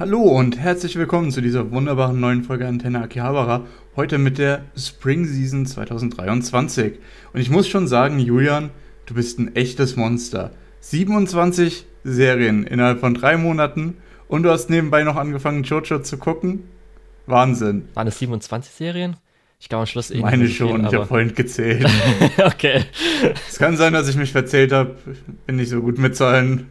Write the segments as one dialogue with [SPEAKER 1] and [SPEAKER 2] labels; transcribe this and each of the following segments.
[SPEAKER 1] Hallo und herzlich willkommen zu dieser wunderbaren neuen Folge Antenne Akihabara. Heute mit der Spring Season 2023. Und ich muss schon sagen, Julian, du bist ein echtes Monster. 27 Serien innerhalb von drei Monaten und du hast nebenbei noch angefangen, Jojo zu gucken. Wahnsinn.
[SPEAKER 2] Waren es 27 Serien? Ich glaube am Schluss
[SPEAKER 1] eh Meine schon, viel, ich habe vorhin gezählt.
[SPEAKER 2] okay.
[SPEAKER 1] Es kann sein, dass ich mich verzählt habe. Bin nicht so gut mit Zahlen.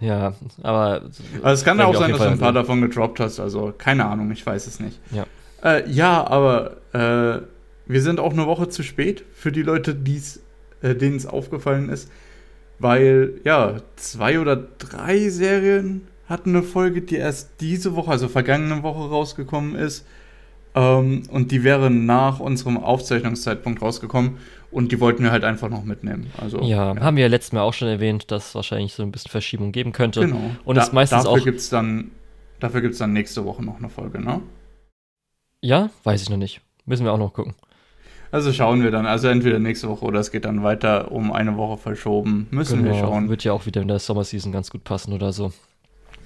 [SPEAKER 2] Ja, aber.
[SPEAKER 1] Also es kann auch sein, dass du ein paar davon gedroppt hast. Also keine Ahnung, ich weiß es nicht.
[SPEAKER 2] Ja.
[SPEAKER 1] Äh, ja, aber äh, wir sind auch eine Woche zu spät für die Leute, äh, denen es aufgefallen ist. Weil, ja, zwei oder drei Serien hatten eine Folge, die erst diese Woche, also vergangene Woche rausgekommen ist. Ähm, und die wäre nach unserem Aufzeichnungszeitpunkt rausgekommen. Und die wollten wir halt einfach noch mitnehmen. Also,
[SPEAKER 2] ja, ja. haben wir ja letztes Mal auch schon erwähnt, dass es wahrscheinlich so ein bisschen Verschiebung geben könnte.
[SPEAKER 1] Genau.
[SPEAKER 2] Und da, es meistens
[SPEAKER 1] dafür
[SPEAKER 2] auch.
[SPEAKER 1] Gibt's dann, dafür gibt es dann nächste Woche noch eine Folge, ne?
[SPEAKER 2] Ja, weiß ich noch nicht. Müssen wir auch noch gucken.
[SPEAKER 1] Also schauen wir dann. Also entweder nächste Woche oder es geht dann weiter um eine Woche verschoben. Müssen genau. wir schauen.
[SPEAKER 2] Wird ja auch wieder in der Sommerseason ganz gut passen oder so.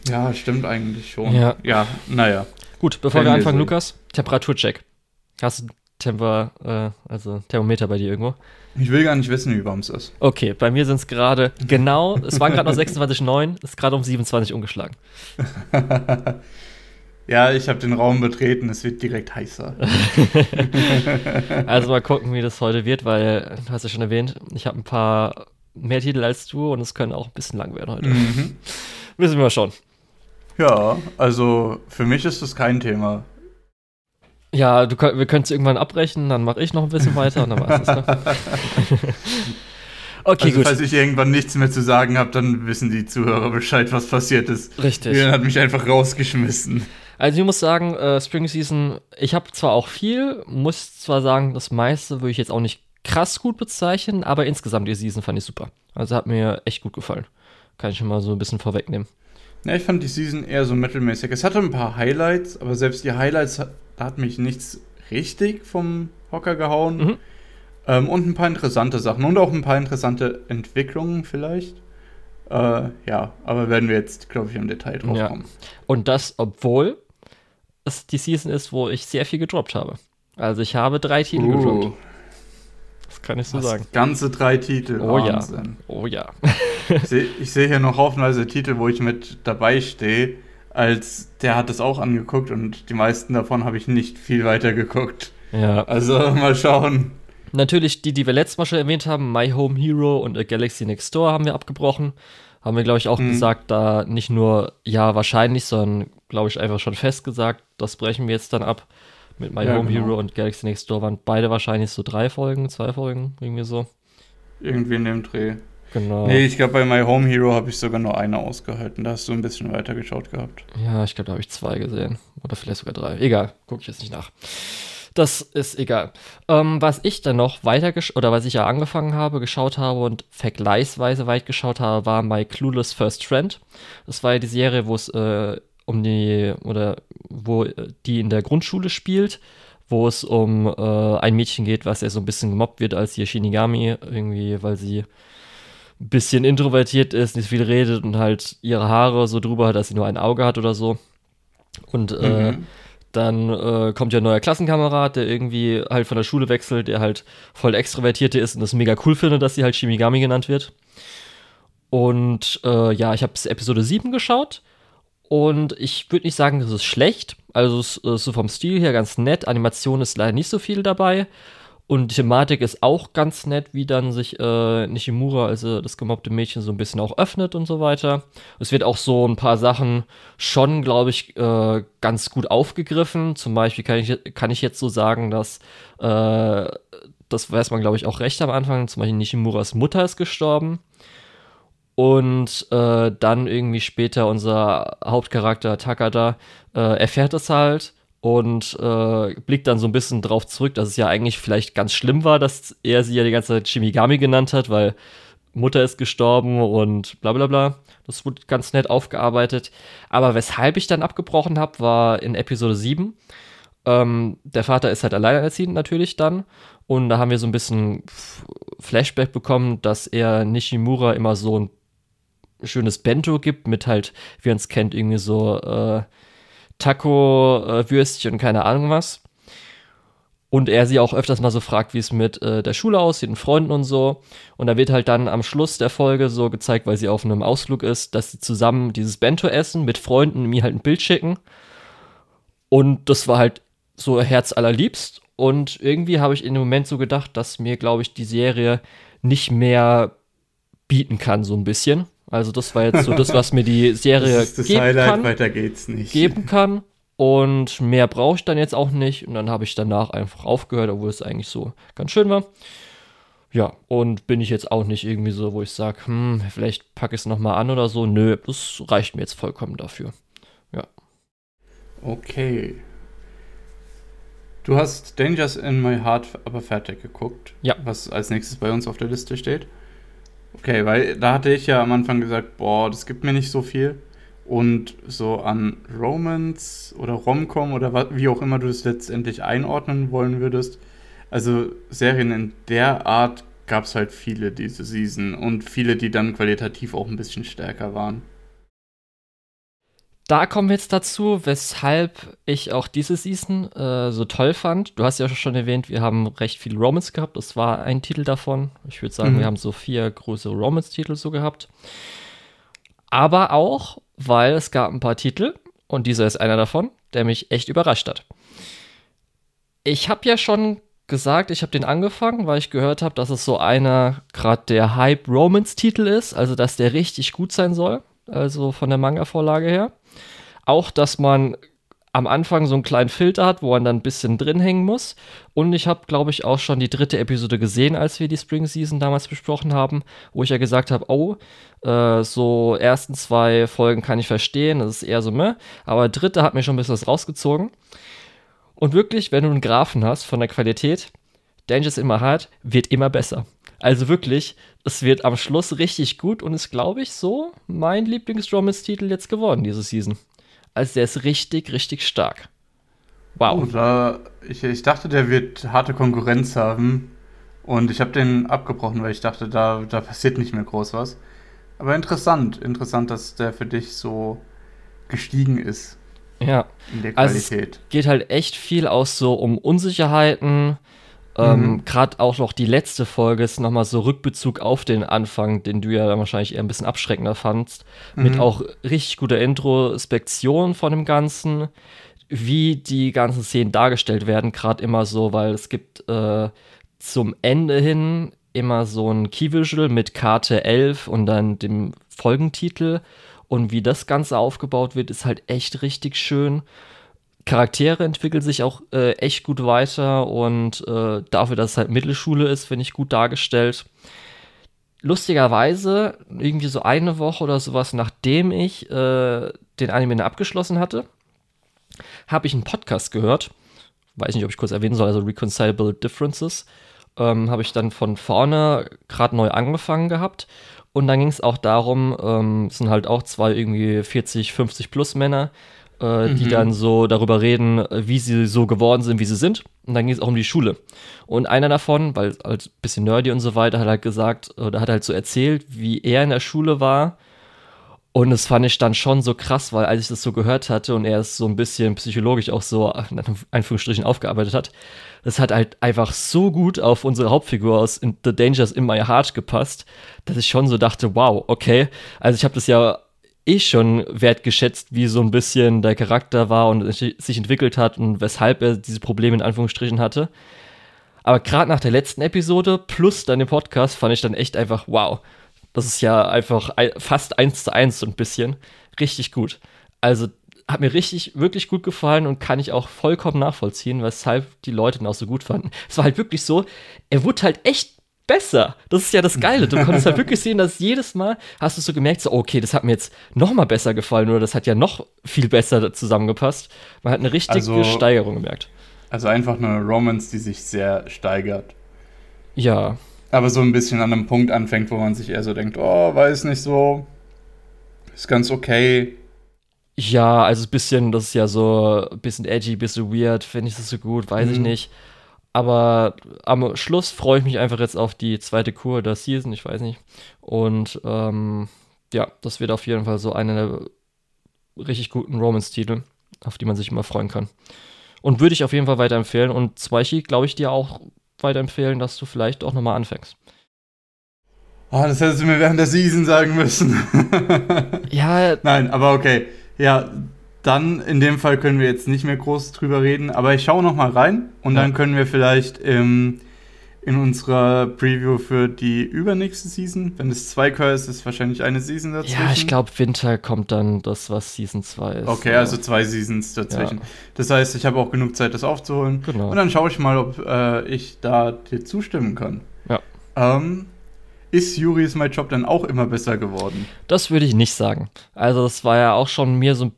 [SPEAKER 1] Ja, stimmt eigentlich schon.
[SPEAKER 2] Ja,
[SPEAKER 1] ja naja.
[SPEAKER 2] Gut, bevor wir anfangen, Lukas, Temperaturcheck. Hast du Temper, äh, also Thermometer bei dir irgendwo?
[SPEAKER 1] Ich will gar nicht wissen, wie warm es ist.
[SPEAKER 2] Okay, bei mir sind es gerade genau, es waren gerade noch 26,9, ist gerade um 27 umgeschlagen.
[SPEAKER 1] ja, ich habe den Raum betreten, es wird direkt heißer.
[SPEAKER 2] also mal gucken, wie das heute wird, weil, du hast ja schon erwähnt, ich habe ein paar mehr Titel als du und es können auch ein bisschen lang werden heute.
[SPEAKER 1] Mhm.
[SPEAKER 2] Wissen wir mal schon.
[SPEAKER 1] Ja, also für mich ist das kein Thema.
[SPEAKER 2] Ja, du, wir können es irgendwann abbrechen, dann mache ich noch ein bisschen weiter und dann war es das. Ne?
[SPEAKER 1] okay, also, gut. Falls ich irgendwann nichts mehr zu sagen habe, dann wissen die Zuhörer Bescheid, was passiert ist.
[SPEAKER 2] Richtig.
[SPEAKER 1] Julian hat mich einfach rausgeschmissen.
[SPEAKER 2] Also ich muss sagen, äh, Spring Season, ich habe zwar auch viel, muss zwar sagen, das meiste würde ich jetzt auch nicht krass gut bezeichnen, aber insgesamt die Season fand ich super. Also hat mir echt gut gefallen. Kann ich schon mal so ein bisschen vorwegnehmen.
[SPEAKER 1] Ja, ich fand die Season eher so mittelmäßig. Es hatte ein paar Highlights, aber selbst die Highlights hat mich nichts richtig vom Hocker gehauen. Mhm. Ähm, und ein paar interessante Sachen und auch ein paar interessante Entwicklungen vielleicht. Äh, ja, aber werden wir jetzt, glaube ich, im Detail drauf ja. kommen.
[SPEAKER 2] Und das, obwohl es die Season ist, wo ich sehr viel gedroppt habe. Also ich habe drei Titel uh. gedroppt. Das kann ich so Was, sagen.
[SPEAKER 1] Ganze drei Titel.
[SPEAKER 2] Oh Wahnsinn. ja. Oh ja.
[SPEAKER 1] ich sehe seh hier noch haufenweise Titel, wo ich mit dabei stehe als der hat das auch angeguckt und die meisten davon habe ich nicht viel weiter geguckt.
[SPEAKER 2] Ja.
[SPEAKER 1] Also mal schauen.
[SPEAKER 2] Natürlich die, die wir letztes Mal schon erwähnt haben, My Home Hero und A Galaxy Next Door haben wir abgebrochen. Haben wir, glaube ich, auch mhm. gesagt, da nicht nur ja wahrscheinlich, sondern glaube ich einfach schon festgesagt, das brechen wir jetzt dann ab. Mit My ja, Home genau. Hero und Galaxy Next Door waren beide wahrscheinlich so drei Folgen, zwei Folgen, irgendwie so.
[SPEAKER 1] Irgendwie in dem Dreh.
[SPEAKER 2] Genau.
[SPEAKER 1] Nee, ich glaube, bei My Home Hero habe ich sogar nur eine ausgehalten. Da hast du ein bisschen weiter geschaut gehabt.
[SPEAKER 2] Ja, ich glaube, da habe ich zwei gesehen. Oder vielleicht sogar drei. Egal, gucke ich jetzt nicht nach. Das ist egal. Ähm, was ich dann noch weiter oder was ich ja angefangen habe, geschaut habe und vergleichsweise weit geschaut habe, war My Clueless First Friend. Das war ja die Serie, wo es äh, um die oder wo die in der Grundschule spielt, wo es um äh, ein Mädchen geht, was ja so ein bisschen gemobbt wird als ihr Shinigami, irgendwie, weil sie bisschen introvertiert ist, nicht viel redet und halt ihre Haare so drüber hat, dass sie nur ein Auge hat oder so. Und äh, mhm. dann äh, kommt ja ein neuer Klassenkamerad, der irgendwie halt von der Schule wechselt, der halt voll extrovertierte ist und das mega cool findet, dass sie halt Shimigami genannt wird. Und äh, ja, ich habe Episode 7 geschaut und ich würde nicht sagen, das ist schlecht. Also es ist so vom Stil her ganz nett. Animation ist leider nicht so viel dabei. Und die Thematik ist auch ganz nett, wie dann sich äh, Nishimura, also das gemobbte Mädchen, so ein bisschen auch öffnet und so weiter. Es wird auch so ein paar Sachen schon, glaube ich, äh, ganz gut aufgegriffen. Zum Beispiel kann ich, kann ich jetzt so sagen, dass, äh, das weiß man, glaube ich, auch recht am Anfang, zum Beispiel Nishimuras Mutter ist gestorben. Und äh, dann irgendwie später unser Hauptcharakter Takada äh, erfährt es halt und äh, blickt dann so ein bisschen drauf zurück, dass es ja eigentlich vielleicht ganz schlimm war, dass er sie ja die ganze Zeit Shimigami genannt hat, weil Mutter ist gestorben und bla bla bla. Das wurde ganz nett aufgearbeitet. Aber weshalb ich dann abgebrochen habe, war in Episode 7. Ähm, der Vater ist halt alleinerziehend natürlich dann. Und da haben wir so ein bisschen Flashback bekommen, dass er Nishimura immer so ein schönes Bento gibt, mit halt, wie man es kennt, irgendwie so äh, Taco-Würstchen und keine Ahnung was. Und er sie auch öfters mal so fragt, wie es mit äh, der Schule aussieht und Freunden und so. Und da wird halt dann am Schluss der Folge so gezeigt, weil sie auf einem Ausflug ist, dass sie zusammen dieses Bento essen, mit Freunden mir halt ein Bild schicken. Und das war halt so herzallerliebst. Und irgendwie habe ich in dem Moment so gedacht, dass mir, glaube ich, die Serie nicht mehr bieten kann, so ein bisschen. Also das war jetzt so das, was mir die Serie
[SPEAKER 1] das ist das
[SPEAKER 2] geben
[SPEAKER 1] Highlight,
[SPEAKER 2] kann.
[SPEAKER 1] weiter geht's nicht.
[SPEAKER 2] geben kann. Und mehr brauche ich dann jetzt auch nicht. Und dann habe ich danach einfach aufgehört, obwohl es eigentlich so ganz schön war. Ja, und bin ich jetzt auch nicht irgendwie so, wo ich sage, hm, vielleicht packe ich es nochmal an oder so. Nö, das reicht mir jetzt vollkommen dafür.
[SPEAKER 1] Okay. Du hast Dangers in My Heart aber fertig geguckt.
[SPEAKER 2] Ja.
[SPEAKER 1] Was als nächstes bei uns auf der Liste steht. Okay, weil da hatte ich ja am Anfang gesagt, boah, das gibt mir nicht so viel. Und so an Romance oder Romcom oder wie auch immer du es letztendlich einordnen wollen würdest. Also Serien in der Art gab es halt viele diese Season und viele, die dann qualitativ auch ein bisschen stärker waren.
[SPEAKER 2] Da kommen wir jetzt dazu, weshalb ich auch diese Season äh, so toll fand. Du hast ja schon erwähnt, wir haben recht viel Romance gehabt. Das war ein Titel davon. Ich würde sagen,
[SPEAKER 1] Mhm.
[SPEAKER 2] wir haben so vier größere Romance-Titel so gehabt. Aber auch, weil es gab ein paar Titel, und dieser ist einer davon, der mich echt überrascht hat. Ich habe ja schon gesagt, ich habe den angefangen, weil ich gehört habe, dass es so einer gerade der Hype-Romance-Titel ist, also dass der richtig gut sein soll, also von der Manga-Vorlage her. Auch, dass man am Anfang so einen kleinen Filter hat, wo man dann ein bisschen drin hängen muss. Und ich habe, glaube ich, auch schon die dritte Episode gesehen, als wir die Spring Season damals besprochen haben, wo ich ja gesagt habe, oh, äh, so ersten zwei Folgen kann ich verstehen, das ist eher so meh. Aber dritte hat mir schon ein bisschen was rausgezogen. Und wirklich, wenn du einen Graphen hast von der Qualität, Dangers immer hart, wird immer besser. Also wirklich, es wird am Schluss richtig gut und ist, glaube ich, so mein Lieblings-Romance-Titel jetzt geworden, diese Season. Also der ist richtig, richtig stark. Wow.
[SPEAKER 1] Oh, da, ich, ich dachte, der wird harte Konkurrenz haben. Und ich habe den abgebrochen, weil ich dachte, da, da passiert nicht mehr groß was. Aber interessant, interessant, dass der für dich so gestiegen ist
[SPEAKER 2] Ja.
[SPEAKER 1] in der
[SPEAKER 2] Also es
[SPEAKER 1] Qualität.
[SPEAKER 2] geht halt echt viel aus so um Unsicherheiten. Ähm,
[SPEAKER 1] Mhm.
[SPEAKER 2] Gerade auch noch die letzte Folge ist nochmal so Rückbezug auf den Anfang, den du ja dann wahrscheinlich eher ein bisschen abschreckender fandst. Mit
[SPEAKER 1] Mhm.
[SPEAKER 2] auch richtig guter Introspektion von dem Ganzen, wie die ganzen Szenen dargestellt werden, gerade immer so, weil es gibt äh, zum Ende hin immer so ein Key-Visual mit Karte 11 und dann dem Folgentitel. Und wie das Ganze aufgebaut wird, ist halt echt richtig schön. Charaktere entwickeln sich auch äh, echt gut weiter und äh, dafür, dass es halt Mittelschule ist, finde ich gut dargestellt. Lustigerweise, irgendwie so eine Woche oder sowas, nachdem ich äh, den Anime abgeschlossen hatte, habe ich einen Podcast gehört. Weiß nicht, ob ich kurz erwähnen soll, also Reconcilable Differences. Ähm, habe ich dann von vorne gerade neu angefangen gehabt. Und dann ging es auch darum, ähm, es sind halt auch zwei irgendwie 40, 50 plus Männer, äh, die
[SPEAKER 1] Mhm.
[SPEAKER 2] dann so darüber reden, äh, wie sie so geworden sind, wie sie sind. Und dann ging es auch um die Schule. Und einer davon, weil halt ein bisschen nerdy und so weiter, hat halt gesagt, oder hat halt so erzählt, wie er in der Schule war. Und das fand ich dann schon so krass, weil als ich das so gehört hatte und er es so ein bisschen psychologisch auch so in Anführungsstrichen aufgearbeitet hat, das hat halt einfach so gut auf unsere Hauptfigur aus The Dangers in My Heart gepasst, dass ich schon so dachte, wow, okay. Also ich habe das ja eh schon wertgeschätzt, wie so ein bisschen der Charakter war und sich entwickelt hat und weshalb er diese Probleme in Anführungsstrichen hatte. Aber gerade nach der letzten Episode plus dann dem Podcast fand ich dann echt einfach, wow, das ist ja einfach ein, fast eins zu eins so ein bisschen. Richtig gut. Also hat mir richtig, wirklich gut gefallen und kann ich auch vollkommen nachvollziehen, weshalb die Leute ihn auch so gut fanden. Es war halt wirklich so, er wurde halt echt besser. Das ist ja das Geile. Du konntest halt wirklich sehen, dass jedes Mal hast du so gemerkt, so, okay, das hat mir jetzt noch mal besser gefallen oder das hat ja noch viel besser zusammengepasst. Man hat eine richtige
[SPEAKER 1] Also-
[SPEAKER 2] Steigerung gemerkt.
[SPEAKER 1] Also einfach eine Romance, die sich sehr steigert.
[SPEAKER 2] Ja,
[SPEAKER 1] Aber so ein bisschen an einem Punkt anfängt, wo man sich eher so denkt, oh, weiß nicht so. Ist ganz okay.
[SPEAKER 2] Ja, also ein bisschen, das ist ja so ein bisschen edgy, ein bisschen weird, finde ich das so gut, weiß ich
[SPEAKER 1] Mhm.
[SPEAKER 2] nicht. Aber am Schluss freue ich mich einfach jetzt auf die zweite Kur der Season, ich weiß nicht. Und ähm, ja, das wird auf jeden Fall so eine der richtig guten Romance-Titel, auf die man sich immer freuen kann. Und würde ich auf jeden Fall weiterempfehlen. Und Zweichi, glaube ich, dir auch weiterempfehlen, dass du vielleicht auch nochmal anfängst.
[SPEAKER 1] Oh, das hättest du mir während der Season sagen müssen.
[SPEAKER 2] ja.
[SPEAKER 1] Nein, aber okay. Ja, dann in dem Fall können wir jetzt nicht mehr groß drüber reden, aber ich schaue nochmal rein und ja. dann können wir vielleicht im in unserer Preview für die übernächste Season. Wenn es zwei K ist, ist wahrscheinlich eine Season dazwischen.
[SPEAKER 2] Ja, ich glaube, Winter kommt dann das, was Season 2 ist.
[SPEAKER 1] Okay, ja. also zwei Seasons dazwischen. Ja. Das heißt, ich habe auch genug Zeit, das aufzuholen. Genau. Und dann schaue ich mal, ob äh, ich da dir zustimmen kann.
[SPEAKER 2] Ja.
[SPEAKER 1] Ähm, ist Yuri is My Job dann auch immer besser geworden?
[SPEAKER 2] Das würde ich nicht sagen. Also, es war ja auch schon mir so,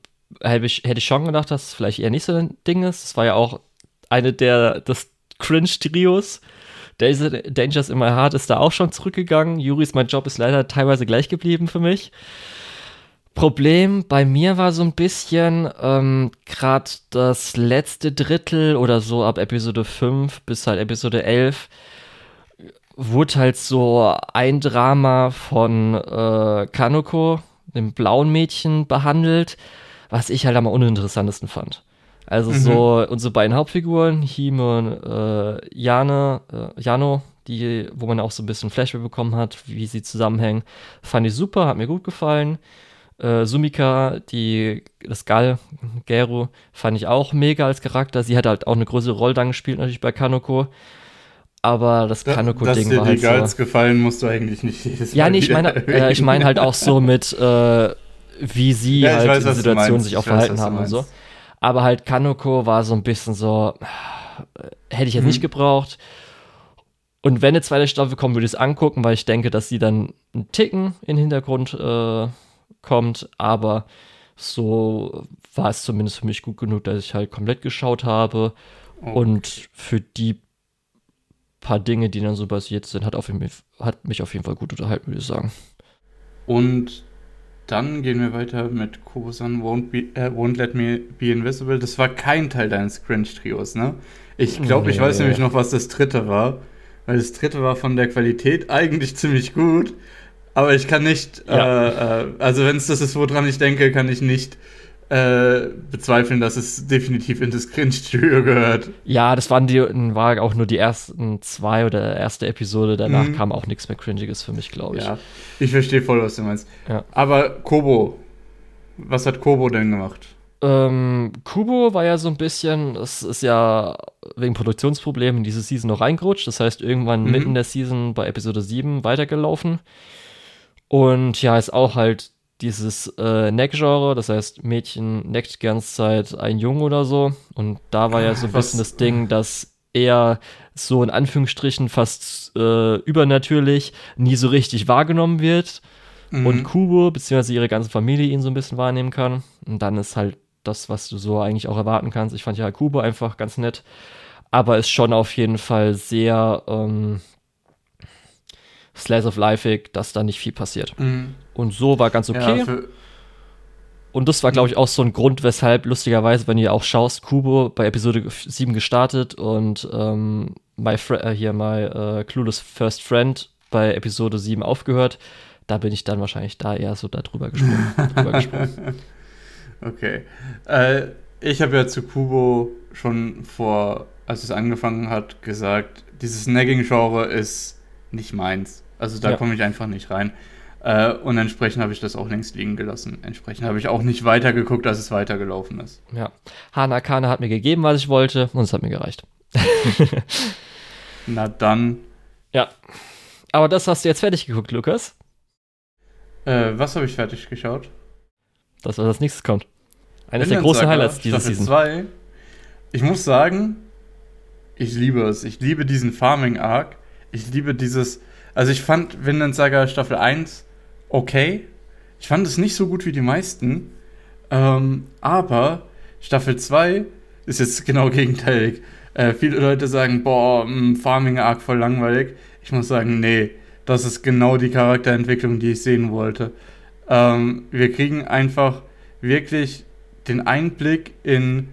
[SPEAKER 2] hätte ich, hätte ich schon gedacht, dass es vielleicht eher nicht so ein Ding ist. Es war ja auch eine der, des Cringe-Trios Dangers in My Heart ist da auch schon zurückgegangen. Juris mein Job ist leider teilweise gleich geblieben für mich. Problem bei mir war so ein bisschen ähm, gerade das letzte Drittel oder so ab Episode 5 bis halt Episode 11 wurde halt so ein Drama von äh, Kanoko, dem blauen Mädchen, behandelt, was ich halt am uninteressantesten fand. Also mhm. so unsere beiden Hauptfiguren, Hime und äh, Jane, äh, Jano, die, wo man auch so ein bisschen Flashback bekommen hat, wie sie zusammenhängen, fand ich super, hat mir gut gefallen. Äh, Sumika, die, das Gal, Geru, fand ich auch mega als Charakter. Sie hat halt auch eine größere Rolle dann gespielt, natürlich bei Kanoko. Aber das Kanoko-Ding
[SPEAKER 1] war halt. Dass dir die Gals so, gefallen, musst du eigentlich nicht
[SPEAKER 2] jedes Ja, nee, ich meine, äh, ich meine halt auch so mit, äh, wie sie ja, halt weiß, in der Situation sich auch verhalten haben und so. Aber halt Kanoko war so ein bisschen so, hätte ich jetzt mhm. nicht gebraucht. Und wenn eine zweite Staffel kommt, würde ich es angucken, weil ich denke, dass sie dann einen Ticken in den Hintergrund äh, kommt. Aber so war es zumindest für mich gut genug, dass ich halt komplett geschaut habe. Okay. Und für die paar Dinge, die dann so basiert sind, hat, auf, hat mich auf jeden Fall gut unterhalten, würde ich sagen.
[SPEAKER 1] Und dann gehen wir weiter mit Kobo-san won't, äh, won't Let Me Be Invisible. Das war kein Teil deines Cringe-Trios, ne? Ich glaube, nee. ich weiß nämlich noch, was das dritte war. Weil das dritte war von der Qualität eigentlich ziemlich gut. Aber ich kann nicht, ja. äh, äh, also wenn es das ist, woran ich denke, kann ich nicht äh, bezweifeln, dass es definitiv in das Cringe-Trio gehört.
[SPEAKER 2] Ja, das waren die, war auch nur die ersten zwei oder erste Episode. Danach mhm. kam auch nichts mehr Cringiges für mich, glaube ich.
[SPEAKER 1] Ja, ich verstehe voll, was du meinst.
[SPEAKER 2] Ja.
[SPEAKER 1] Aber Kobo, was hat Kobo denn gemacht?
[SPEAKER 2] Ähm, Kubo war ja so ein bisschen, es ist ja wegen Produktionsproblemen in diese Season noch reingerutscht. Das heißt, irgendwann mhm. mitten der Season bei Episode 7 weitergelaufen. Und ja, ist auch halt dieses äh, Neck-Genre, das heißt, Mädchen neckt die ganze Zeit ein Jungen oder so. Und da war ja so ein bisschen das Ding, dass er so in Anführungsstrichen fast äh, übernatürlich nie so richtig wahrgenommen wird. Mhm. Und Kubo, beziehungsweise ihre ganze Familie ihn so ein bisschen wahrnehmen kann. Und dann ist halt das, was du so eigentlich auch erwarten kannst. Ich fand ja Kubo einfach ganz nett. Aber ist schon auf jeden Fall sehr ähm, Slice of Lifeig, dass da nicht viel passiert. Mhm. Und so war ganz okay. Ja, und das war, glaube ich, auch so ein Grund, weshalb, lustigerweise, wenn ihr auch schaust, Kubo bei Episode 7 gestartet und ähm, my äh, hier My äh, Clueless First Friend bei Episode 7 aufgehört. Da bin ich dann wahrscheinlich da eher so da drüber gesprungen. drüber gesprungen.
[SPEAKER 1] Okay. Äh, ich habe ja zu Kubo schon vor, als es angefangen hat, gesagt, dieses Nagging-Genre ist nicht meins. Also da ja. komme ich einfach nicht rein. Äh, und entsprechend habe ich das auch längst liegen gelassen. Entsprechend habe ich auch nicht weitergeguckt, dass es weitergelaufen ist.
[SPEAKER 2] Ja. Hana Kana hat mir gegeben, was ich wollte, und es hat mir gereicht.
[SPEAKER 1] Na dann.
[SPEAKER 2] Ja. Aber das hast du jetzt fertig geguckt, Lukas.
[SPEAKER 1] Äh, was habe ich fertig geschaut?
[SPEAKER 2] Das, was als nächstes kommt. Eines der großen Highlights dieser Staffel Season. 2.
[SPEAKER 1] Ich muss sagen, ich liebe es. Ich liebe diesen Farming-Arc. Ich liebe dieses also ich fand Vinland Saga Staffel 1 okay. Ich fand es nicht so gut wie die meisten. Ähm, aber Staffel 2 ist jetzt genau gegenteilig. Äh, viele Leute sagen, boah, mm, Farming Arc voll langweilig. Ich muss sagen, nee, das ist genau die Charakterentwicklung, die ich sehen wollte. Ähm, wir kriegen einfach wirklich den Einblick in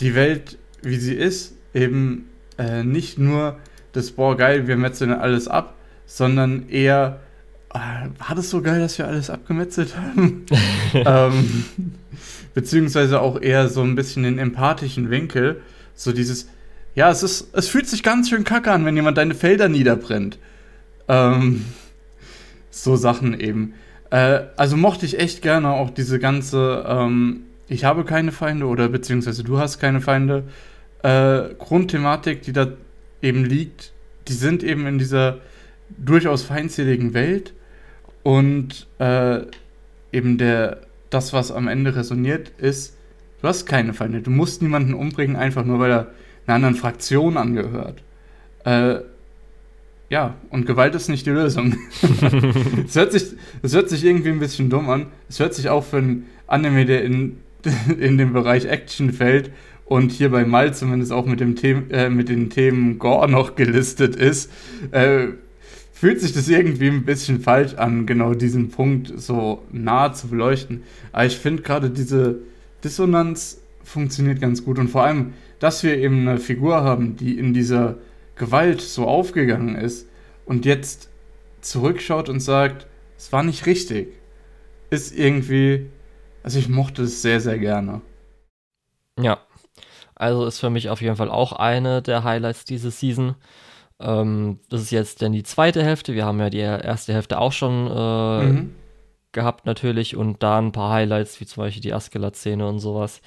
[SPEAKER 1] die Welt, wie sie ist. Eben äh, nicht nur das, boah, geil, wir metzeln alles ab, sondern eher war das so geil, dass wir alles abgemetzelt haben? ähm, beziehungsweise auch eher so ein bisschen den empathischen Winkel. So dieses, ja, es ist, es fühlt sich ganz schön kacke an, wenn jemand deine Felder niederbrennt. Ähm, so Sachen eben. Äh, also mochte ich echt gerne auch diese ganze, ähm, ich habe keine Feinde oder beziehungsweise du hast keine Feinde, äh, Grundthematik, die da eben liegt, die sind eben in dieser durchaus feindseligen Welt und äh, eben der, das, was am Ende resoniert, ist, du hast keine Feinde. Du musst niemanden umbringen, einfach nur weil er einer anderen Fraktion angehört. Äh, ja, und Gewalt ist nicht die Lösung. Es hört, sich, hört sich irgendwie ein bisschen dumm an. Es hört sich auch für einen Anime, der in, in dem Bereich Action fällt und hier bei Mal zumindest auch mit, dem The äh, mit den Themen Gore noch gelistet ist, äh, fühlt sich das irgendwie ein bisschen falsch an, genau diesen Punkt so nah zu beleuchten. Aber ich finde gerade diese Dissonanz funktioniert ganz gut und vor allem, dass wir eben eine Figur haben, die in dieser Gewalt so aufgegangen ist und jetzt zurückschaut und sagt, es war nicht richtig, ist irgendwie, also ich mochte es sehr, sehr gerne.
[SPEAKER 2] Ja, also ist für mich auf jeden Fall auch eine der Highlights diese Season. Ähm, das ist jetzt dann die zweite Hälfte. Wir haben ja die erste Hälfte auch schon äh, mhm. gehabt natürlich und da ein paar Highlights, wie zum Beispiel die Askelatt-Szene und sowas.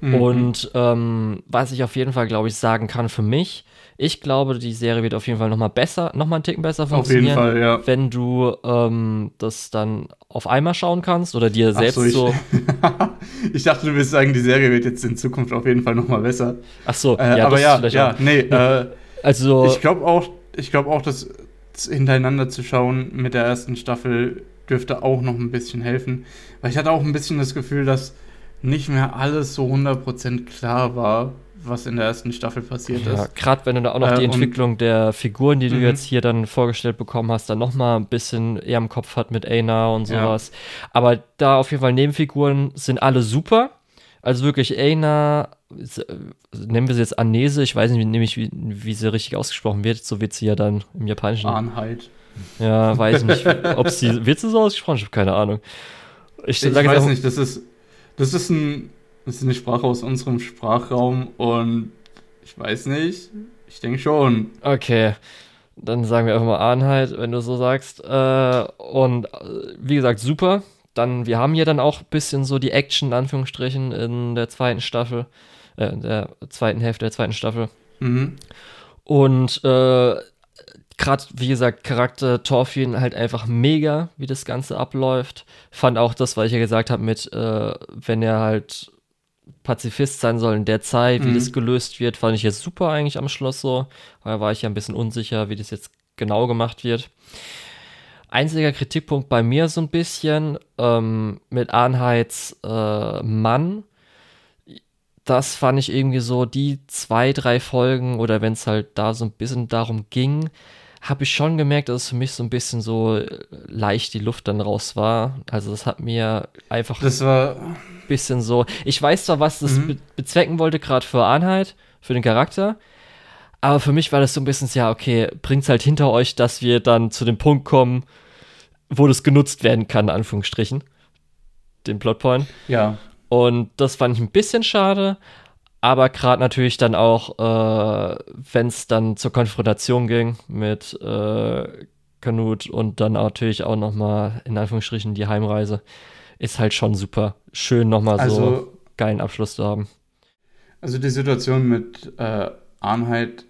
[SPEAKER 2] Mhm. Und ähm, was ich auf jeden Fall, glaube ich, sagen kann für mich, ich glaube, die Serie wird auf jeden Fall nochmal besser, nochmal einen Ticken besser funktionieren. Auf jeden Fall, ja. Wenn du ähm, das dann auf einmal schauen kannst oder dir selbst so. Ich, so
[SPEAKER 1] ich dachte, du willst sagen, die Serie wird jetzt in Zukunft auf jeden Fall nochmal besser.
[SPEAKER 2] Ach so,
[SPEAKER 1] äh, ja, aber ja, ja, nee. Äh, also, ich glaube auch, ich glaube auch, dass hintereinander zu schauen mit der ersten Staffel dürfte auch noch ein bisschen helfen. Weil ich hatte auch ein bisschen das Gefühl, dass nicht mehr alles so 100% klar war, was in der ersten Staffel passiert ja, ist.
[SPEAKER 2] Gerade wenn du da auch noch äh, die Entwicklung der Figuren, die du mhm. jetzt hier dann vorgestellt bekommen hast, dann nochmal ein bisschen eher im Kopf hat mit Aina und sowas. Ja. Aber da auf jeden Fall Nebenfiguren sind alle super. Also wirklich Aina, nennen wir sie jetzt Anese, ich weiß nicht nämlich, wie, wie sie richtig ausgesprochen wird, so wird sie ja dann im Japanischen.
[SPEAKER 1] Ahnheit.
[SPEAKER 2] Ja, weiß nicht, ob sie, wird sie so ausgesprochen? Ich habe keine Ahnung.
[SPEAKER 1] Ich, ich weiß nicht, das ist, das ist ein das ist eine Sprache aus unserem Sprachraum und ich weiß nicht. Ich denke schon.
[SPEAKER 2] Okay. Dann sagen wir einfach mal Ahnheit, wenn du so sagst. Äh, und äh, wie gesagt, super. Dann, wir haben hier dann auch ein bisschen so die Action, in Anführungsstrichen, in der zweiten Staffel, äh, in der zweiten Hälfte der zweiten Staffel. Mhm. Und äh, gerade, wie gesagt, Charakter Thorfinn halt einfach mega, wie das Ganze abläuft. Fand auch das, was ich ja gesagt habe, mit, äh, wenn er halt Pazifist sein soll in der Zeit, wie mhm. das gelöst wird, fand ich jetzt super eigentlich am Schluss so. Da war ich ja ein bisschen unsicher, wie das jetzt genau gemacht wird. Einziger Kritikpunkt bei mir so ein bisschen ähm, mit Arnheids äh, Mann. Das fand ich irgendwie so, die zwei, drei Folgen oder wenn es halt da so ein bisschen darum ging, habe ich schon gemerkt, dass es für mich so ein bisschen so leicht die Luft dann raus war. Also das hat mir einfach
[SPEAKER 1] das war
[SPEAKER 2] ein bisschen so. Ich weiß zwar, was das mhm. be bezwecken wollte, gerade für Einheit, für den Charakter. Aber für mich war das so ein bisschen, ja, okay, bringt's halt hinter euch, dass wir dann zu dem Punkt kommen, wo das genutzt werden kann, in Anführungsstrichen. Den Plotpoint.
[SPEAKER 1] Ja.
[SPEAKER 2] Und das fand ich ein bisschen schade. Aber gerade natürlich dann auch, äh, wenn es dann zur Konfrontation ging mit äh, Kanut und dann natürlich auch nochmal in Anführungsstrichen die Heimreise, ist halt schon super schön nochmal also, so geilen Abschluss zu haben.
[SPEAKER 1] Also die Situation mit äh, Arnheit,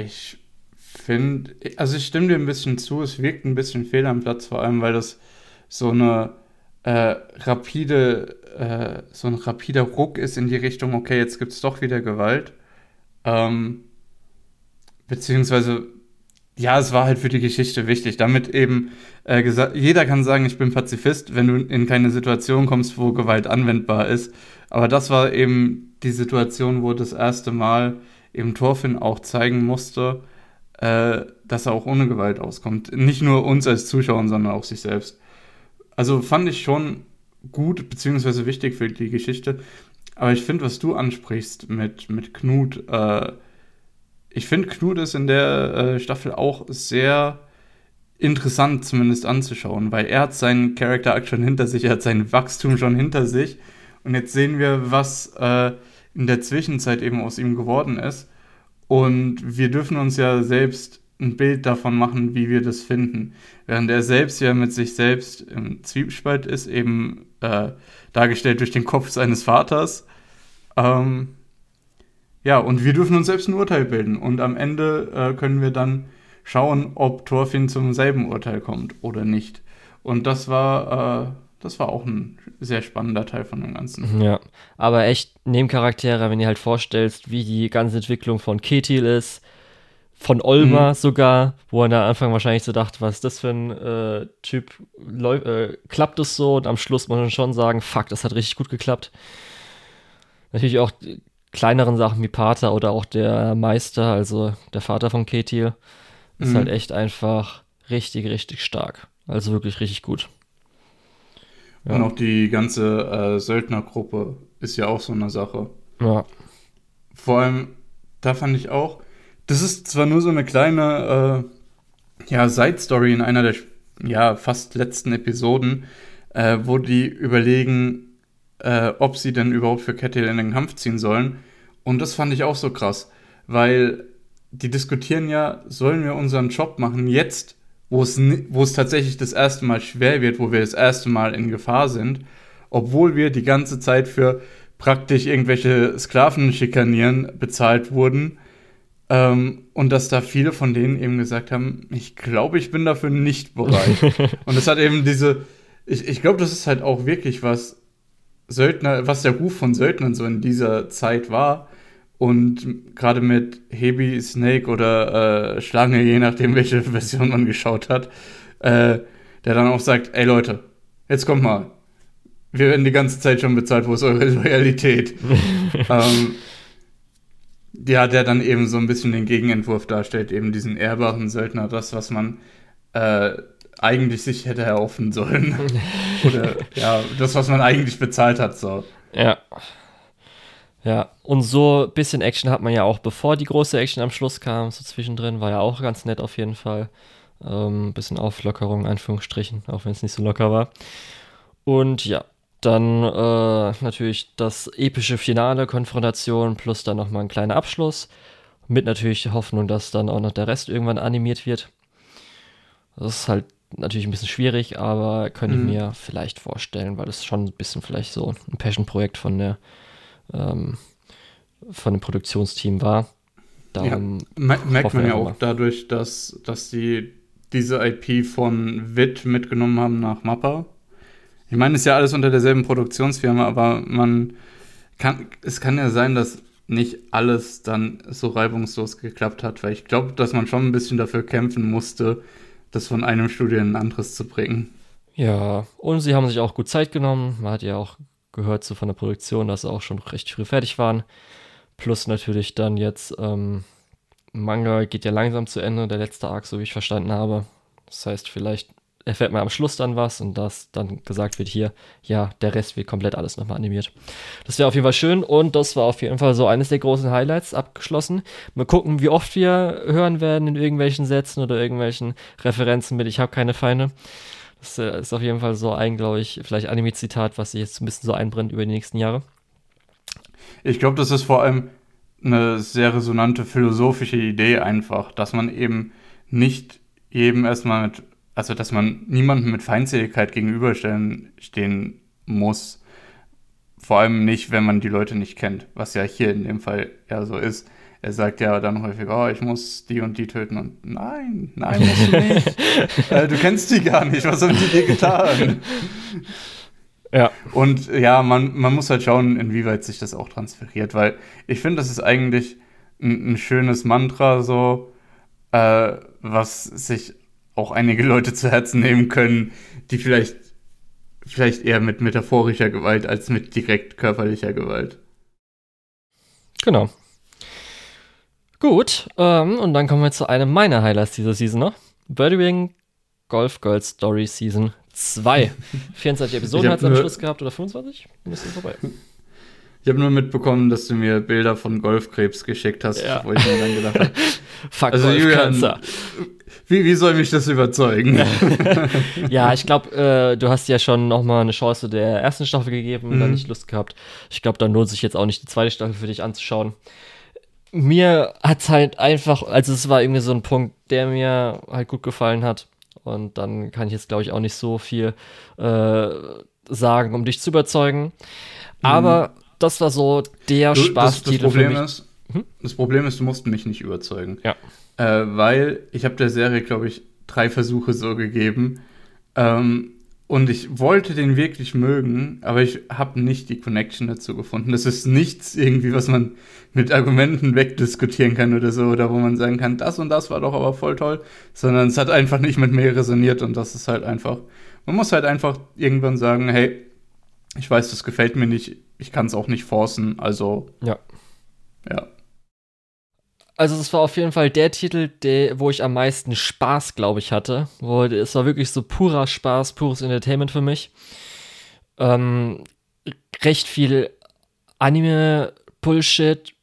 [SPEAKER 1] ich finde, also ich stimme dir ein bisschen zu, es wirkt ein bisschen fehl am Platz, vor allem weil das so eine äh, rapide äh, so ein rapider Ruck ist in die Richtung, okay, jetzt gibt es doch wieder Gewalt. Ähm, beziehungsweise, ja, es war halt für die Geschichte wichtig. Damit eben äh, gesagt, jeder kann sagen, ich bin Pazifist, wenn du in keine Situation kommst, wo Gewalt anwendbar ist. Aber das war eben die Situation, wo das erste Mal eben Thorfinn auch zeigen musste, äh, dass er auch ohne Gewalt auskommt. Nicht nur uns als Zuschauer, sondern auch sich selbst. Also fand ich schon gut beziehungsweise wichtig für die Geschichte. Aber ich finde, was du ansprichst mit, mit Knut, äh, ich finde, Knut ist in der äh, Staffel auch sehr interessant zumindest anzuschauen, weil er hat seinen Character Arc schon hinter sich, er hat sein Wachstum schon hinter sich und jetzt sehen wir, was äh, in der Zwischenzeit eben aus ihm geworden ist und wir dürfen uns ja selbst ein Bild davon machen, wie wir das finden. Während er selbst ja mit sich selbst im Zwiespalt ist, eben äh, dargestellt durch den Kopf seines Vaters. Ähm, ja, und wir dürfen uns selbst ein Urteil bilden. Und am Ende äh, können wir dann schauen, ob Thorfinn zum selben Urteil kommt oder nicht. Und das war, äh, das war auch ein sehr spannender Teil von dem Ganzen.
[SPEAKER 2] Ja, aber echt Nebencharaktere, wenn du halt vorstellst, wie die ganze Entwicklung von Ketil ist, von Olma mhm. sogar, wo er am Anfang wahrscheinlich so dachte, was ist das für ein äh, Typ, äh, klappt es so? Und am Schluss muss man schon sagen, fuck, das hat richtig gut geklappt. Natürlich auch kleineren Sachen wie Pater oder auch der Meister, also der Vater von Ketil, ist mhm. halt echt einfach richtig, richtig stark. Also wirklich richtig gut.
[SPEAKER 1] Ja. Und auch die ganze äh, Söldnergruppe ist ja auch so eine Sache.
[SPEAKER 2] Ja.
[SPEAKER 1] Vor allem, da fand ich auch, das ist zwar nur so eine kleine äh, ja, Side-Story in einer der ja, fast letzten Episoden, äh, wo die überlegen, äh, ob sie denn überhaupt für Kettil in den Kampf ziehen sollen. Und das fand ich auch so krass, weil die diskutieren ja, sollen wir unseren Job machen jetzt, wo es, wo es tatsächlich das erste Mal schwer wird, wo wir das erste Mal in Gefahr sind, obwohl wir die ganze Zeit für praktisch irgendwelche Sklaven schikanieren bezahlt wurden ähm, und dass da viele von denen eben gesagt haben, ich glaube, ich bin dafür nicht bereit. und es hat eben diese, ich, ich glaube, das ist halt auch wirklich was Söldner, was der Ruf von Söldnern so in dieser Zeit war. Und gerade mit Hebi, Snake oder äh, Schlange, je nachdem, welche Version man geschaut hat, äh, der dann auch sagt, ey Leute, jetzt kommt mal. Wir werden die ganze Zeit schon bezahlt, wo ist eure Loyalität? ähm, ja, der dann eben so ein bisschen den Gegenentwurf darstellt, eben diesen ehrbaren Söldner, das, was man äh, eigentlich sich hätte erhoffen sollen. Oder ja, das, was man eigentlich bezahlt hat, so.
[SPEAKER 2] Ja. Ja, und so ein bisschen Action hat man ja auch, bevor die große Action am Schluss kam, so zwischendrin, war ja auch ganz nett auf jeden Fall. Ähm, bisschen Auflockerung, Anführungsstrichen, auch wenn es nicht so locker war. Und ja, dann äh, natürlich das epische Finale, Konfrontation plus dann nochmal ein kleiner Abschluss. Mit natürlich Hoffnung, dass dann auch noch der Rest irgendwann animiert wird. Das ist halt natürlich ein bisschen schwierig, aber könnte mhm. ich mir vielleicht vorstellen, weil es schon ein bisschen vielleicht so ein Passion-Projekt von der ähm, von dem Produktionsteam war.
[SPEAKER 1] Darum ja, merkt man ja auch dadurch, dass, dass die diese IP von Wit mitgenommen haben nach Mappa ich meine, es ist ja alles unter derselben Produktionsfirma, aber man kann, es kann ja sein, dass nicht alles dann so reibungslos geklappt hat, weil ich glaube, dass man schon ein bisschen dafür kämpfen musste, das von einem Studio in ein anderes zu bringen.
[SPEAKER 2] Ja, und sie haben sich auch gut Zeit genommen. Man hat ja auch gehört so von der Produktion, dass sie auch schon recht früh fertig waren. Plus natürlich dann jetzt, ähm, Manga geht ja langsam zu Ende, der letzte Arc, so wie ich verstanden habe. Das heißt, vielleicht erfährt man am Schluss dann was und das dann gesagt wird hier, ja, der Rest wird komplett alles nochmal animiert. Das wäre auf jeden Fall schön und das war auf jeden Fall so eines der großen Highlights abgeschlossen. Mal gucken, wie oft wir hören werden in irgendwelchen Sätzen oder irgendwelchen Referenzen mit Ich habe keine Feinde. Das äh, ist auf jeden Fall so ein, glaube ich, vielleicht Anime-Zitat, was sich jetzt ein bisschen so einbrennt über die nächsten Jahre.
[SPEAKER 1] Ich glaube, das ist vor allem eine sehr resonante philosophische Idee einfach, dass man eben nicht jedem erstmal mit also dass man niemandem mit Feindseligkeit gegenüberstellen stehen muss. Vor allem nicht, wenn man die Leute nicht kennt, was ja hier in dem Fall ja so ist. Er sagt ja dann häufig, oh, ich muss die und die töten und nein, nein, musst du nicht. äh, du kennst die gar nicht, was haben die dir getan?
[SPEAKER 2] Ja.
[SPEAKER 1] Und ja, man, man muss halt schauen, inwieweit sich das auch transferiert, weil ich finde, das ist eigentlich ein, ein schönes Mantra, so, äh, was sich auch einige Leute zu Herzen nehmen können, die vielleicht, vielleicht eher mit metaphorischer Gewalt als mit direkt körperlicher Gewalt.
[SPEAKER 2] Genau. Gut, ähm, und dann kommen wir zu einem meiner Highlights dieser Season noch. Birdwing Golf Girls Story Season 2. 24 Episoden hat es am Schluss gehabt oder 25? Dann ist es vorbei.
[SPEAKER 1] Ich habe nur mitbekommen, dass du mir Bilder von Golfkrebs geschickt hast, ja. wo ich mir dann gedacht habe.
[SPEAKER 2] Fuck also Julian,
[SPEAKER 1] wie, wie soll mich das überzeugen?
[SPEAKER 2] ja, ich glaube, äh, du hast ja schon noch mal eine Chance der ersten Staffel gegeben und mhm. dann nicht Lust gehabt. Ich glaube, dann lohnt sich jetzt auch nicht die zweite Staffel für dich anzuschauen. Mir hat es halt einfach, also es war irgendwie so ein Punkt, der mir halt gut gefallen hat. Und dann kann ich jetzt, glaube ich, auch nicht so viel äh, sagen, um dich zu überzeugen. Aber mhm. das war so der Spaßtitel
[SPEAKER 1] das, das Problem Ist, hm? Das Problem ist, du musst mich nicht überzeugen.
[SPEAKER 2] Ja.
[SPEAKER 1] Äh, weil ich habe der Serie, glaube ich, drei Versuche so gegeben. Ähm, und ich wollte den wirklich mögen, aber ich habe nicht die Connection dazu gefunden. Das ist nichts irgendwie, was man mit Argumenten wegdiskutieren kann oder so, oder wo man sagen kann, das und das war doch aber voll toll, sondern es hat einfach nicht mit mir resoniert und das ist halt einfach. Man muss halt einfach irgendwann sagen, hey, ich weiß, das gefällt mir nicht, ich kann es auch nicht forcen, also.
[SPEAKER 2] Ja.
[SPEAKER 1] Ja.
[SPEAKER 2] Also es war auf jeden Fall der Titel, der, wo ich am meisten Spaß, glaube ich, hatte. Wo, es war wirklich so purer Spaß, pures Entertainment für mich. Ähm, recht viel Anime-Bullshit,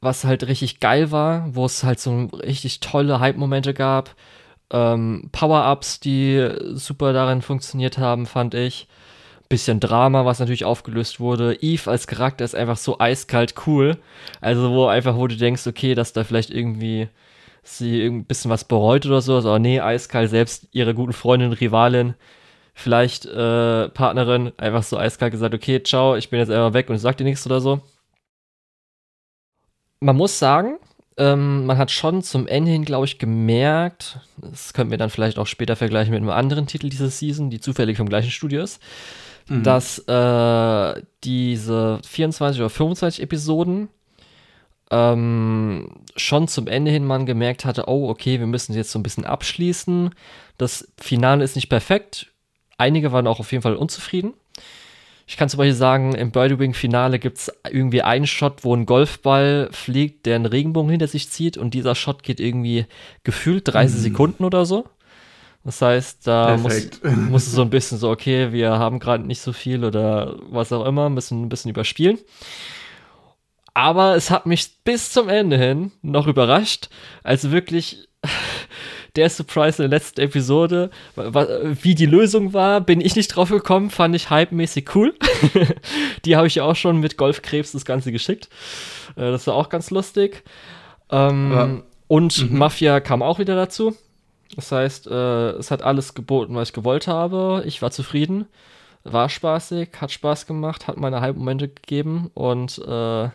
[SPEAKER 2] was halt richtig geil war, wo es halt so richtig tolle Hype-Momente gab. Ähm, Power-Ups, die super darin funktioniert haben, fand ich bisschen Drama, was natürlich aufgelöst wurde. Eve als Charakter ist einfach so eiskalt cool. Also, wo einfach, wo du denkst, okay, dass da vielleicht irgendwie sie ein bisschen was bereut oder so. Aber nee, eiskalt, selbst ihre guten Freundin, Rivalin, vielleicht äh, Partnerin, einfach so eiskalt gesagt, okay, ciao, ich bin jetzt einfach weg und sag dir nichts oder so. Man muss sagen, ähm, man hat schon zum Ende hin, glaube ich, gemerkt, das können wir dann vielleicht auch später vergleichen mit einem anderen Titel dieser Season, die zufällig vom gleichen Studio ist, mhm. dass äh, diese 24 oder 25 Episoden ähm, schon zum Ende hin man gemerkt hatte, oh, okay, wir müssen jetzt so ein bisschen abschließen. Das Finale ist nicht perfekt. Einige waren auch auf jeden Fall unzufrieden. Ich kann zum Beispiel sagen, im Birdie-Wing-Finale gibt es irgendwie einen Shot, wo ein Golfball fliegt, der einen Regenbogen hinter sich zieht und dieser Shot geht irgendwie gefühlt 30 mhm. Sekunden oder so. Das heißt, da muss, muss es so ein bisschen so, okay, wir haben gerade nicht so viel oder was auch immer, müssen ein bisschen überspielen. Aber es hat mich bis zum Ende hin noch überrascht, als wirklich der Surprise in der letzten Episode, wie die Lösung war, bin ich nicht drauf gekommen, fand ich hype-mäßig cool. die habe ich ja auch schon mit Golfkrebs das Ganze geschickt. Äh, das war auch ganz lustig. Ähm, und mhm. Mafia kam auch wieder dazu. Das heißt, äh, es hat alles geboten, was ich gewollt habe. Ich war zufrieden, war spaßig, hat Spaß gemacht, hat meine Halbmomente gegeben und äh,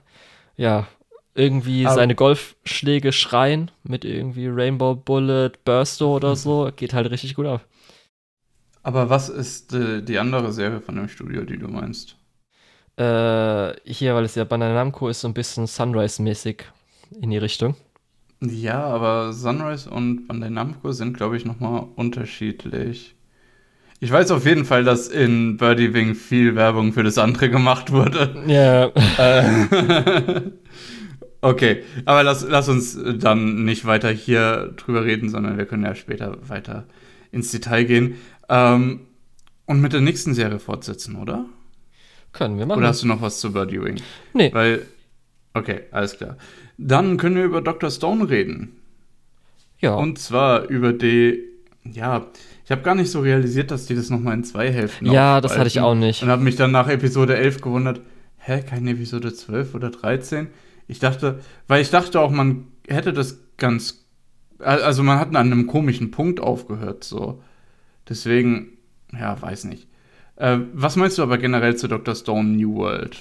[SPEAKER 2] ja, irgendwie Aber seine Golfschläge schreien mit irgendwie Rainbow Bullet, Bursto oder so, geht halt richtig gut ab.
[SPEAKER 1] Aber was ist äh, die andere Serie von dem Studio, die du meinst?
[SPEAKER 2] Äh, hier, weil es ja Bandai Namco ist, so ein bisschen Sunrise-mäßig in die Richtung.
[SPEAKER 1] Ja, aber Sunrise und Bandai Namco sind, glaube ich, nochmal unterschiedlich. Ich weiß auf jeden Fall, dass in Birdie Wing viel Werbung für das andere gemacht wurde.
[SPEAKER 2] Ja.
[SPEAKER 1] Äh, okay, aber lass, lass uns dann nicht weiter hier drüber reden, sondern wir können ja später weiter ins Detail gehen. Ähm, und mit der nächsten Serie fortsetzen, oder?
[SPEAKER 2] Können wir machen.
[SPEAKER 1] Oder hast du noch was zu Birdie Wing?
[SPEAKER 2] Nee.
[SPEAKER 1] Weil, okay, alles klar. Dann können wir über Dr. Stone reden.
[SPEAKER 2] Ja.
[SPEAKER 1] Und zwar über die, ja, ich habe gar nicht so realisiert, dass die das nochmal in zwei Hälften
[SPEAKER 2] Ja, das hatte ich auch nicht.
[SPEAKER 1] Und habe mich dann nach Episode 11 gewundert, hä, keine Episode 12 oder 13? Ich dachte, weil ich dachte auch, man hätte das ganz, also man hat an einem komischen Punkt aufgehört, so. Deswegen, ja, weiß nicht. Äh, was meinst du aber generell zu Dr. Stone New World?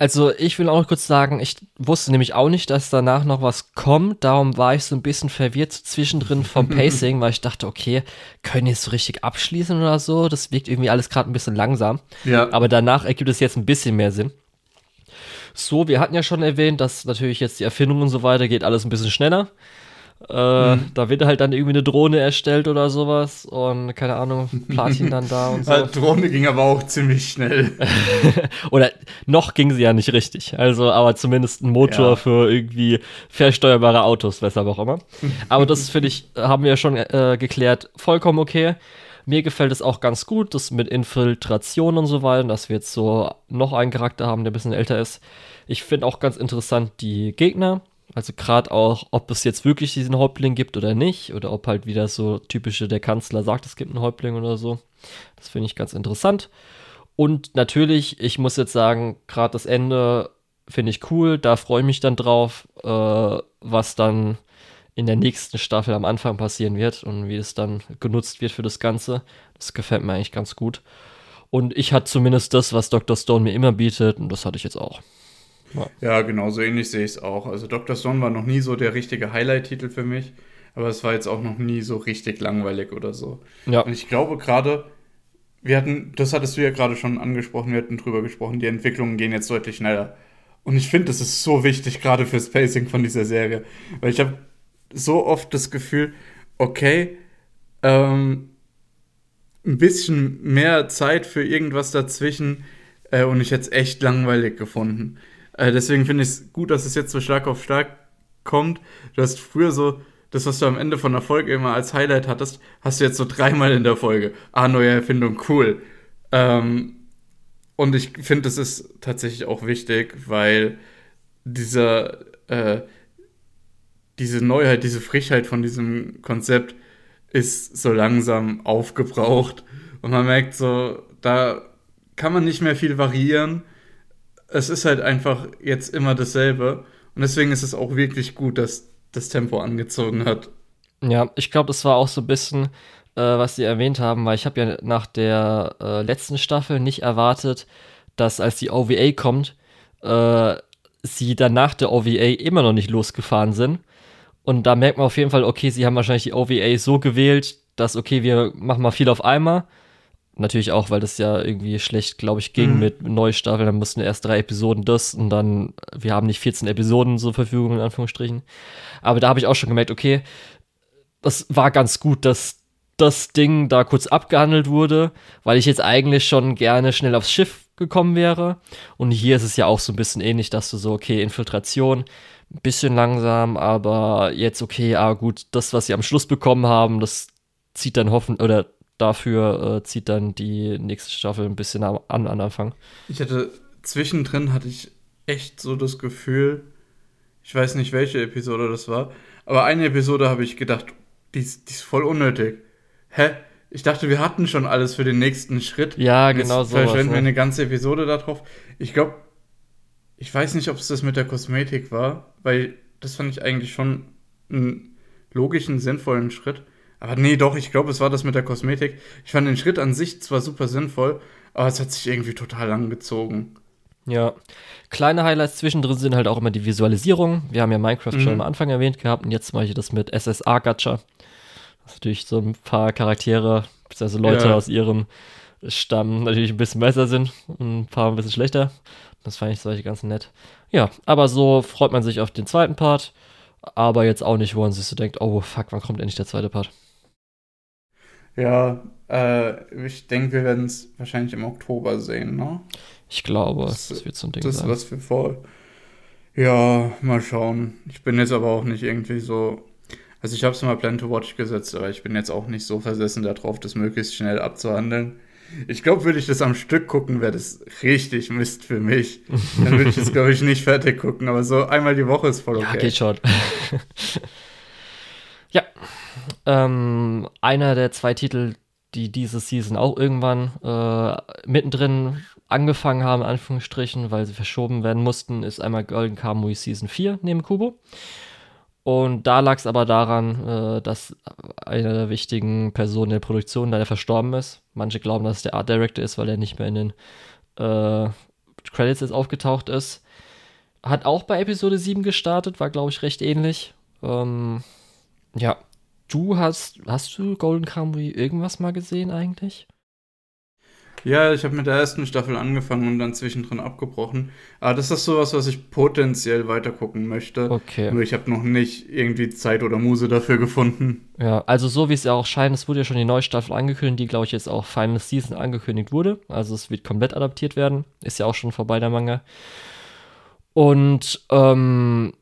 [SPEAKER 2] Also ich will auch kurz sagen, ich wusste nämlich auch nicht, dass danach noch was kommt. Darum war ich so ein bisschen verwirrt zwischendrin vom Pacing, weil ich dachte, okay, können die jetzt so richtig abschließen oder so? Das wirkt irgendwie alles gerade ein bisschen langsam.
[SPEAKER 1] Ja.
[SPEAKER 2] Aber danach ergibt es jetzt ein bisschen mehr Sinn. So, wir hatten ja schon erwähnt, dass natürlich jetzt die Erfindung und so weiter geht alles ein bisschen schneller. Äh, mhm. Da wird halt dann irgendwie eine Drohne erstellt oder sowas und keine Ahnung, Platin dann da und so.
[SPEAKER 1] Die Drohne ging aber auch ziemlich schnell.
[SPEAKER 2] oder noch ging sie ja nicht richtig. Also, aber zumindest ein Motor ja. für irgendwie versteuerbare Autos, weshalb auch immer. aber das finde ich, haben wir ja schon äh, geklärt, vollkommen okay. Mir gefällt es auch ganz gut, das mit Infiltration und so weiter, dass wir jetzt so noch einen Charakter haben, der ein bisschen älter ist. Ich finde auch ganz interessant die Gegner, Also gerade auch, ob es jetzt wirklich diesen Häuptling gibt oder nicht, oder ob halt wieder so typische, der Kanzler sagt, es gibt einen Häuptling oder so. Das finde ich ganz interessant. Und natürlich, ich muss jetzt sagen, gerade das Ende finde ich cool, da freue ich mich dann drauf, äh, was dann in der nächsten Staffel am Anfang passieren wird und wie es dann genutzt wird für das Ganze. Das gefällt mir eigentlich ganz gut. Und ich hatte zumindest das, was Dr. Stone mir immer bietet, und das hatte ich jetzt auch.
[SPEAKER 1] Ja, genau, so ähnlich sehe ich es auch. Also Dr. Stone war noch nie so der richtige Highlight-Titel für mich, aber es war jetzt auch noch nie so richtig langweilig oder so. Ja. Und ich glaube gerade, wir hatten, das hattest du ja gerade schon angesprochen, wir hatten drüber gesprochen, die Entwicklungen gehen jetzt deutlich schneller. Und ich finde, das ist so wichtig, gerade fürs Pacing von dieser Serie. Weil ich habe so oft das Gefühl, okay, ähm, ein bisschen mehr Zeit für irgendwas dazwischen äh, und ich hätte es echt langweilig gefunden. Äh, deswegen finde ich es gut, dass es jetzt so stark auf stark kommt. Du hast früher so, das, was du am Ende von der Folge immer als Highlight hattest, hast du jetzt so dreimal in der Folge. Ah, neue Erfindung, cool. Ähm, und ich finde, das ist tatsächlich auch wichtig, weil dieser, äh, diese Neuheit, diese Frischheit von diesem Konzept ist so langsam aufgebraucht. Und man merkt so, da kann man nicht mehr viel variieren. Es ist halt einfach jetzt immer dasselbe. Und deswegen ist es auch wirklich gut, dass das Tempo angezogen hat.
[SPEAKER 2] Ja, ich glaube, das war auch so ein bisschen, äh, was Sie erwähnt haben, weil ich habe ja nach der äh, letzten Staffel nicht erwartet, dass als die OVA kommt, äh, sie dann nach der OVA immer noch nicht losgefahren sind. Und da merkt man auf jeden Fall, okay, sie haben wahrscheinlich die OVA so gewählt, dass, okay, wir machen mal viel auf einmal. Natürlich auch, weil das ja irgendwie schlecht, glaube ich, ging mhm. mit Neustaffeln. Dann mussten erst drei Episoden das und dann, wir haben nicht 14 Episoden zur Verfügung, in Anführungsstrichen. Aber da habe ich auch schon gemerkt, okay, das war ganz gut, dass das Ding da kurz abgehandelt wurde, weil ich jetzt eigentlich schon gerne schnell aufs Schiff gekommen wäre. Und hier ist es ja auch so ein bisschen ähnlich, dass du so, okay, Infiltration, ein bisschen langsam, aber jetzt okay, ah gut, das, was sie am Schluss bekommen haben, das zieht dann hoffen oder dafür äh, zieht dann die nächste Staffel ein bisschen an, an Anfang.
[SPEAKER 1] Ich hatte zwischendrin hatte ich echt so das Gefühl, ich weiß nicht, welche Episode das war, aber eine Episode habe ich gedacht, die ist, die ist voll unnötig. Hä? Ich dachte, wir hatten schon alles für den nächsten Schritt.
[SPEAKER 2] Ja, genau so.
[SPEAKER 1] Verschwenden wir eine ganze Episode darauf. Ich glaube, ich weiß nicht, ob es das mit der Kosmetik war, weil das fand ich eigentlich schon einen logischen, sinnvollen Schritt. Aber nee, doch, ich glaube, es war das mit der Kosmetik. Ich fand den Schritt an sich zwar super sinnvoll, aber es hat sich irgendwie total lang gezogen.
[SPEAKER 2] Ja. Kleine Highlights zwischendrin sind halt auch immer die Visualisierung. Wir haben ja Minecraft mhm. schon am Anfang erwähnt gehabt und jetzt mache ich das mit SSA-Gacha. Das ist natürlich so ein paar Charaktere, also Leute ja. aus ihrem Stamm natürlich ein bisschen besser sind und ein paar ein bisschen schlechter. Das fand ich solche ganz nett. Ja, aber so freut man sich auf den zweiten Part. Aber jetzt auch nicht, wo man sich so denkt, oh fuck, wann kommt endlich der zweite Part?
[SPEAKER 1] Ja, äh, ich denke, wir werden es wahrscheinlich im Oktober sehen, ne?
[SPEAKER 2] Ich glaube, das, das wird so ein Ding
[SPEAKER 1] das sein. Das ist was für voll. Ja, mal schauen. Ich bin jetzt aber auch nicht irgendwie so. Also ich habe es mal Plan to Watch gesetzt, aber ich bin jetzt auch nicht so versessen darauf, das möglichst schnell abzuhandeln. Ich glaube, würde ich das am Stück gucken, wäre das richtig Mist für mich. Dann würde ich das, glaube ich, nicht fertig gucken. Aber so einmal die Woche ist voll okay.
[SPEAKER 2] Ja, geht schon. Ähm, einer der zwei Titel, die diese Season auch irgendwann äh, mittendrin angefangen haben, in Anführungsstrichen, weil sie verschoben werden mussten, ist einmal Golden Kamui Season 4 neben Kubo. Und da lag es aber daran, äh, dass eine der wichtigen Personen der Produktion leider verstorben ist. Manche glauben, dass es der Art Director ist, weil er nicht mehr in den äh, Credits jetzt aufgetaucht ist. Hat auch bei Episode 7 gestartet, war, glaube ich, recht ähnlich. Ähm, ja, du hast, hast du Golden Kamuy irgendwas mal gesehen eigentlich?
[SPEAKER 1] Ja, ich habe mit der ersten Staffel angefangen und dann zwischendrin abgebrochen. Aber das ist sowas, was ich potenziell weitergucken möchte.
[SPEAKER 2] Okay.
[SPEAKER 1] Nur ich habe noch nicht irgendwie Zeit oder Muse dafür gefunden.
[SPEAKER 2] Ja, also so wie es ja auch scheint, es wurde ja schon die neue Staffel angekündigt, die glaube ich jetzt auch Final Season angekündigt wurde. Also es wird komplett adaptiert werden. Ist ja auch schon vorbei der Manga. Und ähm,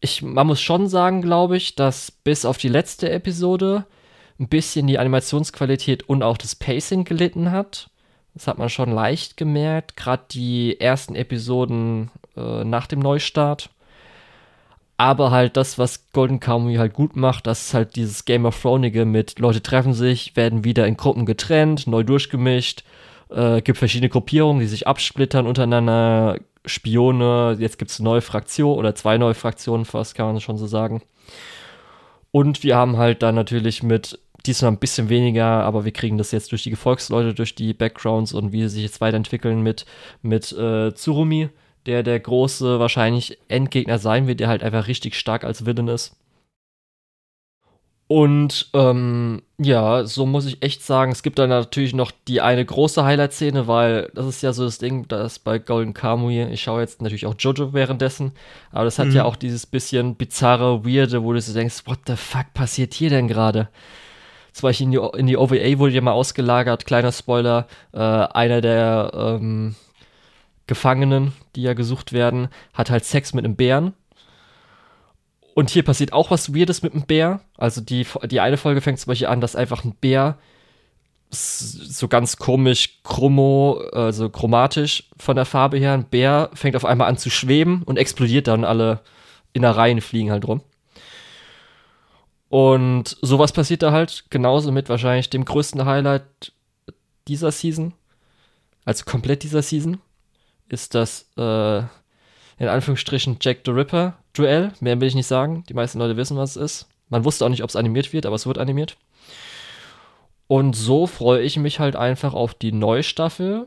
[SPEAKER 2] ich, man muss schon sagen, glaube ich, dass bis auf die letzte Episode ein bisschen die Animationsqualität und auch das Pacing gelitten hat. Das hat man schon leicht gemerkt, gerade die ersten Episoden äh, nach dem Neustart. Aber halt das, was Golden Kamuy halt gut macht, das ist halt dieses Game of Thronesige mit Leute treffen sich, werden wieder in Gruppen getrennt, neu durchgemischt, äh, gibt verschiedene Gruppierungen, die sich absplittern untereinander, Spione, jetzt gibt es eine neue Fraktion oder zwei neue Fraktionen fast, kann man schon so sagen. Und wir haben halt dann natürlich mit diesmal ein bisschen weniger, aber wir kriegen das jetzt durch die Gefolgsleute, durch die Backgrounds und wie sie sich jetzt weiterentwickeln mit, mit äh, Tsurumi, der der große wahrscheinlich Endgegner sein wird, der halt einfach richtig stark als Villain ist. Und ähm, ja, so muss ich echt sagen, es gibt dann natürlich noch die eine große Highlight-Szene, weil das ist ja so das Ding, das bei Golden Kamui, ich schaue jetzt natürlich auch Jojo währenddessen, aber das hat mhm. ja auch dieses bisschen bizarre, weirde, wo du so denkst, what the fuck passiert hier denn gerade? Zum Beispiel in die, in die OVA wurde ja mal ausgelagert, kleiner Spoiler, äh, einer der ähm, Gefangenen, die ja gesucht werden, hat halt Sex mit einem Bären und hier passiert auch was Weirdes mit dem Bär. Also die, die eine Folge fängt zum Beispiel an, dass einfach ein Bär so ganz komisch chromo, also chromatisch von der Farbe her, ein Bär fängt auf einmal an zu schweben und explodiert dann alle Innereien fliegen halt rum. Und sowas passiert da halt genauso mit wahrscheinlich dem größten Highlight dieser Season, also komplett dieser Season, ist das äh, in Anführungsstrichen Jack the Ripper Duell. Mehr will ich nicht sagen. Die meisten Leute wissen, was es ist. Man wusste auch nicht, ob es animiert wird, aber es wird animiert. Und so freue ich mich halt einfach auf die neue Staffel.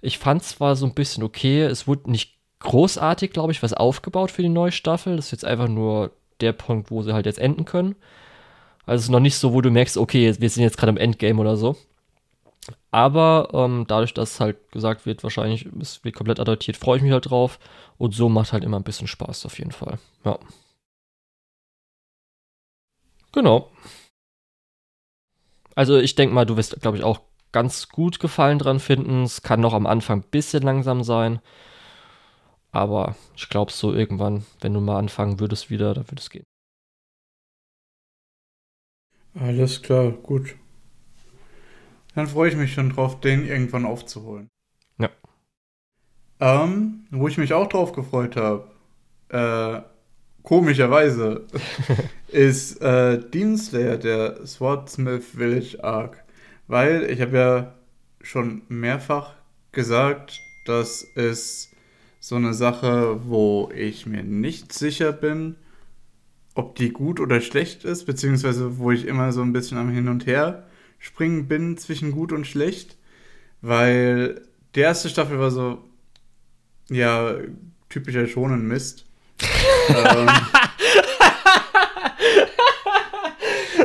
[SPEAKER 2] Ich fand zwar so ein bisschen okay, es wurde nicht großartig, glaube ich, was aufgebaut für die neue Staffel. Das ist jetzt einfach nur der Punkt, wo sie halt jetzt enden können. Also es ist noch nicht so, wo du merkst, okay, wir sind jetzt gerade im Endgame oder so. Aber ähm, dadurch, dass halt gesagt wird, wahrscheinlich es wird komplett adaptiert, freue ich mich halt drauf. Und so macht halt immer ein bisschen Spaß auf jeden Fall. Ja. Genau. Also ich denke mal, du wirst, glaube ich, auch ganz gut Gefallen dran finden. Es kann noch am Anfang ein bisschen langsam sein. Aber ich glaube, so irgendwann, wenn du mal anfangen würdest wieder, dann würde es gehen.
[SPEAKER 1] Alles klar, gut. Dann freue ich mich schon drauf, den irgendwann aufzuholen.
[SPEAKER 2] Ja.
[SPEAKER 1] Ähm, wo ich mich auch drauf gefreut habe, äh, komischerweise, ist äh, Slayer, der Swordsmith Village Arc. Weil ich habe ja schon mehrfach gesagt, das ist so eine Sache, wo ich mir nicht sicher bin, ob die gut oder schlecht ist, beziehungsweise wo ich immer so ein bisschen am Hin und Her springen bin zwischen gut und schlecht, weil die erste Staffel war so, ja, typischer schonen Mist. ähm,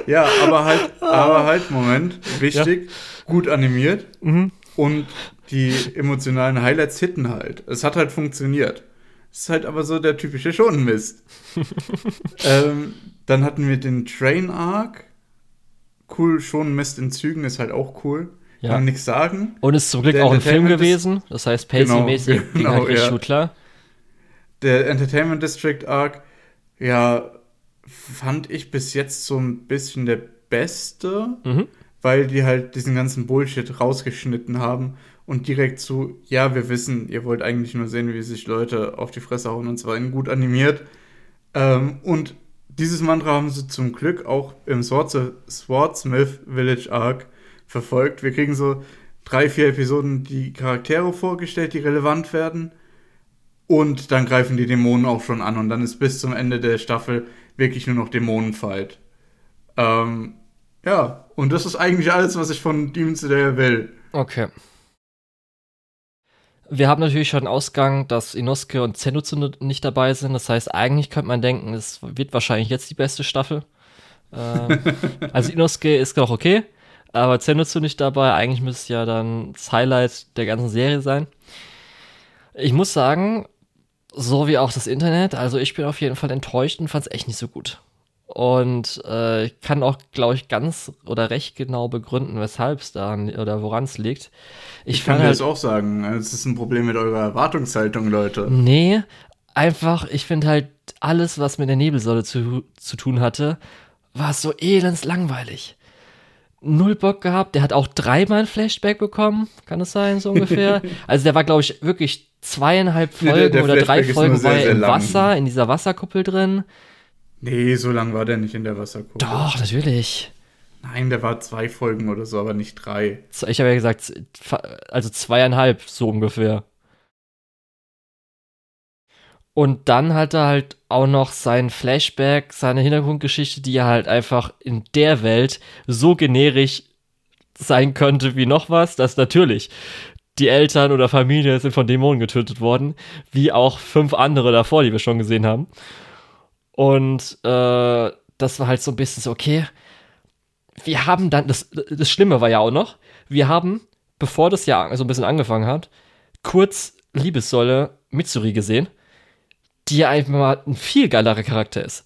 [SPEAKER 1] ja, aber halt, aber halt, Moment, wichtig, ja. gut animiert mhm. und die emotionalen Highlights hitten halt. Es hat halt funktioniert. Es ist halt aber so der typische Schonenmist. ähm, dann hatten wir den Train Arc, cool, schon Mist in Zügen ist halt auch cool. Ja. Kann nichts sagen.
[SPEAKER 2] Und ist zum Glück Der auch ein Film gewesen. Das heißt, Pacey-mäßig genau, ging halt richtig ja. gut klar.
[SPEAKER 1] Der Entertainment District Arc, ja, fand ich bis jetzt so ein bisschen der beste, mhm. weil die halt diesen ganzen Bullshit rausgeschnitten haben und direkt zu, ja, wir wissen, ihr wollt eigentlich nur sehen, wie sich Leute auf die Fresse hauen und zwar in gut animiert. Ähm, und dieses Mantra haben sie zum Glück auch im Swordsmith Village Arc verfolgt. Wir kriegen so drei, vier Episoden die Charaktere vorgestellt, die relevant werden. Und dann greifen die Dämonen auch schon an. Und dann ist bis zum Ende der Staffel wirklich nur noch Dämonenfight. Ähm, ja, und das ist eigentlich alles, was ich von Demon Slayer will.
[SPEAKER 2] Okay. Wir haben natürlich schon Ausgang, dass Inosuke und Zenitsu nicht dabei sind. Das heißt, eigentlich könnte man denken, es wird wahrscheinlich jetzt die beste Staffel. Ähm, also Inosuke ist noch okay, aber Zenitsu nicht dabei. Eigentlich müsste ja dann das Highlight der ganzen Serie sein. Ich muss sagen, so wie auch das Internet, also ich bin auf jeden Fall enttäuscht und fand es echt nicht so gut. Und äh, ich kann auch, glaube ich, ganz oder recht genau begründen, weshalb es daran oder woran es liegt.
[SPEAKER 1] Ich, ich kann halt, das auch sagen. Es ist ein Problem mit eurer Erwartungshaltung, Leute.
[SPEAKER 2] Nee, einfach, ich finde halt, alles, was mit der Nebelsäule zu, zu tun hatte, war so elends langweilig. Null Bock gehabt. Der hat auch dreimal ein Flashback bekommen. Kann es sein, so ungefähr? also der war, glaube ich, wirklich zweieinhalb
[SPEAKER 1] Nee,
[SPEAKER 2] Folgen
[SPEAKER 1] der- der
[SPEAKER 2] oder drei Folgen
[SPEAKER 1] sehr,
[SPEAKER 2] war er im
[SPEAKER 1] lang.
[SPEAKER 2] Wasser, in dieser Wasserkuppel drin.
[SPEAKER 1] Nee, so lang war der nicht in der Wasserkuppel.
[SPEAKER 2] Doch, natürlich.
[SPEAKER 1] Nein, der war zwei Folgen oder so, aber nicht drei.
[SPEAKER 2] Ich habe ja gesagt, also zweieinhalb, so ungefähr. Und dann hat er halt auch noch sein Flashback, seine Hintergrundgeschichte, die er halt einfach in der Welt so generisch sein könnte wie noch was, dass natürlich die Eltern oder Familie sind von Dämonen getötet worden, wie auch fünf andere davor, die wir schon gesehen haben. Und äh, das war halt so ein bisschen so, okay, wir haben dann, das, das Schlimme war ja auch noch, wir haben, bevor das Jahr so ein bisschen angefangen hat, kurz Liebessäule Mitsuri gesehen, die ja einfach mal ein viel geilerer Charakter ist.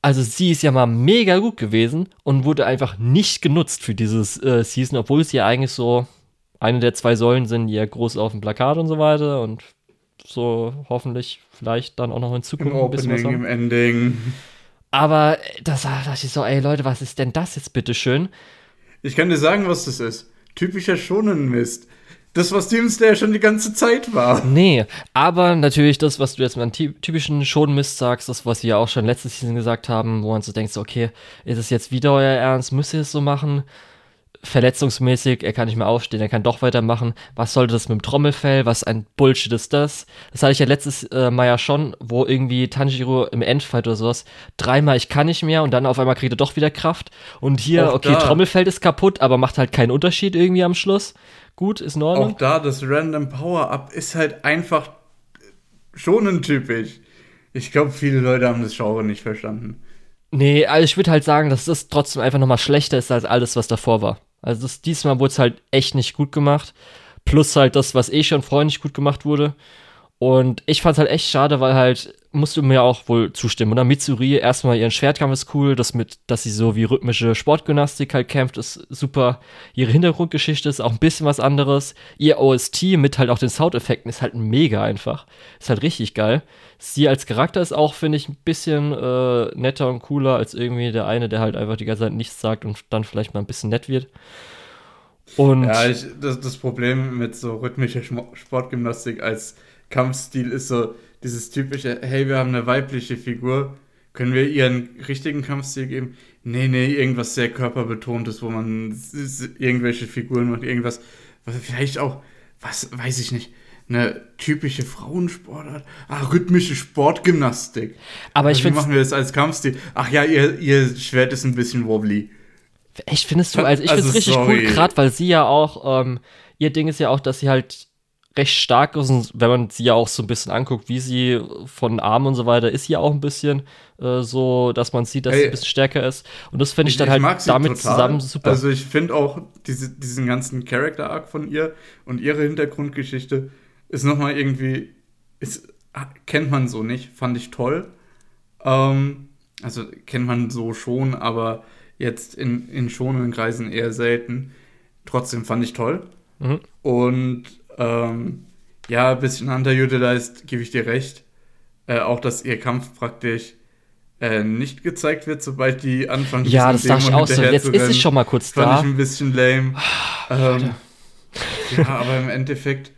[SPEAKER 2] Also sie ist ja mal mega gut gewesen und wurde einfach nicht genutzt für dieses äh, Season, obwohl sie ja eigentlich so eine der zwei Säulen sind, die ja groß auf dem Plakat und so weiter und so hoffentlich vielleicht dann auch noch in
[SPEAKER 1] Im
[SPEAKER 2] Zukunft ein bisschen was
[SPEAKER 1] Opening,
[SPEAKER 2] haben.
[SPEAKER 1] im Ending.
[SPEAKER 2] Aber das da dachte ich so, ey Leute, was ist denn das jetzt bitte schön?
[SPEAKER 1] Ich kann dir sagen, was das ist. Typischer Shonen-Mist. Das, was Demon Slayer schon die ganze Zeit war.
[SPEAKER 2] Nee, aber natürlich das, was du jetzt mit einem ty- typischen Schonmist sagst, das, was wir ja auch schon letztes Season gesagt haben, wo man so denkt, okay, ist es jetzt wieder euer Ernst, müsst ihr es so machen? Verletzungsmäßig, er kann nicht mehr aufstehen, er kann doch weitermachen. Was sollte das mit dem Trommelfell? Was ein Bullshit ist das? Das hatte ich ja letztes äh, Mal ja schon, wo irgendwie Tanjiro im Endfight oder sowas dreimal ich kann nicht mehr und dann auf einmal kriegt er doch wieder Kraft. Und hier,
[SPEAKER 1] Auch
[SPEAKER 2] okay,
[SPEAKER 1] da.
[SPEAKER 2] Trommelfell ist kaputt, aber macht halt keinen Unterschied irgendwie am Schluss. Gut, ist in Ordnung.
[SPEAKER 1] Auch da, das Random Power-Up ist halt einfach Shonen-typisch. Ich glaube, viele Leute haben das Genre nicht verstanden.
[SPEAKER 2] Nee, also ich würde halt sagen, dass das trotzdem einfach nochmal schlechter ist als alles, was davor war. Also das, diesmal wurde es halt echt nicht gut gemacht. Plus halt das, was eh schon vorher nicht gut gemacht wurde. Und ich fand es halt echt schade, weil halt, musst du mir auch wohl zustimmen, oder? Mitsuri, erstmal ihren Schwertkampf ist cool, das mit, dass sie so wie rhythmische Sportgymnastik halt kämpft, ist super. Ihre Hintergrundgeschichte ist auch ein bisschen was anderes. Ihr OST mit halt auch den Soundeffekten ist halt mega einfach. Ist halt richtig geil. Sie als Charakter ist auch, finde ich, ein bisschen äh, netter und cooler als irgendwie der eine, der halt einfach die ganze Zeit nichts sagt und dann vielleicht mal ein bisschen nett wird. Und
[SPEAKER 1] Ja, ich, das, das Problem mit so rhythmischer Sportgymnastik als Kampfstil ist so dieses typische, hey, wir haben eine weibliche Figur, können wir ihr einen richtigen Kampfstil geben? Nee, nee, irgendwas sehr körperbetontes, wo man irgendwelche Figuren macht, irgendwas, was vielleicht auch, was weiß ich nicht, eine typische Frauensportart. Ah, rhythmische Sportgymnastik.
[SPEAKER 2] aber ich
[SPEAKER 1] Wie
[SPEAKER 2] finde
[SPEAKER 1] machen wir das als Kampfstil? Ach ja, ihr, ihr Schwert ist ein bisschen wobbly.
[SPEAKER 2] Echt, findest du? Also ich
[SPEAKER 1] Also,
[SPEAKER 2] finde es richtig
[SPEAKER 1] sorry.
[SPEAKER 2] cool, gerade weil sie ja auch, ähm, ihr Ding ist ja auch, dass sie halt recht stark ist und wenn man sie ja auch so ein bisschen anguckt, wie sie von Arm und so weiter, ist sie ja auch ein bisschen äh, so, dass man sieht, dass sie
[SPEAKER 1] Ey.
[SPEAKER 2] ein bisschen stärker ist. Und das finde ich, dann halt
[SPEAKER 1] mag sie
[SPEAKER 2] damit
[SPEAKER 1] total.
[SPEAKER 2] zusammen super.
[SPEAKER 1] Also ich finde auch diese, diesen ganzen Character Arc von ihr und ihre Hintergrundgeschichte ist nochmal irgendwie, ist, kennt man so nicht, fand ich toll. Ähm, also kennt man so schon, aber jetzt in, in schonenden Kreisen eher selten. Trotzdem fand ich toll.
[SPEAKER 2] Mhm.
[SPEAKER 1] Und ähm, ja, ein bisschen underutilized, gebe ich dir recht. Äh, auch, dass ihr Kampf praktisch äh, nicht gezeigt wird, sobald die anfangen.
[SPEAKER 2] ja, das dachte ich auch so. Jetzt ist sie schon mal kurz
[SPEAKER 1] Fand
[SPEAKER 2] da.
[SPEAKER 1] ich ein bisschen lame. ähm, ja, aber im Endeffekt,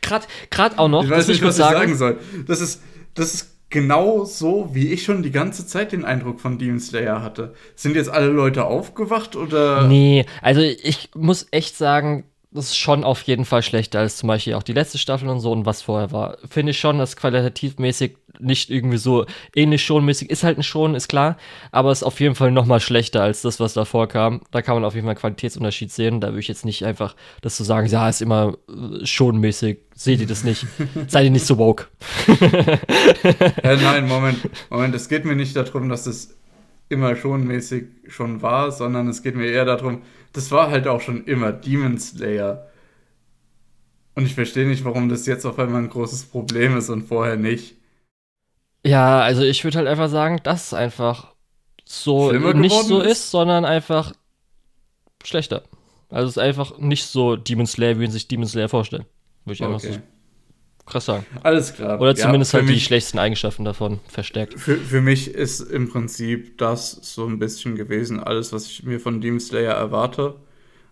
[SPEAKER 2] Gerade auch noch,
[SPEAKER 1] ich weiß nicht, was ich sagen soll. Das ist, das ist genau so, wie ich schon die ganze Zeit den Eindruck von Demon Slayer hatte. Sind jetzt alle Leute aufgewacht oder?
[SPEAKER 2] Nee, also ich muss echt sagen, das ist schon auf jeden Fall schlechter als zum Beispiel auch die letzte Staffel und so und was vorher war. Finde ich schon, dass qualitativmäßig nicht irgendwie so ähnlich schonmäßig ist halt ein Schon, ist klar, aber ist auf jeden Fall noch mal schlechter als das, was davor kam. Da kann man auf jeden Fall einen Qualitätsunterschied sehen. Da würde ich jetzt nicht einfach das zu sagen, ja, ist immer äh, schonmäßig. Seht ihr das nicht? Seid ihr nicht so woke?
[SPEAKER 1] Äh, nein, Moment, Moment, es geht mir nicht darum, dass es immer schon mäßig schon war, sondern es geht mir eher darum, das war halt auch schon immer Demon Slayer. Und ich verstehe nicht, warum das jetzt auf einmal ein großes Problem ist und vorher nicht.
[SPEAKER 2] Ja, also ich würde halt einfach sagen, dass es einfach so nicht so
[SPEAKER 1] ist?
[SPEAKER 2] ist, sondern einfach schlechter. Also es ist einfach nicht so Demon Slayer, wie man sich Demon Slayer vorstellen. Würde ich einfach
[SPEAKER 1] Okay.
[SPEAKER 2] so krass sagen.
[SPEAKER 1] Alles klar.
[SPEAKER 2] Oder
[SPEAKER 1] Ja,
[SPEAKER 2] zumindest
[SPEAKER 1] für
[SPEAKER 2] halt die
[SPEAKER 1] mich-
[SPEAKER 2] schlechtesten Eigenschaften davon verstärkt.
[SPEAKER 1] Für, für mich ist im Prinzip das so ein bisschen gewesen, alles, was ich mir von Demon Slayer erwarte.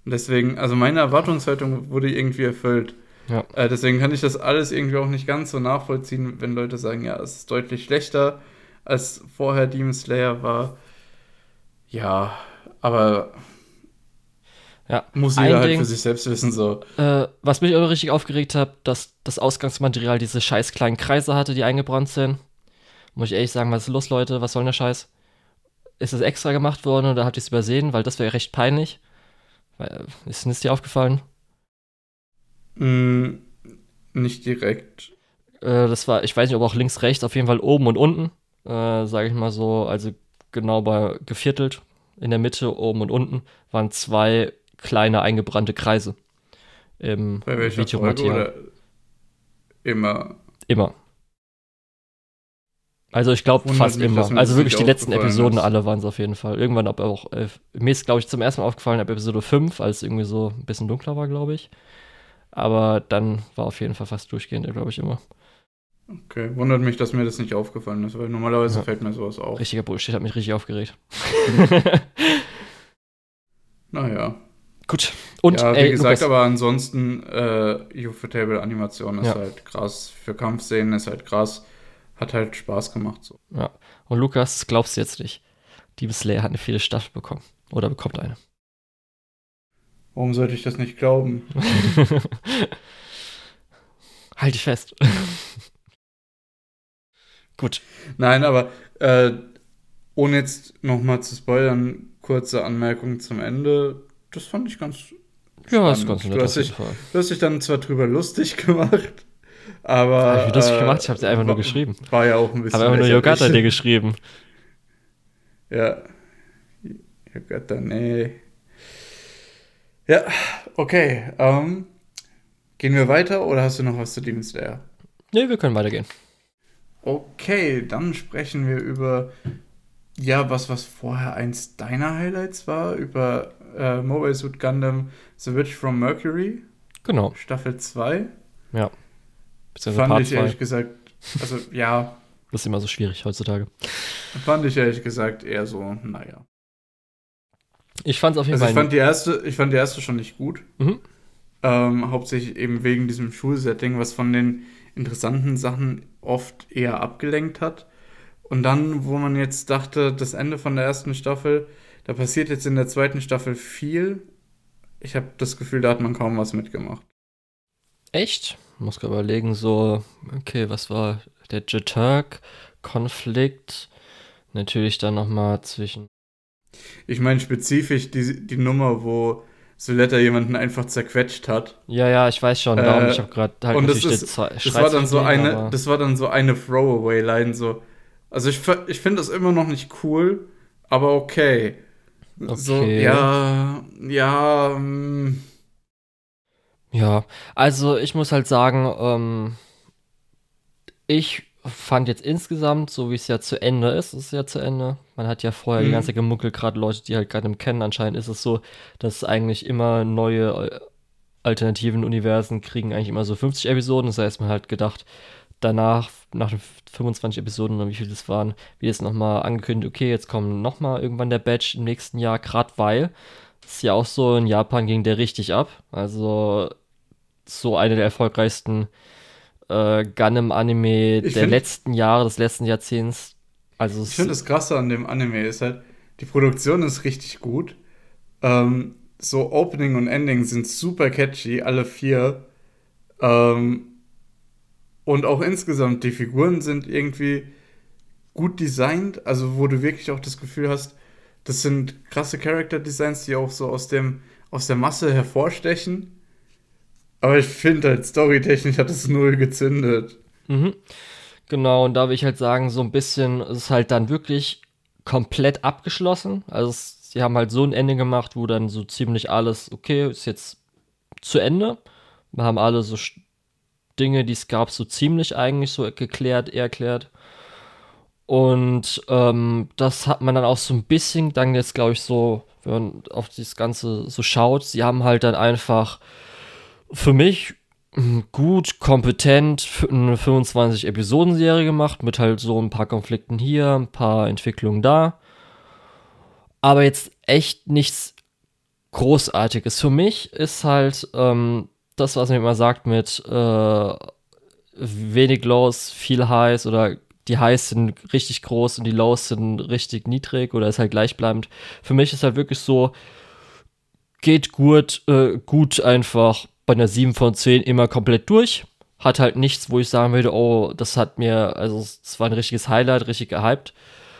[SPEAKER 1] Und deswegen, also meine Erwartungshaltung wurde irgendwie erfüllt.
[SPEAKER 2] Ja.
[SPEAKER 1] Äh, deswegen kann ich das alles irgendwie auch nicht ganz so nachvollziehen, wenn Leute sagen, ja, es ist deutlich schlechter als vorher Demon Slayer war. Ja, aber
[SPEAKER 2] Ja.
[SPEAKER 1] muss
[SPEAKER 2] Ein
[SPEAKER 1] jeder halt
[SPEAKER 2] Ding-
[SPEAKER 1] für sich selbst wissen, so.
[SPEAKER 2] Äh, was mich auch richtig aufgeregt hat, dass das Ausgangsmaterial diese scheiß kleinen Kreise hatte, die eingebrannt sind. Muss ich ehrlich sagen, was ist los, Leute? Was soll denn der Scheiß? Ist das extra gemacht worden oder habt ihr es übersehen? Weil das wäre recht peinlich. Äh, ist es dir aufgefallen?
[SPEAKER 1] Mm, nicht direkt.
[SPEAKER 2] Äh, das war, ich weiß nicht, ob auch links, rechts, auf jeden Fall oben und unten. Äh, sage ich mal so, also genau bei geviertelt. In der Mitte, oben und unten, waren zwei kleine eingebrannte Kreise. Im
[SPEAKER 1] Bei welcher Folge immer.
[SPEAKER 2] Immer. Also ich glaube fast
[SPEAKER 1] mich,
[SPEAKER 2] immer. Also wirklich die letzten Episoden
[SPEAKER 1] ist.
[SPEAKER 2] alle waren es auf jeden Fall. Irgendwann ab auch, äh, mir ist glaube ich zum ersten Mal aufgefallen ab Episode 5, als es irgendwie so ein bisschen dunkler war, glaube ich. Aber dann war auf jeden Fall fast durchgehend, glaube ich, immer.
[SPEAKER 1] Okay, wundert mich, dass mir das nicht aufgefallen ist, weil normalerweise
[SPEAKER 2] Ja.
[SPEAKER 1] fällt mir sowas auf.
[SPEAKER 2] Richtiger Bullshit, hat mich richtig aufgeregt.
[SPEAKER 1] Naja.
[SPEAKER 2] Gut. Und
[SPEAKER 1] ja, wie
[SPEAKER 2] ey,
[SPEAKER 1] gesagt,
[SPEAKER 2] Lukas,
[SPEAKER 1] aber ansonsten, äh, Ufotable Animation ist
[SPEAKER 2] Ja.
[SPEAKER 1] halt krass. Für Kampfszenen ist halt krass. Hat halt Spaß gemacht. So.
[SPEAKER 2] ja. Und Lukas, glaubst du jetzt nicht. Demon Slayer hat eine vierte Staffel bekommen. Oder bekommt eine.
[SPEAKER 1] Warum sollte ich das nicht glauben?
[SPEAKER 2] halt dich fest. Gut.
[SPEAKER 1] Nein, aber äh, ohne jetzt nochmal zu spoilern, kurze Anmerkung zum Ende. Das fand ich ganz.
[SPEAKER 2] Ja, ist
[SPEAKER 1] spannend.
[SPEAKER 2] ganz nett
[SPEAKER 1] Du hast, dich, du hast dich dann zwar drüber lustig gemacht, aber.
[SPEAKER 2] Hab ich lustig
[SPEAKER 1] äh,
[SPEAKER 2] gemacht? Ich hab's dir einfach nur
[SPEAKER 1] war-
[SPEAKER 2] geschrieben.
[SPEAKER 1] War ja auch ein bisschen.
[SPEAKER 2] Habe einfach nur. Yogata dir geschrieben.
[SPEAKER 1] Ja. Yogata, nee. Ja, okay. Ähm, gehen wir weiter oder hast du noch was zu Demon Slayer?
[SPEAKER 2] Nee, wir können weitergehen.
[SPEAKER 1] Okay, dann sprechen wir über ja, was was vorher eins deiner Highlights war, über äh, Mobile Suit Gundam The Witch from Mercury,
[SPEAKER 2] Genau.
[SPEAKER 1] Staffel 2.
[SPEAKER 2] Beziehungsweise
[SPEAKER 1] Fand
[SPEAKER 2] Part
[SPEAKER 1] ich
[SPEAKER 2] 2.
[SPEAKER 1] ehrlich gesagt, also ja,
[SPEAKER 2] Das ist immer so schwierig heutzutage.
[SPEAKER 1] fand ich ehrlich gesagt eher so, naja.
[SPEAKER 2] Ich fand es auf jeden
[SPEAKER 1] Also ich
[SPEAKER 2] Fall.
[SPEAKER 1] fand die erste, ich fand die erste schon nicht gut.
[SPEAKER 2] Mhm.
[SPEAKER 1] Ähm, hauptsächlich eben wegen diesem Schulsetting, was von den interessanten Sachen oft eher abgelenkt hat. Und dann, wo man jetzt dachte, das Ende von der ersten Staffel, da passiert jetzt in der zweiten Staffel viel. Ich habe das Gefühl, da hat man kaum was mitgemacht.
[SPEAKER 2] Echt? Muss gerade überlegen, so, okay, was war der Jeturk-Konflikt? Natürlich dann nochmal zwischen.
[SPEAKER 1] Ich meine spezifisch die, die Nummer, wo Soletta jemanden einfach zerquetscht hat.
[SPEAKER 2] Ja, ja, ich weiß schon, darum,
[SPEAKER 1] Äh,
[SPEAKER 2] ich habe gerade halt
[SPEAKER 1] und das ist- Das war dann so eine,
[SPEAKER 2] aber-
[SPEAKER 1] das war dann so eine Throwaway-Line, so. Also ich, ich finde das immer noch nicht cool, aber okay. So,
[SPEAKER 2] Okay.
[SPEAKER 1] ja, ja, mm,
[SPEAKER 2] Ja, also ich muss halt sagen, ähm, ich fand jetzt insgesamt, so wie es ja zu Ende ist, ist es ja zu Ende. Man hat ja vorher die
[SPEAKER 1] Mhm.
[SPEAKER 2] ganze Zeit gemunkelt, gerade Leute, die halt gerade kennen. Anscheinend ist es so, dass eigentlich immer neue äh, alternativen Universen kriegen eigentlich immer so 50 Episoden. Das heißt, man hat gedacht, danach, nach den 25 Episoden oder wie viel das waren, wird jetzt nochmal angekündigt, okay, jetzt kommt nochmal irgendwann der Batch im nächsten Jahr, gerade weil es ja auch so in Japan ging der richtig ab. Also so eine der erfolgreichsten äh, Gundam-Anime
[SPEAKER 1] Ich
[SPEAKER 2] der
[SPEAKER 1] find-
[SPEAKER 2] letzten Jahre, des letzten Jahrzehnts. Also
[SPEAKER 1] ich finde das Krasse an dem Anime ist halt, die Produktion ist richtig gut. Ähm, so Opening und Ending sind super catchy, alle vier. Ähm, und auch insgesamt, die Figuren sind irgendwie gut designt, also wo du wirklich auch das Gefühl hast, das sind krasse Character Designs, die auch so aus dem aus der Masse hervorstechen. Aber ich finde halt storytechnisch hat es null gezündet.
[SPEAKER 2] Mhm. Genau, und da will ich halt sagen, so ein bisschen ist halt dann wirklich komplett abgeschlossen. Also es, sie haben halt so ein Ende gemacht, wo dann so ziemlich alles, okay, ist jetzt zu Ende. Wir haben alle so Dinge, die es gab, so ziemlich eigentlich so geklärt, erklärt. Und ähm, das hat man dann auch so ein bisschen, dann jetzt glaube ich so, wenn man auf das Ganze so schaut, sie haben halt dann einfach für mich mh, gut, kompetent eine 25-Episoden-Serie gemacht, mit halt so ein paar Konflikten hier, ein paar Entwicklungen da. Aber jetzt echt nichts Großartiges. Für mich ist halt ähm, das, was man immer sagt mit äh, wenig Lows, viel Highs oder die Highs sind richtig groß und die Lows sind richtig niedrig oder ist halt gleichbleibend. Für mich ist halt wirklich so, geht gut, äh, gut einfach bei einer 7 von 10 immer komplett durch. Hat halt nichts, wo ich sagen würde, oh, das hat mir, also es war ein richtiges Highlight, richtig gehypt.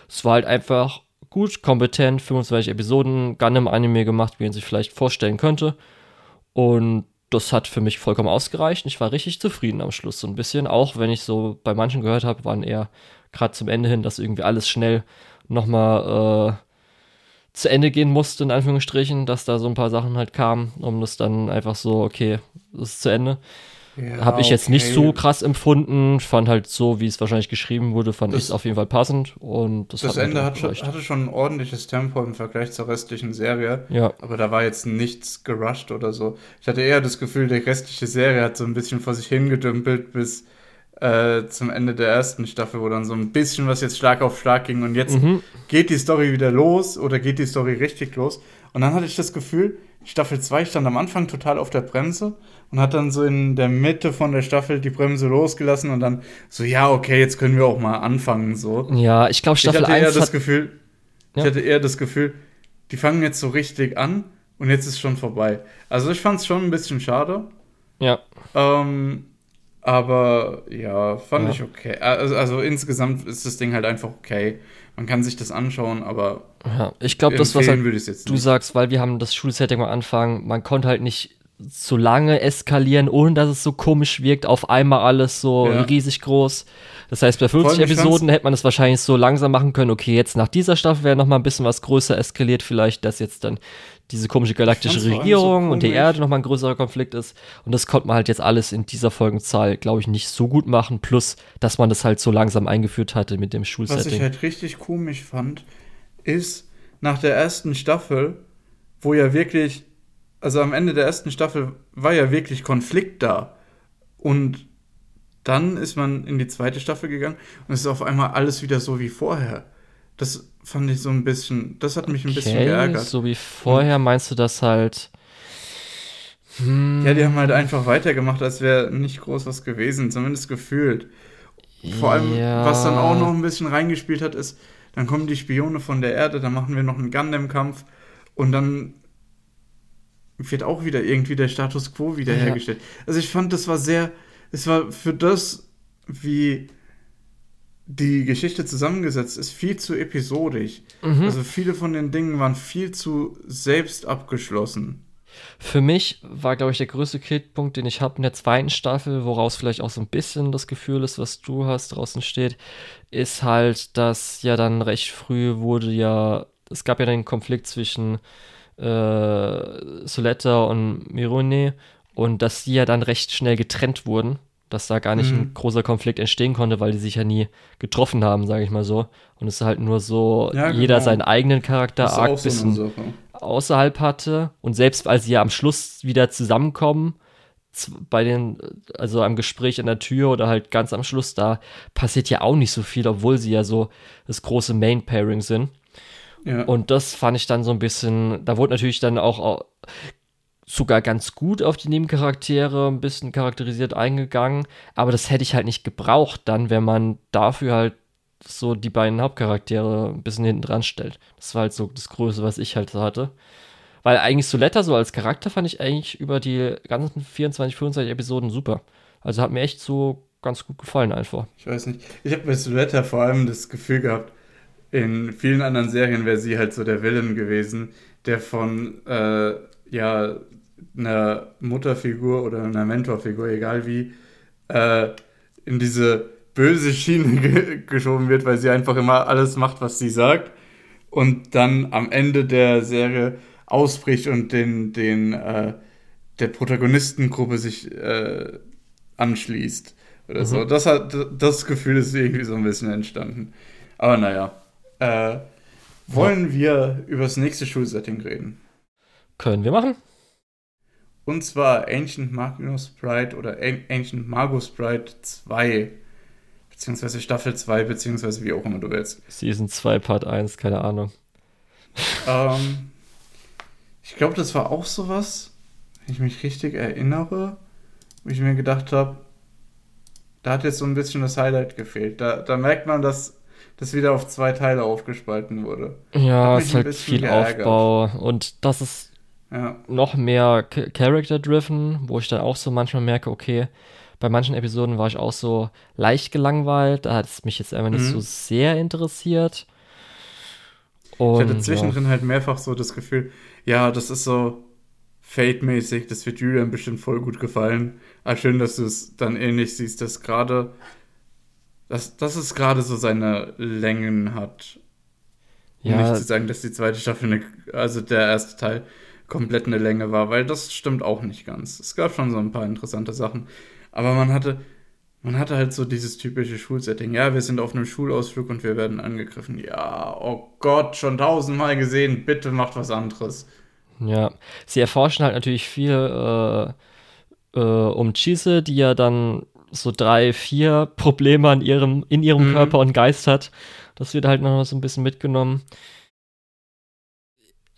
[SPEAKER 2] Es war halt einfach gut, kompetent, 25 Episoden, Gundam-Anime gemacht, wie man sich vielleicht vorstellen könnte. Und das hat für mich vollkommen ausgereicht. Ich war richtig zufrieden am Schluss so ein bisschen, auch wenn ich so bei manchen gehört habe, waren eher gerade zum Ende hin, dass irgendwie alles schnell nochmal äh, zu Ende gehen musste, in Anführungsstrichen, dass da so ein paar Sachen halt kamen, um das dann einfach so, okay, das ist zu Ende. Ja, Habe ich jetzt nicht so krass empfunden. Fand halt so, wie es wahrscheinlich geschrieben wurde, fand ich es auf jeden Fall passend. Und das,
[SPEAKER 1] das Ende hat schon, hatte schon ein ordentliches Tempo im Vergleich zur restlichen Serie.
[SPEAKER 2] Ja.
[SPEAKER 1] Aber da war jetzt nichts gerusht oder so. Ich hatte eher das Gefühl, die restliche Serie hat so ein bisschen vor sich hingedümpelt bis äh, zum Ende der ersten Staffel, wo dann so ein bisschen was jetzt Schlag auf Schlag ging. Und jetzt mhm. geht die Story wieder los oder geht die Story richtig los. Und dann hatte ich das Gefühl, Staffel 2 stand am Anfang total auf der Bremse und hat dann so in der Mitte von der Staffel die Bremse losgelassen und dann so, ja, okay, jetzt können wir auch mal anfangen, so.
[SPEAKER 2] Ja, ich glaube, Staffel
[SPEAKER 1] ich hatte
[SPEAKER 2] 1
[SPEAKER 1] eher das Gefühl, ja. ich hatte eher das Gefühl, die fangen jetzt so richtig an und jetzt ist schon vorbei. Also ich fand es schon ein bisschen schade.
[SPEAKER 2] Ja.
[SPEAKER 1] Ähm, aber ja, fand ja. ich okay. Also, also, insgesamt ist das Ding halt einfach okay. Man kann sich das anschauen, aber
[SPEAKER 2] ja, ich glaube, das was halt du nicht. sagst, weil wir haben das Schulsetting am Anfang, man konnte halt nicht so lange eskalieren, ohne dass es so komisch wirkt, auf einmal alles so ja. riesig groß. Das heißt, bei 50 Episoden hätte man es wahrscheinlich so langsam machen können, okay, jetzt nach dieser Staffel wäre noch mal ein bisschen was größer eskaliert, vielleicht, dass jetzt dann diese komische galaktische Regierung so und die Erde noch mal ein größerer Konflikt ist. Und das konnte man halt jetzt alles in dieser Folgenzahl, glaube ich, nicht so gut machen. Plus, dass man das halt so langsam eingeführt hatte mit dem Schulsetting.
[SPEAKER 1] Was ich halt richtig komisch fand, ist nach der ersten Staffel, wo ja wirklich also am Ende der ersten Staffel war ja wirklich Konflikt da. Und dann ist man in die zweite Staffel gegangen und es ist auf einmal alles wieder so wie vorher. Das fand ich so ein bisschen, das hat mich ein bisschen geärgert.
[SPEAKER 2] So wie vorher meinst du das halt.
[SPEAKER 1] Hm. Ja, die haben halt einfach weitergemacht, als wäre nicht groß was gewesen, zumindest gefühlt. Vor allem, ja. was dann auch noch ein bisschen reingespielt hat, ist, dann kommen die Spione von der Erde, dann machen wir noch einen Gundam-Kampf und dann wird auch wieder irgendwie der Status quo wiederhergestellt. Ja. Also ich fand, das war sehr, es war für das, wie die Geschichte zusammengesetzt ist, viel zu episodisch. Mhm. Also viele von den Dingen waren viel zu selbst abgeschlossen.
[SPEAKER 2] Für mich war, glaube ich, der größte Kritikpunkt, den ich habe in der zweiten Staffel, woraus vielleicht auch so ein bisschen das Gefühl ist, was du hast, draußen steht, ist halt, dass ja dann recht früh wurde ja, es gab ja den Konflikt zwischen äh, Soletta und Mirone und dass die ja dann recht schnell getrennt wurden, dass da gar nicht mhm. ein großer Konflikt entstehen konnte, weil die sich ja nie getroffen haben, sage ich mal so. Und es halt nur so ja, genau. jeder seinen eigenen Charakter arg bisschen so außerhalb hatte und selbst als sie ja am Schluss wieder zusammenkommen, bei den, also am Gespräch an der Tür oder halt ganz am Schluss, da passiert ja auch nicht so viel, obwohl sie ja so das große Main-Pairing sind. Und das fand ich dann so ein bisschen, da wurde natürlich dann auch sogar ganz gut auf die Nebencharaktere ein bisschen charakterisiert eingegangen, aber das hätte ich halt nicht gebraucht dann, wenn man dafür halt so die beiden Hauptcharaktere ein bisschen hinten dran stellt. Das war halt so das Größte, was ich halt hatte. Weil eigentlich Soletta so als Charakter fand ich eigentlich über die ganzen 24, 25 Episoden super. Also hat mir echt so ganz gut gefallen einfach.
[SPEAKER 1] Ich weiß nicht. Ich habe bei Soletta vor allem das Gefühl gehabt, in vielen anderen Serien wäre sie halt so der Villain gewesen, der von äh, ja einer Mutterfigur oder einer Mentorfigur, egal wie, äh, in diese böse Schiene ge geschoben wird, weil sie einfach immer alles macht, was sie sagt und dann am Ende der Serie ausbricht und den, den äh, der Protagonistengruppe sich äh, anschließt oder mhm. so. Das hat das Gefühl ist irgendwie so ein bisschen entstanden. Aber naja. Äh, wollen ja. wir über das nächste Schulsetting reden?
[SPEAKER 2] Können wir machen.
[SPEAKER 1] Und zwar Ancient Magnus Sprite oder Ancient Magus Sprite 2. Beziehungsweise Staffel 2, beziehungsweise wie auch immer du willst.
[SPEAKER 2] Season 2, Part 1, keine Ahnung.
[SPEAKER 1] Ähm, ich glaube, das war auch sowas, wenn ich mich richtig erinnere. wo ich mir gedacht habe, da hat jetzt so ein bisschen das Highlight gefehlt. Da, da merkt man, dass das wieder auf zwei Teile aufgespalten wurde.
[SPEAKER 2] Ja, es ist halt viel geärgert. Aufbau und das ist ja. noch mehr Character-driven, wo ich dann auch so manchmal merke, okay, bei manchen Episoden war ich auch so leicht gelangweilt, da hat es mich jetzt einfach nicht mhm. so sehr interessiert.
[SPEAKER 1] Und, ich hatte zwischendrin ja. halt mehrfach so das Gefühl, ja, das ist so Fate-mäßig, das wird Julian bestimmt voll gut gefallen. Aber schön, dass du es dann ähnlich siehst, dass gerade, dass, dass es gerade so seine Längen hat. Um ja. nicht zu sagen, dass die zweite Staffel, eine, also der erste Teil, komplett eine Länge war, weil das stimmt auch nicht ganz. Es gab schon so ein paar interessante Sachen. Aber man hatte, man hatte halt so dieses typische Schulsetting. Ja, wir sind auf einem Schulausflug und wir werden angegriffen. Ja, oh Gott, schon tausendmal gesehen, bitte macht was anderes.
[SPEAKER 2] Ja, sie erforschen halt natürlich viel äh, äh, um Chise, die ja dann so drei, vier Probleme an ihrem, in ihrem mhm. Körper und Geist hat. Das wird halt noch so ein bisschen mitgenommen.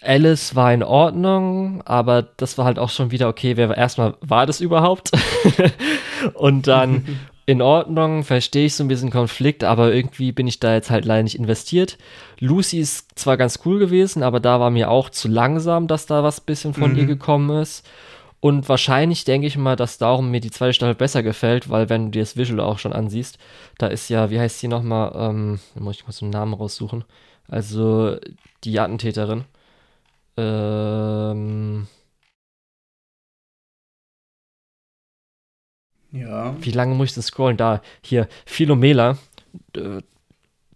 [SPEAKER 2] Alice war in Ordnung, aber das war halt auch schon wieder okay. Wer erstmal war das überhaupt? und dann in Ordnung, verstehe ich so ein bisschen Konflikt, aber irgendwie bin ich da jetzt halt leider nicht investiert. Lucy ist zwar ganz cool gewesen, aber da war mir auch zu langsam, dass da was bisschen von mhm. ihr gekommen ist. Und wahrscheinlich denke ich mal, dass darum mir die zweite Staffel besser gefällt, weil wenn du dir das Visual auch schon ansiehst, da ist ja, wie heißt sie nochmal, ähm, da muss ich mal so einen Namen raussuchen. Also die Attentäterin. Ähm.
[SPEAKER 1] Ja.
[SPEAKER 2] Wie lange muss ich das scrollen? Da, hier, Philomela. Äh,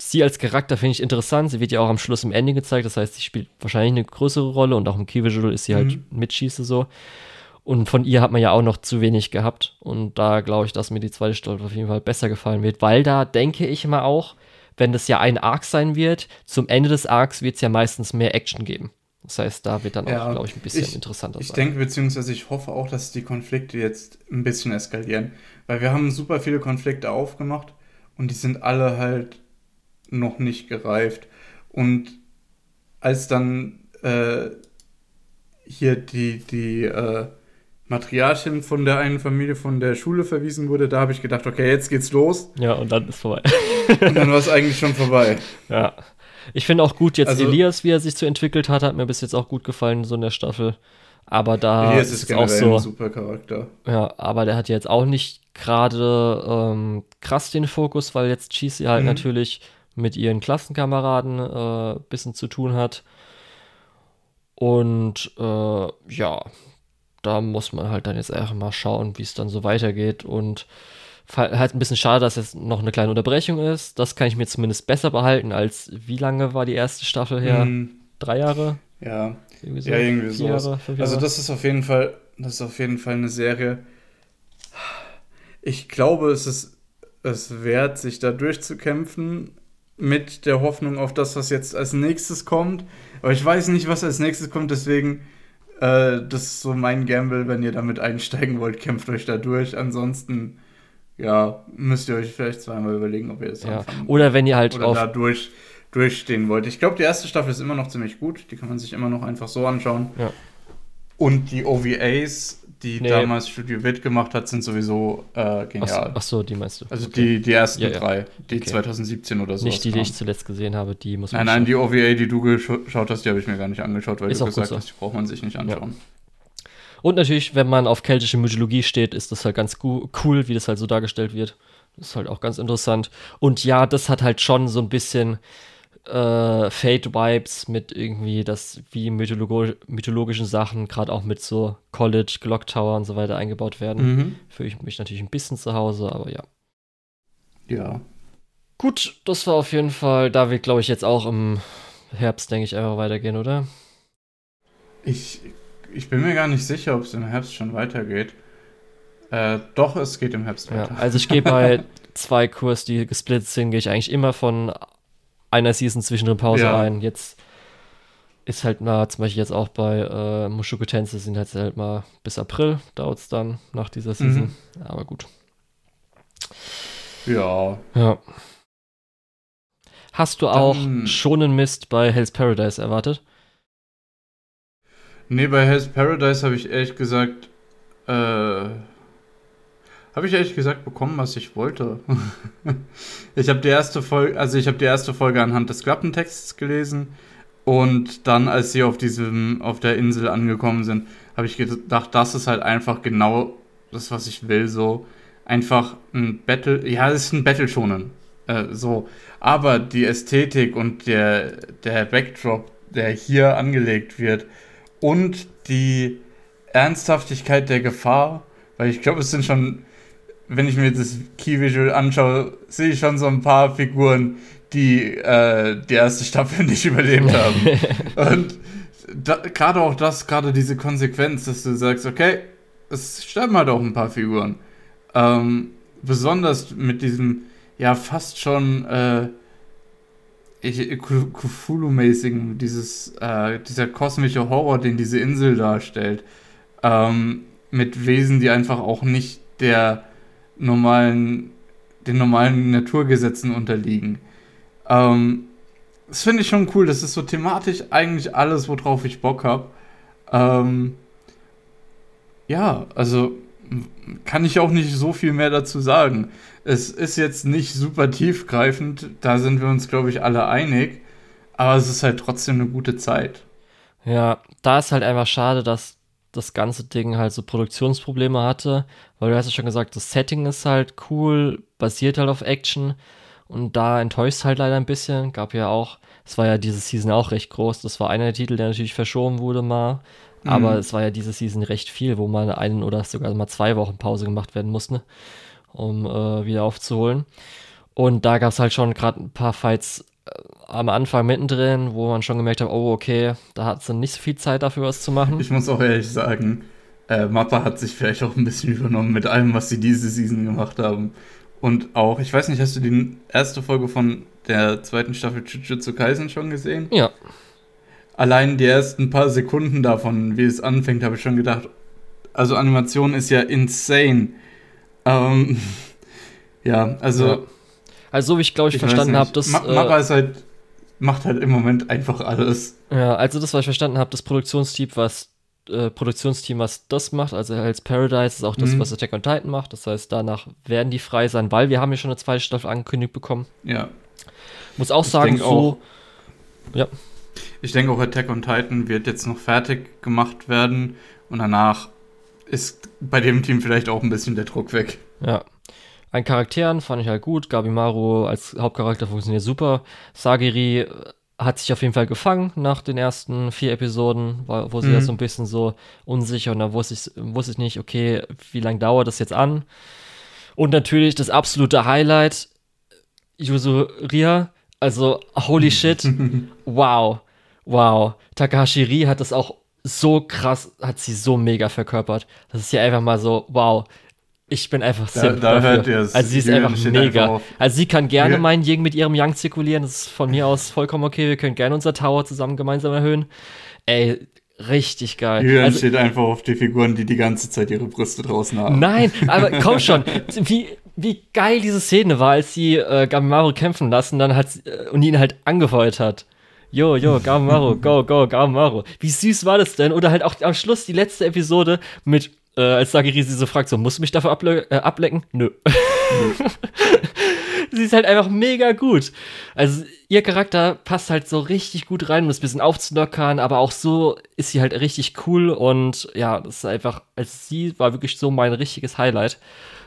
[SPEAKER 2] sie als Charakter finde ich interessant. Sie wird ja auch am Schluss im Ending gezeigt. Das heißt, sie spielt wahrscheinlich eine größere Rolle und auch im Key Visual ist sie halt mhm. mitschieße so. Und von ihr hat man ja auch noch zu wenig gehabt. Und da glaube ich, dass mir die zweite Staffel auf jeden Fall besser gefallen wird, weil da denke ich mal auch, wenn das ja ein Arc sein wird, zum Ende des Arcs wird es ja meistens mehr Action geben. Das heißt, da wird dann ja, auch, glaube ich, ein bisschen ich, interessanter
[SPEAKER 1] ich sein. Ich denke, beziehungsweise ich hoffe auch, dass die Konflikte jetzt ein bisschen eskalieren. Weil wir haben super viele Konflikte aufgemacht und die sind alle halt noch nicht gereift. Und als dann äh, hier die, die äh, Matriarchin von der einen Familie von der Schule verwiesen wurde, da habe ich gedacht, okay, jetzt geht's los.
[SPEAKER 2] Ja, und dann ist vorbei.
[SPEAKER 1] und dann war es eigentlich schon vorbei.
[SPEAKER 2] Ja. Ich finde auch gut jetzt also, Elias, wie er sich so entwickelt hat, hat mir bis jetzt auch gut gefallen, so in der Staffel. Aber da
[SPEAKER 1] Elias ist, ist auch so. Ein super Charakter.
[SPEAKER 2] Ja, aber der hat jetzt auch nicht gerade ähm, krass den Fokus, weil jetzt Cheesy halt mhm. natürlich mit ihren Klassenkameraden ein äh, bisschen zu tun hat. Und äh, ja, da muss man halt dann jetzt einfach mal schauen, wie es dann so weitergeht. Und halt ein bisschen schade, dass jetzt noch eine kleine Unterbrechung ist. Das kann ich mir zumindest besser behalten, als wie lange war die erste Staffel her? Mm. Drei Jahre?
[SPEAKER 1] Ja. Irgendwie so, ja, irgendwie so. Jahre, also das ist auf jeden Fall, das ist auf jeden Fall eine Serie. Ich glaube, es ist es wert, sich da durchzukämpfen mit der Hoffnung auf das, was jetzt als nächstes kommt. Aber ich weiß nicht, was als nächstes kommt, deswegen äh, das ist so mein Gamble, wenn ihr damit einsteigen wollt, kämpft euch da durch. Ansonsten ja, müsst ihr euch vielleicht zweimal überlegen, ob ihr das
[SPEAKER 2] ja. anfangen Oder wenn ihr halt
[SPEAKER 1] oder auf da durch, durchstehen wollt. Ich glaube, die erste Staffel ist immer noch ziemlich gut. Die kann man sich immer noch einfach so anschauen.
[SPEAKER 2] Ja.
[SPEAKER 1] Und die OVAs, die nee. damals Studio Wit gemacht hat, sind sowieso äh, genial.
[SPEAKER 2] Ach, ach, so, die meinst du?
[SPEAKER 1] Also okay. die, die ersten ja, ja. drei, die okay. 2017 oder so.
[SPEAKER 2] Nicht die, die ich zuletzt gesehen habe, die muss
[SPEAKER 1] man. Nein, nein, die OVA, die du geschaut hast, die habe ich mir gar nicht angeschaut, weil ist du gesagt so. hast, die braucht man sich nicht anschauen.
[SPEAKER 2] Und natürlich, wenn man auf keltische Mythologie steht, ist das halt ganz cool, wie das halt so dargestellt wird. Das ist halt auch ganz interessant. Und ja, das hat halt schon so ein bisschen äh, Fate-Vibes mit irgendwie das, wie mythologi mythologischen Sachen, gerade auch mit so College, Clock Tower und so weiter eingebaut werden. Mhm. Fühle ich mich natürlich ein bisschen zu Hause, aber ja.
[SPEAKER 1] Ja.
[SPEAKER 2] Gut, das war auf jeden Fall, da wird, glaube ich, jetzt auch im Herbst, denke ich, einfach weitergehen, oder?
[SPEAKER 1] Ich ich bin mir gar nicht sicher, ob es im Herbst schon weitergeht. Äh, doch, es geht im Herbst
[SPEAKER 2] weiter. Ja, also ich gehe bei zwei Kurs, die gesplittet sind, gehe ich eigentlich immer von einer Season zwischen den Pause ja. rein. Jetzt ist halt mal, zum Beispiel jetzt auch bei äh, Mushoku Tensei sind halt, halt mal bis April, dauert es dann nach dieser Season. Mhm. Aber gut.
[SPEAKER 1] Ja.
[SPEAKER 2] Ja. Hast du auch schonen Mist bei Hell's Paradise erwartet?
[SPEAKER 1] Nee, bei Hell's Paradise habe ich ehrlich gesagt äh, habe ich ehrlich gesagt bekommen, was ich wollte. ich habe die erste Folge, also ich habe die erste Folge anhand des Klappentexts gelesen und dann, als sie auf diesem, auf der Insel angekommen sind, habe ich gedacht, das ist halt einfach genau das, was ich will. So einfach ein Battle, ja, es ist ein Battle schonen. Äh, so, aber die Ästhetik und der, der Backdrop, der hier angelegt wird und die Ernsthaftigkeit der Gefahr, weil ich glaube, es sind schon, wenn ich mir das Key Visual anschaue, sehe ich schon so ein paar Figuren, die äh, die erste Staffel nicht überlebt haben. und gerade auch das, gerade diese Konsequenz, dass du sagst, okay, es sterben halt auch ein paar Figuren. Ähm, besonders mit diesem, ja, fast schon äh, Cthulhu-mäßigen, dieses, äh, dieser kosmische Horror, den diese Insel darstellt. Ähm, mit Wesen, die einfach auch nicht der normalen, den normalen Naturgesetzen unterliegen. Ähm, das finde ich schon cool. Das ist so thematisch eigentlich alles, worauf ich Bock habe. Ähm, ja, also kann ich auch nicht so viel mehr dazu sagen. Es ist jetzt nicht super tiefgreifend, da sind wir uns, glaube ich, alle einig, aber es ist halt trotzdem eine gute Zeit.
[SPEAKER 2] Ja, da ist halt einfach schade, dass das ganze Ding halt so Produktionsprobleme hatte, weil du hast ja schon gesagt, das Setting ist halt cool, basiert halt auf Action und da enttäuscht es halt leider ein bisschen. Gab ja auch, es war ja diese Season auch recht groß, das war einer der Titel, der natürlich verschoben wurde mal, aber mhm. es war ja diese Season recht viel, wo mal einen oder sogar mal zwei Wochen Pause gemacht werden musste, um äh, wieder aufzuholen. Und da gab es halt schon gerade ein paar Fights äh, am Anfang mittendrin, wo man schon gemerkt hat, oh, okay, da hat sie nicht so viel Zeit dafür, was zu machen.
[SPEAKER 1] Ich muss auch ehrlich sagen, äh, Mappa hat sich vielleicht auch ein bisschen übernommen mit allem, was sie diese Season gemacht haben. Und auch, ich weiß nicht, hast du die erste Folge von der zweiten Staffel Jujutsu Kaisen schon gesehen?
[SPEAKER 2] Ja
[SPEAKER 1] allein die ersten paar Sekunden davon, wie es anfängt, habe ich schon gedacht, also Animation ist ja insane. Ähm, ja, also. Ja.
[SPEAKER 2] Also, so wie ich glaube ich, ich verstanden habe, das.
[SPEAKER 1] Ma Mappa äh, ist halt, macht halt im Moment einfach alles.
[SPEAKER 2] Ja, also das, was ich verstanden habe, das Produktionsteam, was äh, Produktionsteam, was das macht, also Hell's Paradise, ist auch das, mhm. was Attack on Titan macht. Das heißt, danach werden die frei sein, weil wir haben ja schon eine zweite Staffel angekündigt bekommen.
[SPEAKER 1] Ja.
[SPEAKER 2] Muss auch ich sagen, so. Auch,
[SPEAKER 1] ja. Ich denke auch Attack on Titan wird jetzt noch fertig gemacht werden und danach ist bei dem Team vielleicht auch ein bisschen der Druck weg.
[SPEAKER 2] Ja. An Charakteren fand ich halt gut. Gabimaru als Hauptcharakter funktioniert super. Sagiri äh, hat sich auf jeden Fall gefangen nach den ersten vier Episoden, wo sie mhm. ja so ein bisschen so unsicher und da wusste ich, wusste ich nicht, okay, wie lange dauert das jetzt an? Und natürlich das absolute Highlight, Yuzu Ria, also holy shit, wow. Wow, Takahashi Ri hat das auch so krass, hat sie so mega verkörpert. Das ist ja einfach mal so, wow. Ich bin einfach
[SPEAKER 1] sehr da, da hört Also
[SPEAKER 2] sie ist einfach mega. Einfach also sie kann gerne ja. meinen Ying mit ihrem Yang zirkulieren. Das ist von mir aus vollkommen okay. Wir können gerne unser Tower zusammen gemeinsam erhöhen. Ey, richtig geil.
[SPEAKER 1] Jürgen also, steht einfach auf die Figuren, die die ganze Zeit ihre Brüste draußen haben.
[SPEAKER 2] Nein, aber komm schon. Wie, wie geil diese Szene war, als sie äh, Gamimaru kämpfen lassen dann hat, äh, und ihn halt angefeuert hat. Jo, jo, Gamaro, go, go, Gamaro. Wie süß war das denn? Oder halt auch am Schluss die letzte Episode mit, äh, als Sagiri sie so fragt, so, musst du mich dafür able äh, ablecken? Nö. Nö. sie ist halt einfach mega gut. Also ihr Charakter passt halt so richtig gut rein, um das ein bisschen aufzulockern, aber auch so ist sie halt richtig cool und ja, das ist einfach, als sie war wirklich so mein richtiges Highlight.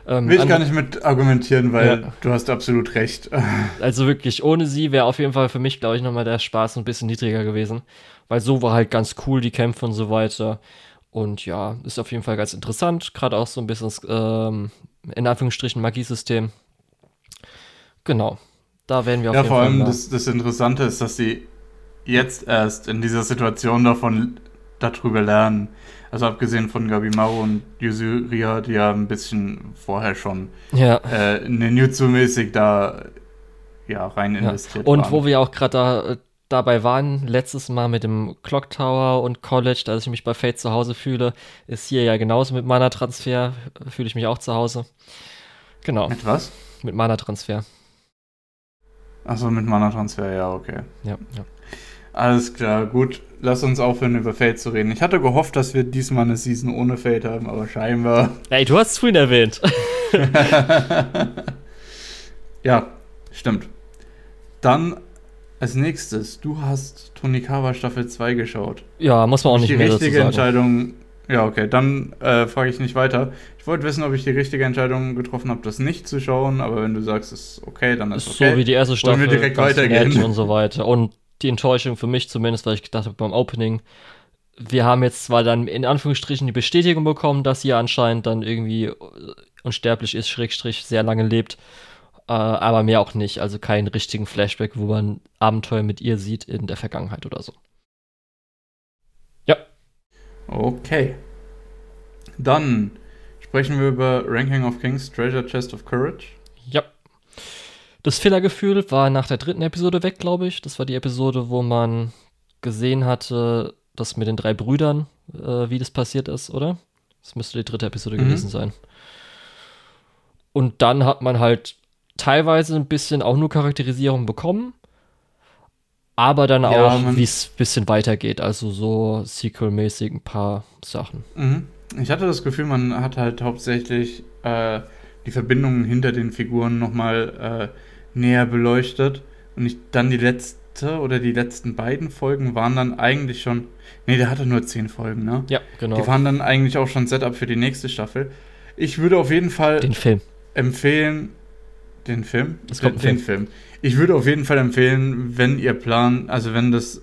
[SPEAKER 1] Ähm, Will ich gar nicht mit argumentieren, weil ja. du hast absolut recht.
[SPEAKER 2] Also wirklich, ohne sie wäre auf jeden Fall für mich, glaube ich, nochmal der Spaß ein bisschen niedriger gewesen. Weil so war halt ganz cool, die Kämpfe und so weiter. Und ja, ist auf jeden Fall ganz interessant. Gerade auch so ein bisschen, ähm, in Anführungsstrichen, Magiesystem. Genau. Da werden wir
[SPEAKER 1] auf ja, jeden Fall. Ja, vor allem das, das Interessante ist, dass sie jetzt erst in dieser Situation davon darüber lernen. Also abgesehen von Gabi Maru und Yuzuria, die ja ein bisschen vorher schon
[SPEAKER 2] ja.
[SPEAKER 1] äh, Ninjutsu-mäßig da ja, rein investiert
[SPEAKER 2] ja. Und waren. wo wir auch gerade da, dabei waren, letztes Mal mit dem Clock Tower und College, dass ich mich bei Fate zu Hause fühle, ist hier ja genauso mit Mana-Transfer, fühle ich mich auch zu Hause. Genau.
[SPEAKER 1] Mit was?
[SPEAKER 2] Mit Mana-Transfer.
[SPEAKER 1] Achso, mit Mana-Transfer, ja, okay.
[SPEAKER 2] Ja, ja.
[SPEAKER 1] Alles klar, gut. Lass uns aufhören, über Fate zu reden. Ich hatte gehofft, dass wir diesmal eine Season ohne Fate haben, aber scheinbar.
[SPEAKER 2] Ey, du hast es vorhin erwähnt.
[SPEAKER 1] ja, stimmt. Dann als nächstes, du hast Tonikawa Staffel 2 geschaut.
[SPEAKER 2] Ja, muss man auch nicht
[SPEAKER 1] die
[SPEAKER 2] mehr dazu
[SPEAKER 1] richtige
[SPEAKER 2] sagen.
[SPEAKER 1] Entscheidung. Ja, okay, dann äh, frage ich nicht weiter. Ich wollte wissen, ob ich die richtige Entscheidung getroffen habe, das nicht zu schauen, aber wenn du sagst, es ist okay, dann ist
[SPEAKER 2] Ist
[SPEAKER 1] okay.
[SPEAKER 2] so wie die erste Staffel.
[SPEAKER 1] Wollen wir direkt weitergehen?
[SPEAKER 2] Und so weiter. Und die Enttäuschung für mich zumindest, weil ich gedacht habe beim Opening, wir haben jetzt zwar dann in Anführungsstrichen die Bestätigung bekommen, dass sie anscheinend dann irgendwie unsterblich ist, Schrägstrich, sehr lange lebt, aber mehr auch nicht. Also keinen richtigen Flashback, wo man Abenteuer mit ihr sieht in der Vergangenheit oder so. Ja,
[SPEAKER 1] Okay. Dann sprechen wir über Ranking of Kings, Treasure Chest of Courage.
[SPEAKER 2] ja. Das Fillergefühl war nach der dritten Episode weg, glaube ich. Das war die Episode, wo man gesehen hatte, das mit den drei Brüdern, äh, wie das passiert ist, oder? Das müsste die dritte Episode
[SPEAKER 1] Mhm.
[SPEAKER 2] gewesen sein. Und dann hat man halt teilweise ein bisschen auch nur Charakterisierung bekommen, aber dann
[SPEAKER 1] Ja,
[SPEAKER 2] auch, wie es ein bisschen weitergeht. Also so Sequel-mäßig ein paar Sachen.
[SPEAKER 1] Mhm. Ich hatte das Gefühl, man hat halt hauptsächlich äh, die Verbindungen hinter den Figuren nochmal äh, näher beleuchtet. Und ich, dann die letzte oder die letzten beiden Folgen waren dann eigentlich schon. Nee, der hatte nur zehn Folgen, ne?
[SPEAKER 2] Ja, genau.
[SPEAKER 1] Die waren dann eigentlich auch schon Setup für die nächste Staffel. Ich würde auf jeden Fall
[SPEAKER 2] Den Film.
[SPEAKER 1] empfehlen, den Film?
[SPEAKER 2] Es kommt
[SPEAKER 1] den Film. Ich würde auf jeden Fall empfehlen, wenn ihr plant, also wenn das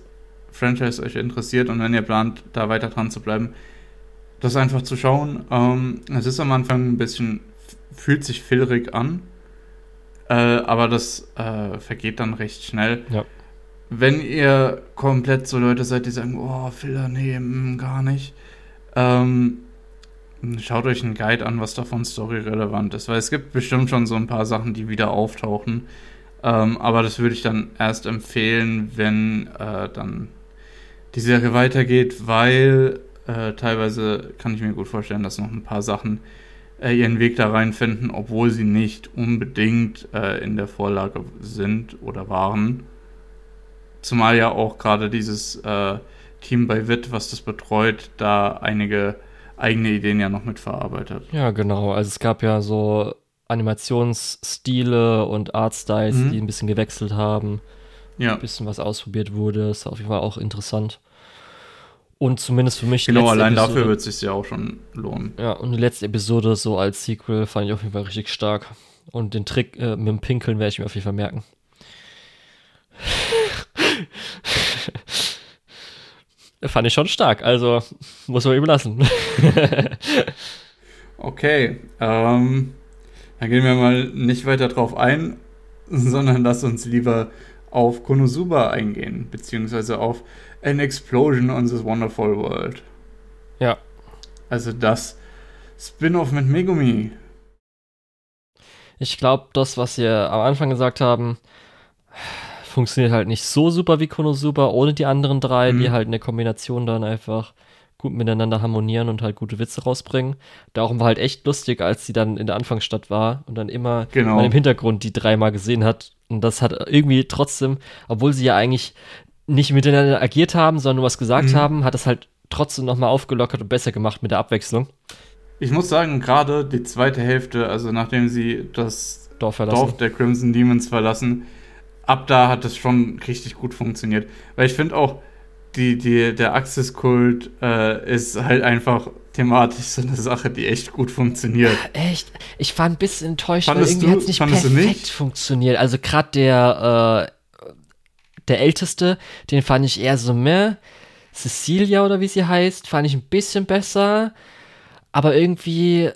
[SPEAKER 1] Franchise euch interessiert und wenn ihr plant, da weiter dran zu bleiben, das einfach zu schauen. Ähm, es ist am Anfang ein bisschen, fühlt sich filrig an, äh, aber das äh, vergeht dann recht schnell.
[SPEAKER 2] Ja.
[SPEAKER 1] Wenn ihr komplett so Leute seid, die sagen, oh, Filler, nee, mm, gar nicht, ähm, schaut euch einen Guide an, was davon storyrelevant ist, weil es gibt bestimmt schon so ein paar Sachen, die wieder auftauchen. Ähm, aber das würde ich dann erst empfehlen, wenn äh, dann die Serie weitergeht, weil äh, teilweise kann ich mir gut vorstellen, dass noch ein paar Sachen äh, ihren Weg da reinfinden, obwohl sie nicht unbedingt äh, in der Vorlage sind oder waren. Zumal ja auch gerade dieses äh, Team bei WIT, was das betreut, da einige eigene Ideen ja noch mitverarbeitet.
[SPEAKER 2] Ja, genau. Also es gab ja so Animationsstile und Artstyles,
[SPEAKER 1] Mhm.
[SPEAKER 2] die ein bisschen gewechselt haben,
[SPEAKER 1] Ja,
[SPEAKER 2] ein bisschen was ausprobiert wurde. Ist auf jeden Fall auch interessant. Und zumindest für mich die
[SPEAKER 1] genau, allein
[SPEAKER 2] Episode,
[SPEAKER 1] dafür wird es sich ja auch schon lohnen.
[SPEAKER 2] Ja, und die letzte Episode so als Sequel fand ich auf jeden Fall richtig stark. Und den Trick äh, mit dem Pinkeln werde ich mir auf jeden Fall merken. fand ich schon stark, also muss man ihm lassen.
[SPEAKER 1] Okay, ähm, dann gehen wir mal nicht weiter drauf ein, sondern lass uns lieber auf Konosuba eingehen, beziehungsweise auf An Explosion on this Wonderful World.
[SPEAKER 2] ja,
[SPEAKER 1] Also das Spin-off mit Megumi.
[SPEAKER 2] Ich glaube, das, was wir am Anfang gesagt haben, funktioniert halt nicht so super wie Konosuba ohne die anderen drei,
[SPEAKER 1] Mhm.
[SPEAKER 2] die halt in der Kombination dann einfach gut miteinander harmonieren und halt gute Witze rausbringen. Darum war halt echt lustig, als sie dann in der Anfangsstadt war und dann immer
[SPEAKER 1] Genau.
[SPEAKER 2] im Hintergrund die dreimal gesehen hat. Und das hat irgendwie trotzdem, obwohl sie ja eigentlich nicht miteinander agiert haben, sondern nur was gesagt
[SPEAKER 1] Mhm.
[SPEAKER 2] haben, hat es halt trotzdem nochmal aufgelockert und besser gemacht mit der Abwechslung.
[SPEAKER 1] Ich muss sagen, gerade die zweite Hälfte, also nachdem sie das
[SPEAKER 2] Dorf.
[SPEAKER 1] Dorf der Crimson Demons verlassen, ab da hat es schon richtig gut funktioniert. Weil ich finde auch, die, die, der Axis-Kult äh, ist halt einfach thematisch so eine Sache, die echt gut funktioniert.
[SPEAKER 2] Echt? Ich war ein bisschen enttäuscht,
[SPEAKER 1] Fandest
[SPEAKER 2] weil irgendwie hat es nicht perfekt
[SPEAKER 1] nicht?
[SPEAKER 2] funktioniert. Also gerade der, äh, der Älteste, den fand ich eher so mehr. Cecilia oder wie sie heißt, fand ich ein bisschen besser. Aber irgendwie,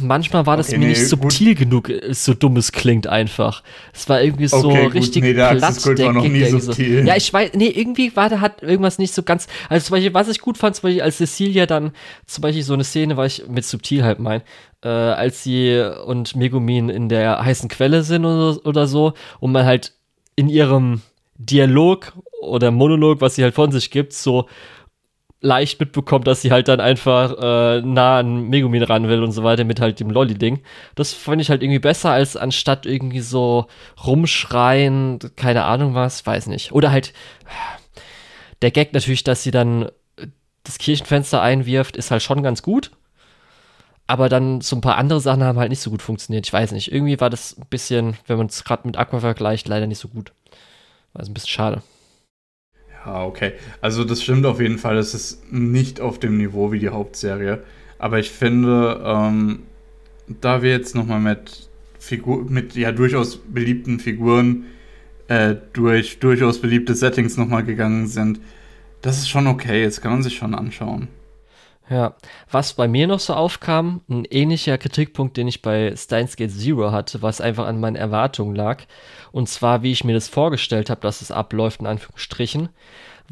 [SPEAKER 2] manchmal war das
[SPEAKER 1] Okay,
[SPEAKER 2] mir
[SPEAKER 1] nee,
[SPEAKER 2] nicht
[SPEAKER 1] gut.
[SPEAKER 2] subtil genug, äh, so dumm es klingt einfach. Es war irgendwie so
[SPEAKER 1] Okay, gut,
[SPEAKER 2] richtig
[SPEAKER 1] nee, der
[SPEAKER 2] platt,
[SPEAKER 1] war noch nie subtil.
[SPEAKER 2] Ja, ich weiß, nee, irgendwie war da hat irgendwas nicht so ganz, also zum Beispiel, was ich gut fand, zum Beispiel, als Cecilia dann, zum Beispiel so eine Szene, weil ich mit subtil halt mein, äh, als sie und Megumin in der heißen Quelle sind oder, oder so und man halt in ihrem Dialog oder Monolog, was sie halt von sich gibt, so leicht mitbekommt, dass sie halt dann einfach äh, nah an Megumin ran will und so weiter mit halt dem Lolli-Ding. Das fand ich halt irgendwie besser, als anstatt irgendwie so rumschreien, keine Ahnung was, weiß nicht. Oder halt, Der Gag natürlich, dass sie dann das Kirchenfenster einwirft, ist halt schon ganz gut. Aber dann so ein paar andere Sachen haben halt nicht so gut funktioniert. Ich weiß nicht. Irgendwie war das ein bisschen, wenn man es gerade mit Aqua vergleicht, leider nicht so gut. War also ein bisschen schade.
[SPEAKER 1] Ja, okay. Also das stimmt auf jeden Fall. Es ist nicht auf dem Niveau wie die Hauptserie. Aber ich finde, ähm, da wir jetzt nochmal mit Figur mit ja durchaus beliebten Figuren äh, durch durchaus beliebte Settings nochmal gegangen sind, das ist schon okay. Jetzt kann man sich schon anschauen.
[SPEAKER 2] Ja, was bei mir noch so aufkam, ein ähnlicher Kritikpunkt, den ich bei Steins Gate Zero hatte, was einfach an meinen Erwartungen lag, und zwar wie ich mir das vorgestellt habe, dass es abläuft, in Anführungsstrichen.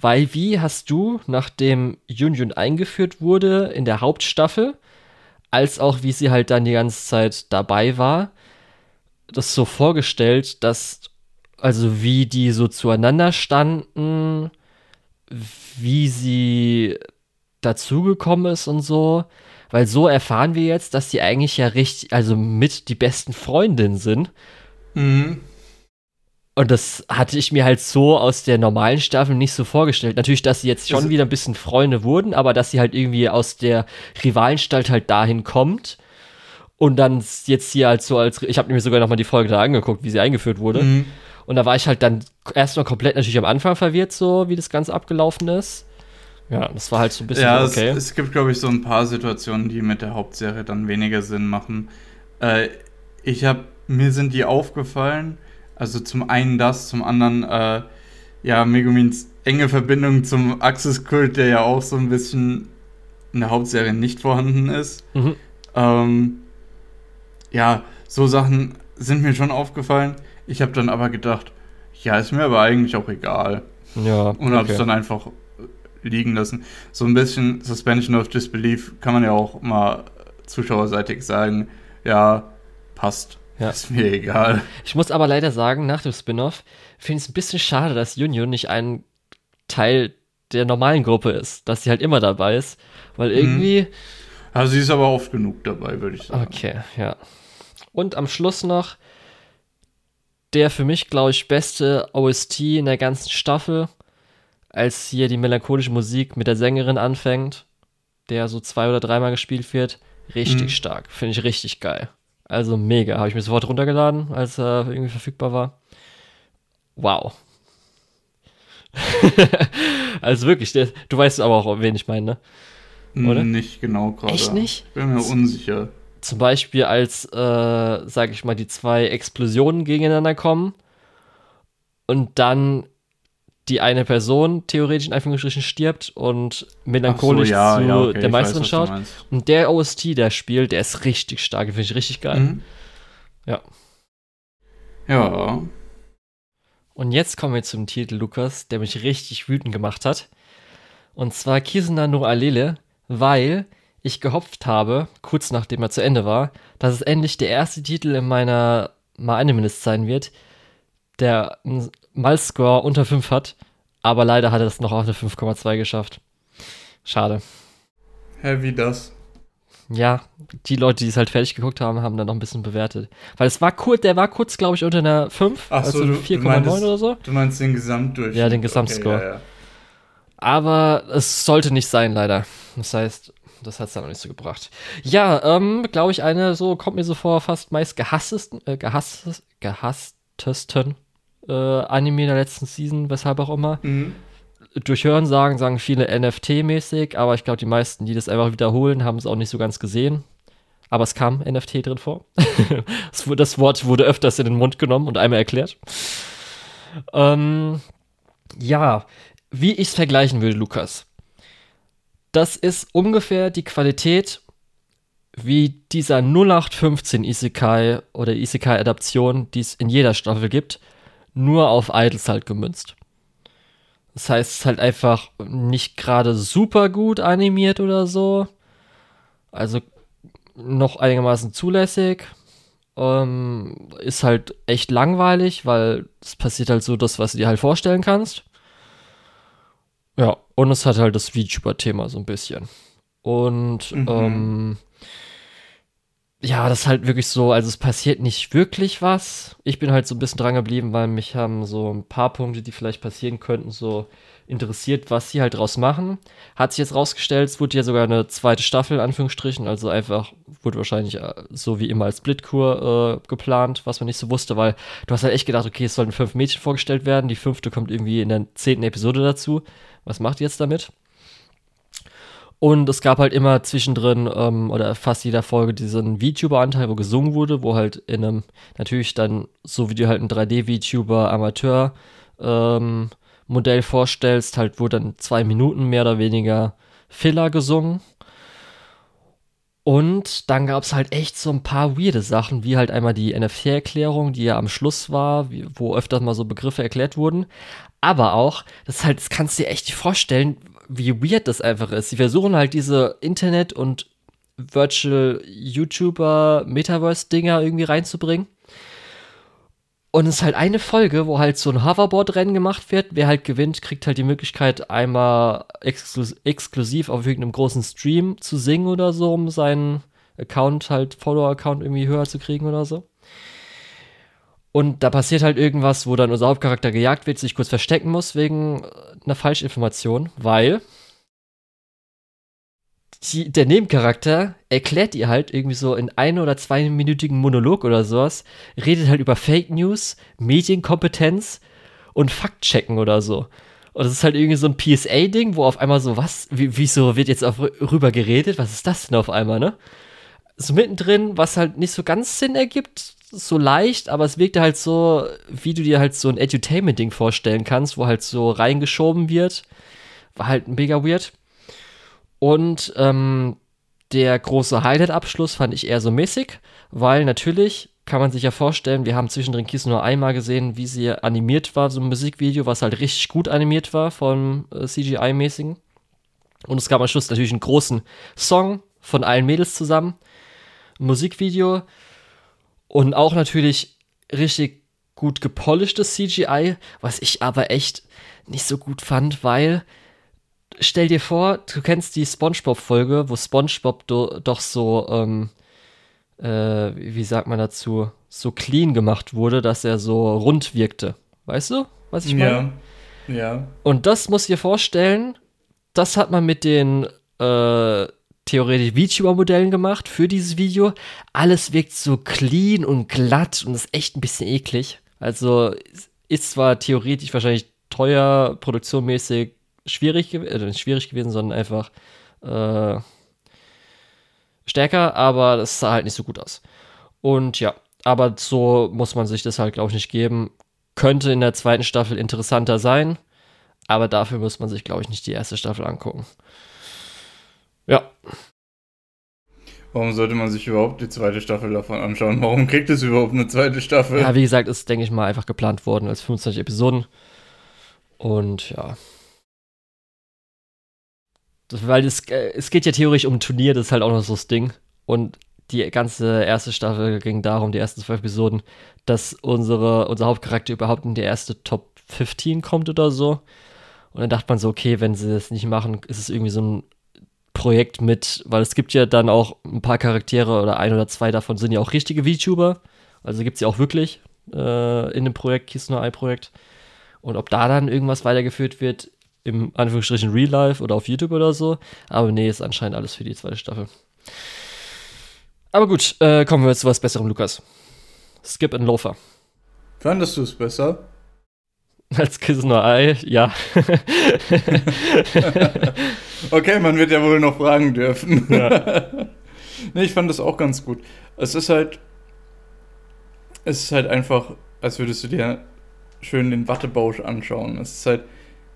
[SPEAKER 2] Weil wie hast du, nachdem Yun eingeführt wurde in der Hauptstaffel, als auch wie sie halt dann die ganze Zeit dabei war, das so vorgestellt, dass, also wie die so zueinander standen, wie sie dazugekommen ist und so. Weil so erfahren wir jetzt, dass die eigentlich ja richtig, also mit die besten Freundinnen sind. Mhm. Und das hatte ich mir halt so aus der normalen Staffel nicht so vorgestellt. Natürlich, dass sie jetzt schon also, wieder ein bisschen Freunde wurden, aber dass sie halt irgendwie aus der Rivalenstalt halt dahin kommt. Und dann jetzt hier halt so als, ich habe mir sogar nochmal die Folge da angeguckt, wie sie eingeführt wurde. Mhm. Und da war ich halt dann erstmal komplett natürlich am Anfang verwirrt, so wie das Ganze abgelaufen ist. Ja, das war halt so ein bisschen ja, okay.
[SPEAKER 1] Es, es gibt, glaube ich, so ein paar Situationen, die mit der Hauptserie dann weniger Sinn machen. Äh, ich habe, mir sind die aufgefallen. Also zum einen das, zum anderen, äh, ja, Megumins enge Verbindung zum Axis-Kult, der ja auch so ein bisschen in der Hauptserie nicht vorhanden ist. Mhm. Ähm, ja, so Sachen sind mir schon aufgefallen. Ich habe dann aber gedacht, ja, ist mir aber eigentlich auch egal.
[SPEAKER 2] Ja.
[SPEAKER 1] Und habe es dann einfach liegen lassen. So ein bisschen Suspension of Disbelief kann man ja auch mal zuschauerseitig sagen, ja, passt. Ja. Ist mir egal.
[SPEAKER 2] Ich muss aber leider sagen, nach dem Spin-off finde ich es ein bisschen schade, dass Union nicht ein Teil der normalen Gruppe ist, dass sie halt immer dabei ist, weil mhm. irgendwie.
[SPEAKER 1] Also sie ist aber oft genug dabei, würde ich sagen.
[SPEAKER 2] Okay, ja. Und am Schluss noch der für mich, glaube ich, beste OST in der ganzen Staffel als hier die melancholische Musik mit der Sängerin anfängt, der so zwei oder dreimal gespielt wird. Richtig mhm. stark. Finde ich richtig geil. Also mega. Habe ich mir sofort runtergeladen, als er irgendwie verfügbar war. Wow. also wirklich, der, du weißt aber auch, wen ich meine,
[SPEAKER 1] ne? Oder? Nicht genau gerade.
[SPEAKER 2] Echt nicht?
[SPEAKER 1] Bin mir unsicher.
[SPEAKER 2] Zum Beispiel, als, äh, sag ich mal, die zwei Explosionen gegeneinander kommen und dann die eine Person theoretisch in Anführungsstrichen stirbt und melancholisch so, ja, zu ja, okay, der Meisterin weiß, schaut. Und der OST, der spielt, der ist richtig stark, finde ich richtig geil. Mhm. Ja.
[SPEAKER 1] Ja.
[SPEAKER 2] Und jetzt kommen wir zum Titel, Lukas, der mich richtig wütend gemacht hat. Und zwar Kisuna no Alele, weil ich gehofft habe, kurz nachdem er zu Ende war, dass es endlich der erste Titel in meiner mal Animalist sein wird, der einen Malscore unter 5 hat, aber leider hat er es noch auf eine 5,2 geschafft. Schade.
[SPEAKER 1] Hä, wie das?
[SPEAKER 2] Ja, die Leute, die es halt fertig geguckt haben, haben dann noch ein bisschen bewertet. Weil es war kurz, der war kurz, glaube ich, unter einer 5,
[SPEAKER 1] Ach
[SPEAKER 2] also
[SPEAKER 1] so,
[SPEAKER 2] 4,9 oder so.
[SPEAKER 1] Du meinst den Gesamtdurchschnitt?
[SPEAKER 2] Ja, den Gesamtscore. Okay, ja, ja. Aber es sollte nicht sein, leider. Das heißt, das hat es dann noch nicht so gebracht. Ja, ähm, glaube ich, eine so, kommt mir so vor, fast meist gehasstesten, äh, gehasst, gehasstesten äh, Anime der letzten Season, weshalb auch immer. Mhm. Durch Hörensagen sagen viele NFT-mäßig, aber ich glaube, die meisten, die das einfach wiederholen, haben es auch nicht so ganz gesehen. Aber es kam NFT drin vor. das Wort wurde öfters in den Mund genommen und einmal erklärt. Ähm, ja, wie ich es vergleichen würde, Lukas. Das ist ungefähr die Qualität wie dieser 0815 Isekai oder Isekai-Adaption, die es in jeder Staffel gibt, nur auf Idols halt gemünzt. Das heißt, es ist halt einfach nicht gerade super gut animiert oder so. Also noch einigermaßen zulässig. Ähm, ist halt echt langweilig, weil es passiert halt so das, was du dir halt vorstellen kannst. Ja, und es hat halt das VTuber-Thema so ein bisschen. Und mhm. ähm, ja, das ist halt wirklich so, also es passiert nicht wirklich was. Ich bin halt so ein bisschen dran geblieben, weil mich haben so ein paar Punkte, die vielleicht passieren könnten, so interessiert, was sie halt draus machen. Hat sich jetzt rausgestellt, es wurde ja sogar eine zweite Staffel, Anführungsstrichen, also einfach, wurde wahrscheinlich äh, so wie immer als Splitkur äh, geplant, was man nicht so wusste, weil du hast halt echt gedacht, okay, es sollten fünf Mädchen vorgestellt werden, die fünfte kommt irgendwie in der zehnten Episode dazu. Was macht ihr jetzt damit? Und es gab halt immer zwischendrin ähm, oder fast jeder Folge diesen VTuber-Anteil, wo gesungen wurde, wo halt in einem, natürlich dann, so wie du halt ein 3D-VTuber Amateur ähm, Modell vorstellst, halt wurde dann zwei Minuten mehr oder weniger Filler gesungen. Und dann gab es halt echt so ein paar weirde Sachen, wie halt einmal die NFC-Erklärung, die ja am Schluss war, wo öfters mal so Begriffe erklärt wurden. Aber auch, das halt, das kannst du dir echt nicht vorstellen, wie weird das einfach ist. Sie versuchen halt diese Internet- und Virtual YouTuber Metaverse-Dinger irgendwie reinzubringen. Und es ist halt eine Folge, wo halt so ein Hoverboard-Rennen gemacht wird. Wer halt gewinnt, kriegt halt die Möglichkeit, einmal exklus exklusiv auf irgendeinem großen Stream zu singen oder so, um seinen Account, halt Follower-Account irgendwie höher zu kriegen oder so. Und da passiert halt irgendwas, wo dann unser Hauptcharakter gejagt wird, sich kurz verstecken muss wegen einer Falschinformation, weil die, der Nebencharakter erklärt ihr halt irgendwie so in ein- oder zweiminütigen Monolog oder sowas, redet halt über Fake News, Medienkompetenz und Faktchecken oder so. Und das ist halt irgendwie so ein PSA-Ding, wo auf einmal so, was, wie, wieso wird jetzt auf, rüber geredet? Was ist das denn auf einmal, ne? So mittendrin, was halt nicht so ganz Sinn ergibt, so leicht, aber es wirkte halt so, wie du dir halt so ein Edutainment-Ding vorstellen kannst, wo halt so reingeschoben wird. War halt mega weird. Und ähm, der große Highlight-Abschluss fand ich eher so mäßig, weil natürlich kann man sich ja vorstellen, wir haben zwischendrin Kiss nur einmal gesehen, wie sie animiert war, so ein Musikvideo, was halt richtig gut animiert war vom äh, CGI-mäßigen. Und es gab am Schluss natürlich einen großen Song von allen Mädels zusammen, ein Musikvideo und auch natürlich richtig gut gepolischtes CGI, was ich aber echt nicht so gut fand, weil stell dir vor, du kennst die SpongeBob-Folge, wo SpongeBob do, doch so, ähm, äh, wie sagt man dazu, so clean gemacht wurde, dass er so rund wirkte. Weißt du, was ich meine?
[SPEAKER 1] Ja. Ja.
[SPEAKER 2] Und das muss dir vorstellen, das hat man mit den äh, theoretisch VTuber-Modellen gemacht für dieses Video. Alles wirkt so clean und glatt und ist echt ein bisschen eklig. Also ist zwar theoretisch wahrscheinlich teuer, produktionmäßig schwierig, äh, nicht schwierig gewesen, sondern einfach äh, stärker, aber das sah halt nicht so gut aus. Und ja, aber so muss man sich das halt, glaube ich, nicht geben. Könnte in der zweiten Staffel interessanter sein, aber dafür muss man sich, glaube ich, nicht die erste Staffel angucken. Ja.
[SPEAKER 1] Warum sollte man sich überhaupt die zweite Staffel davon anschauen? Warum kriegt es überhaupt eine zweite Staffel?
[SPEAKER 2] Ja, wie gesagt, ist, denke ich mal, einfach geplant worden als 25 Episoden. Und ja. Das, weil es, äh, es geht ja theoretisch um ein Turnier, das ist halt auch noch so das Ding. Und die ganze erste Staffel ging darum, die ersten zwölf Episoden, dass unsere, unser Hauptcharakter überhaupt in die erste Top 15 kommt oder so. Und dann dachte man so, okay, wenn sie das nicht machen, ist es irgendwie so ein Projekt mit, weil es gibt ja dann auch ein paar Charaktere oder ein oder zwei davon sind ja auch richtige VTuber. Also gibt es ja auch wirklich äh, in dem Projekt, Kiss No Eye Projekt. Und ob da dann irgendwas weitergeführt wird, im Anführungsstrichen Real Life oder auf YouTube oder so. Aber nee, ist anscheinend alles für die zweite Staffel. Aber gut, äh, kommen wir zu was Besserem, Lukas. Skip and Loafer.
[SPEAKER 1] Fandest du es besser?
[SPEAKER 2] Als Kiss No Eye, ja.
[SPEAKER 1] okay, man wird ja wohl noch fragen dürfen.
[SPEAKER 2] Ja.
[SPEAKER 1] nee, ich fand das auch ganz gut. Es ist halt. Es ist halt einfach, als würdest du dir schön den Wattebausch anschauen. Es ist halt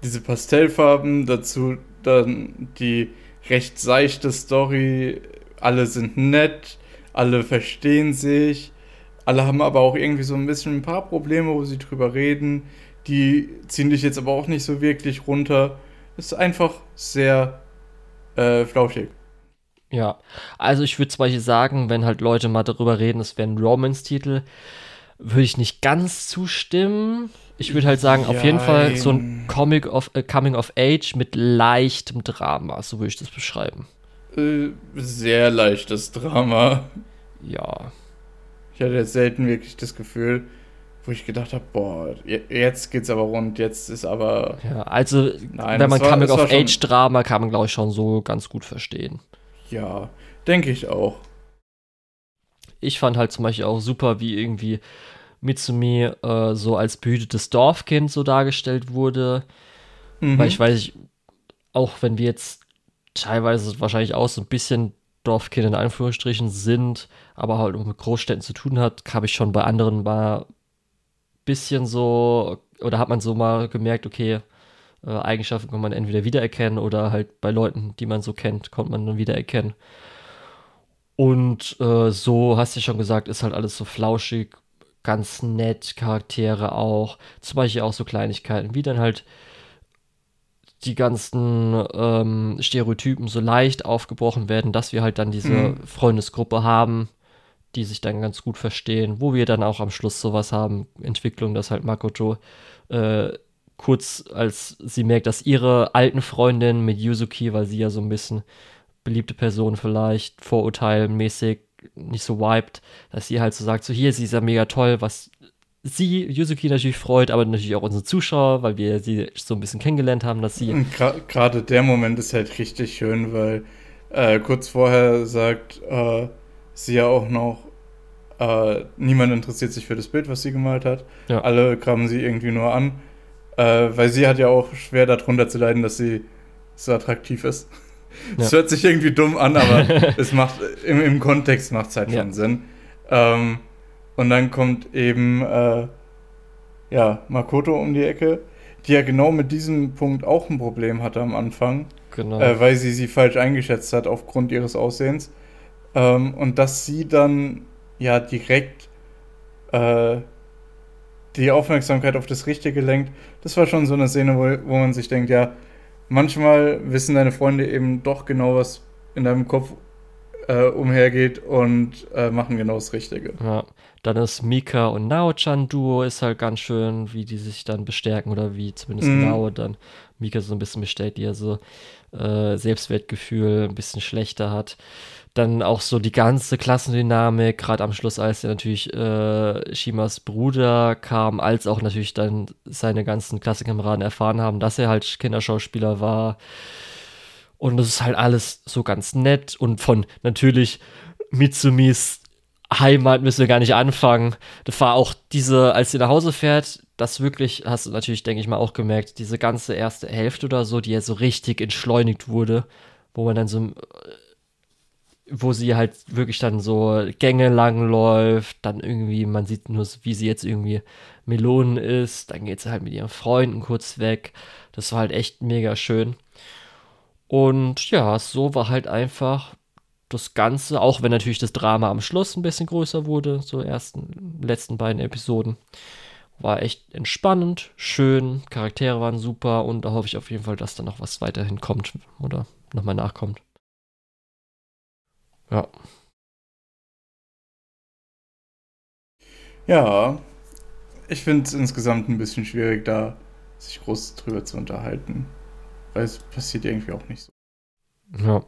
[SPEAKER 1] diese Pastellfarben, dazu dann die recht seichte Story. Alle sind nett, alle verstehen sich, alle haben aber auch irgendwie so ein bisschen ein paar Probleme, wo sie drüber reden. Die ziehen dich jetzt aber auch nicht so wirklich runter. Ist einfach sehr äh, flauschig.
[SPEAKER 2] Ja, also ich würde zum Beispiel sagen, wenn halt Leute mal darüber reden, es wäre ein Romance-Titel, würde ich nicht ganz zustimmen. Ich würde halt sagen, auf jeden Fall so ein Comic of äh, Coming of Age mit leichtem Drama, so würde ich das beschreiben.
[SPEAKER 1] Äh, sehr leichtes Drama.
[SPEAKER 2] ja.
[SPEAKER 1] Ich hatte jetzt selten wirklich das Gefühl, wo ich gedacht habe, boah, jetzt geht's aber rund, jetzt ist aber.
[SPEAKER 2] Ja, also, Nein, wenn man Coming of Age Drama kann man, glaube ich, schon so ganz gut verstehen.
[SPEAKER 1] Ja, denke ich auch.
[SPEAKER 2] Ich fand halt zum Beispiel auch super, wie irgendwie Mitsumi äh, so als behütetes Dorfkind so dargestellt wurde. Mhm. Weil ich weiß, auch wenn wir jetzt teilweise wahrscheinlich auch so ein bisschen Dorfkind in Anführungsstrichen sind, aber halt auch mit Großstädten zu tun hat, habe ich schon bei anderen mal bisschen so, oder hat man so mal gemerkt, okay, äh, Eigenschaften kann man entweder wiedererkennen oder halt bei Leuten, die man so kennt, konnte man dann wiedererkennen. Und äh, so, hast du ja schon gesagt, ist halt alles so flauschig, ganz nett, Charaktere auch. Zum Beispiel auch so Kleinigkeiten, wie dann halt die ganzen ähm, Stereotypen so leicht aufgebrochen werden, dass wir halt dann diese mhm. Freundesgruppe haben, die sich dann ganz gut verstehen, wo wir dann auch am Schluss sowas haben, Entwicklung, dass halt Makoto äh, kurz als sie merkt, dass ihre alten Freundin mit Yuzuki, weil sie ja so ein bisschen beliebte Person vielleicht, vorurteilmäßig nicht so wiped, dass sie halt so sagt, so hier, sie ist ja mega toll, was sie, Yuzuki natürlich freut, aber natürlich auch unsere Zuschauer, weil wir sie so ein bisschen kennengelernt haben, dass sie...
[SPEAKER 1] Gerade der Moment ist halt richtig schön, weil äh, kurz vorher sagt äh, sie ja auch noch, äh, niemand interessiert sich für das Bild, was sie gemalt hat. Ja. Alle graben sie irgendwie nur an, äh, weil sie hat ja auch schwer darunter zu leiden, dass sie so attraktiv ist. Es ja. hört sich irgendwie dumm an, aber es macht im, im Kontext macht es halt schon Sinn. Ähm, und dann kommt eben äh, ja, Makoto um die Ecke, die ja genau mit diesem Punkt auch ein Problem hatte am Anfang. Genau. Äh, weil sie sie falsch eingeschätzt hat aufgrund ihres Aussehens. Ähm, und dass sie dann ja direkt äh, die Aufmerksamkeit auf das Richtige lenkt. Das war schon so eine Szene, wo, wo man sich denkt, ja, manchmal wissen deine Freunde eben doch genau, was in deinem Kopf äh, umhergeht und äh, machen genau das Richtige.
[SPEAKER 2] Ja, dann ist Mika und Nao-chan Duo ist halt ganz schön, wie die sich dann bestärken oder wie zumindest mhm. Nao dann Mika so ein bisschen bestellt, die ja so äh, Selbstwertgefühl ein bisschen schlechter hat. Dann auch so die ganze Klassendynamik, gerade am Schluss, als ja natürlich äh, Shimas Bruder kam, als auch natürlich dann seine ganzen Klassenkameraden erfahren haben, dass er halt Kinderschauspieler war. Und das ist halt alles so ganz nett und von natürlich Mitsumis Heimat müssen wir gar nicht anfangen. Das war auch diese, als sie nach Hause fährt, das wirklich, hast du natürlich, denke ich mal, auch gemerkt, diese ganze erste Hälfte oder so, die ja so richtig entschleunigt wurde, wo man dann so wo sie halt wirklich dann so Gänge lang läuft, dann irgendwie, man sieht nur, wie sie jetzt irgendwie Melonen isst, dann geht sie halt mit ihren Freunden kurz weg. Das war halt echt mega schön. Und ja, so war halt einfach das Ganze, auch wenn natürlich das Drama am Schluss ein bisschen größer wurde, so ersten, letzten beiden Episoden. War echt entspannend, schön, Charaktere waren super und da hoffe ich auf jeden Fall, dass da noch was weiterhin kommt oder nochmal nachkommt. Ja.
[SPEAKER 1] Ja, ich finde es insgesamt ein bisschen schwierig, da sich groß drüber zu unterhalten. Weil es passiert irgendwie auch nicht so.
[SPEAKER 2] Ja.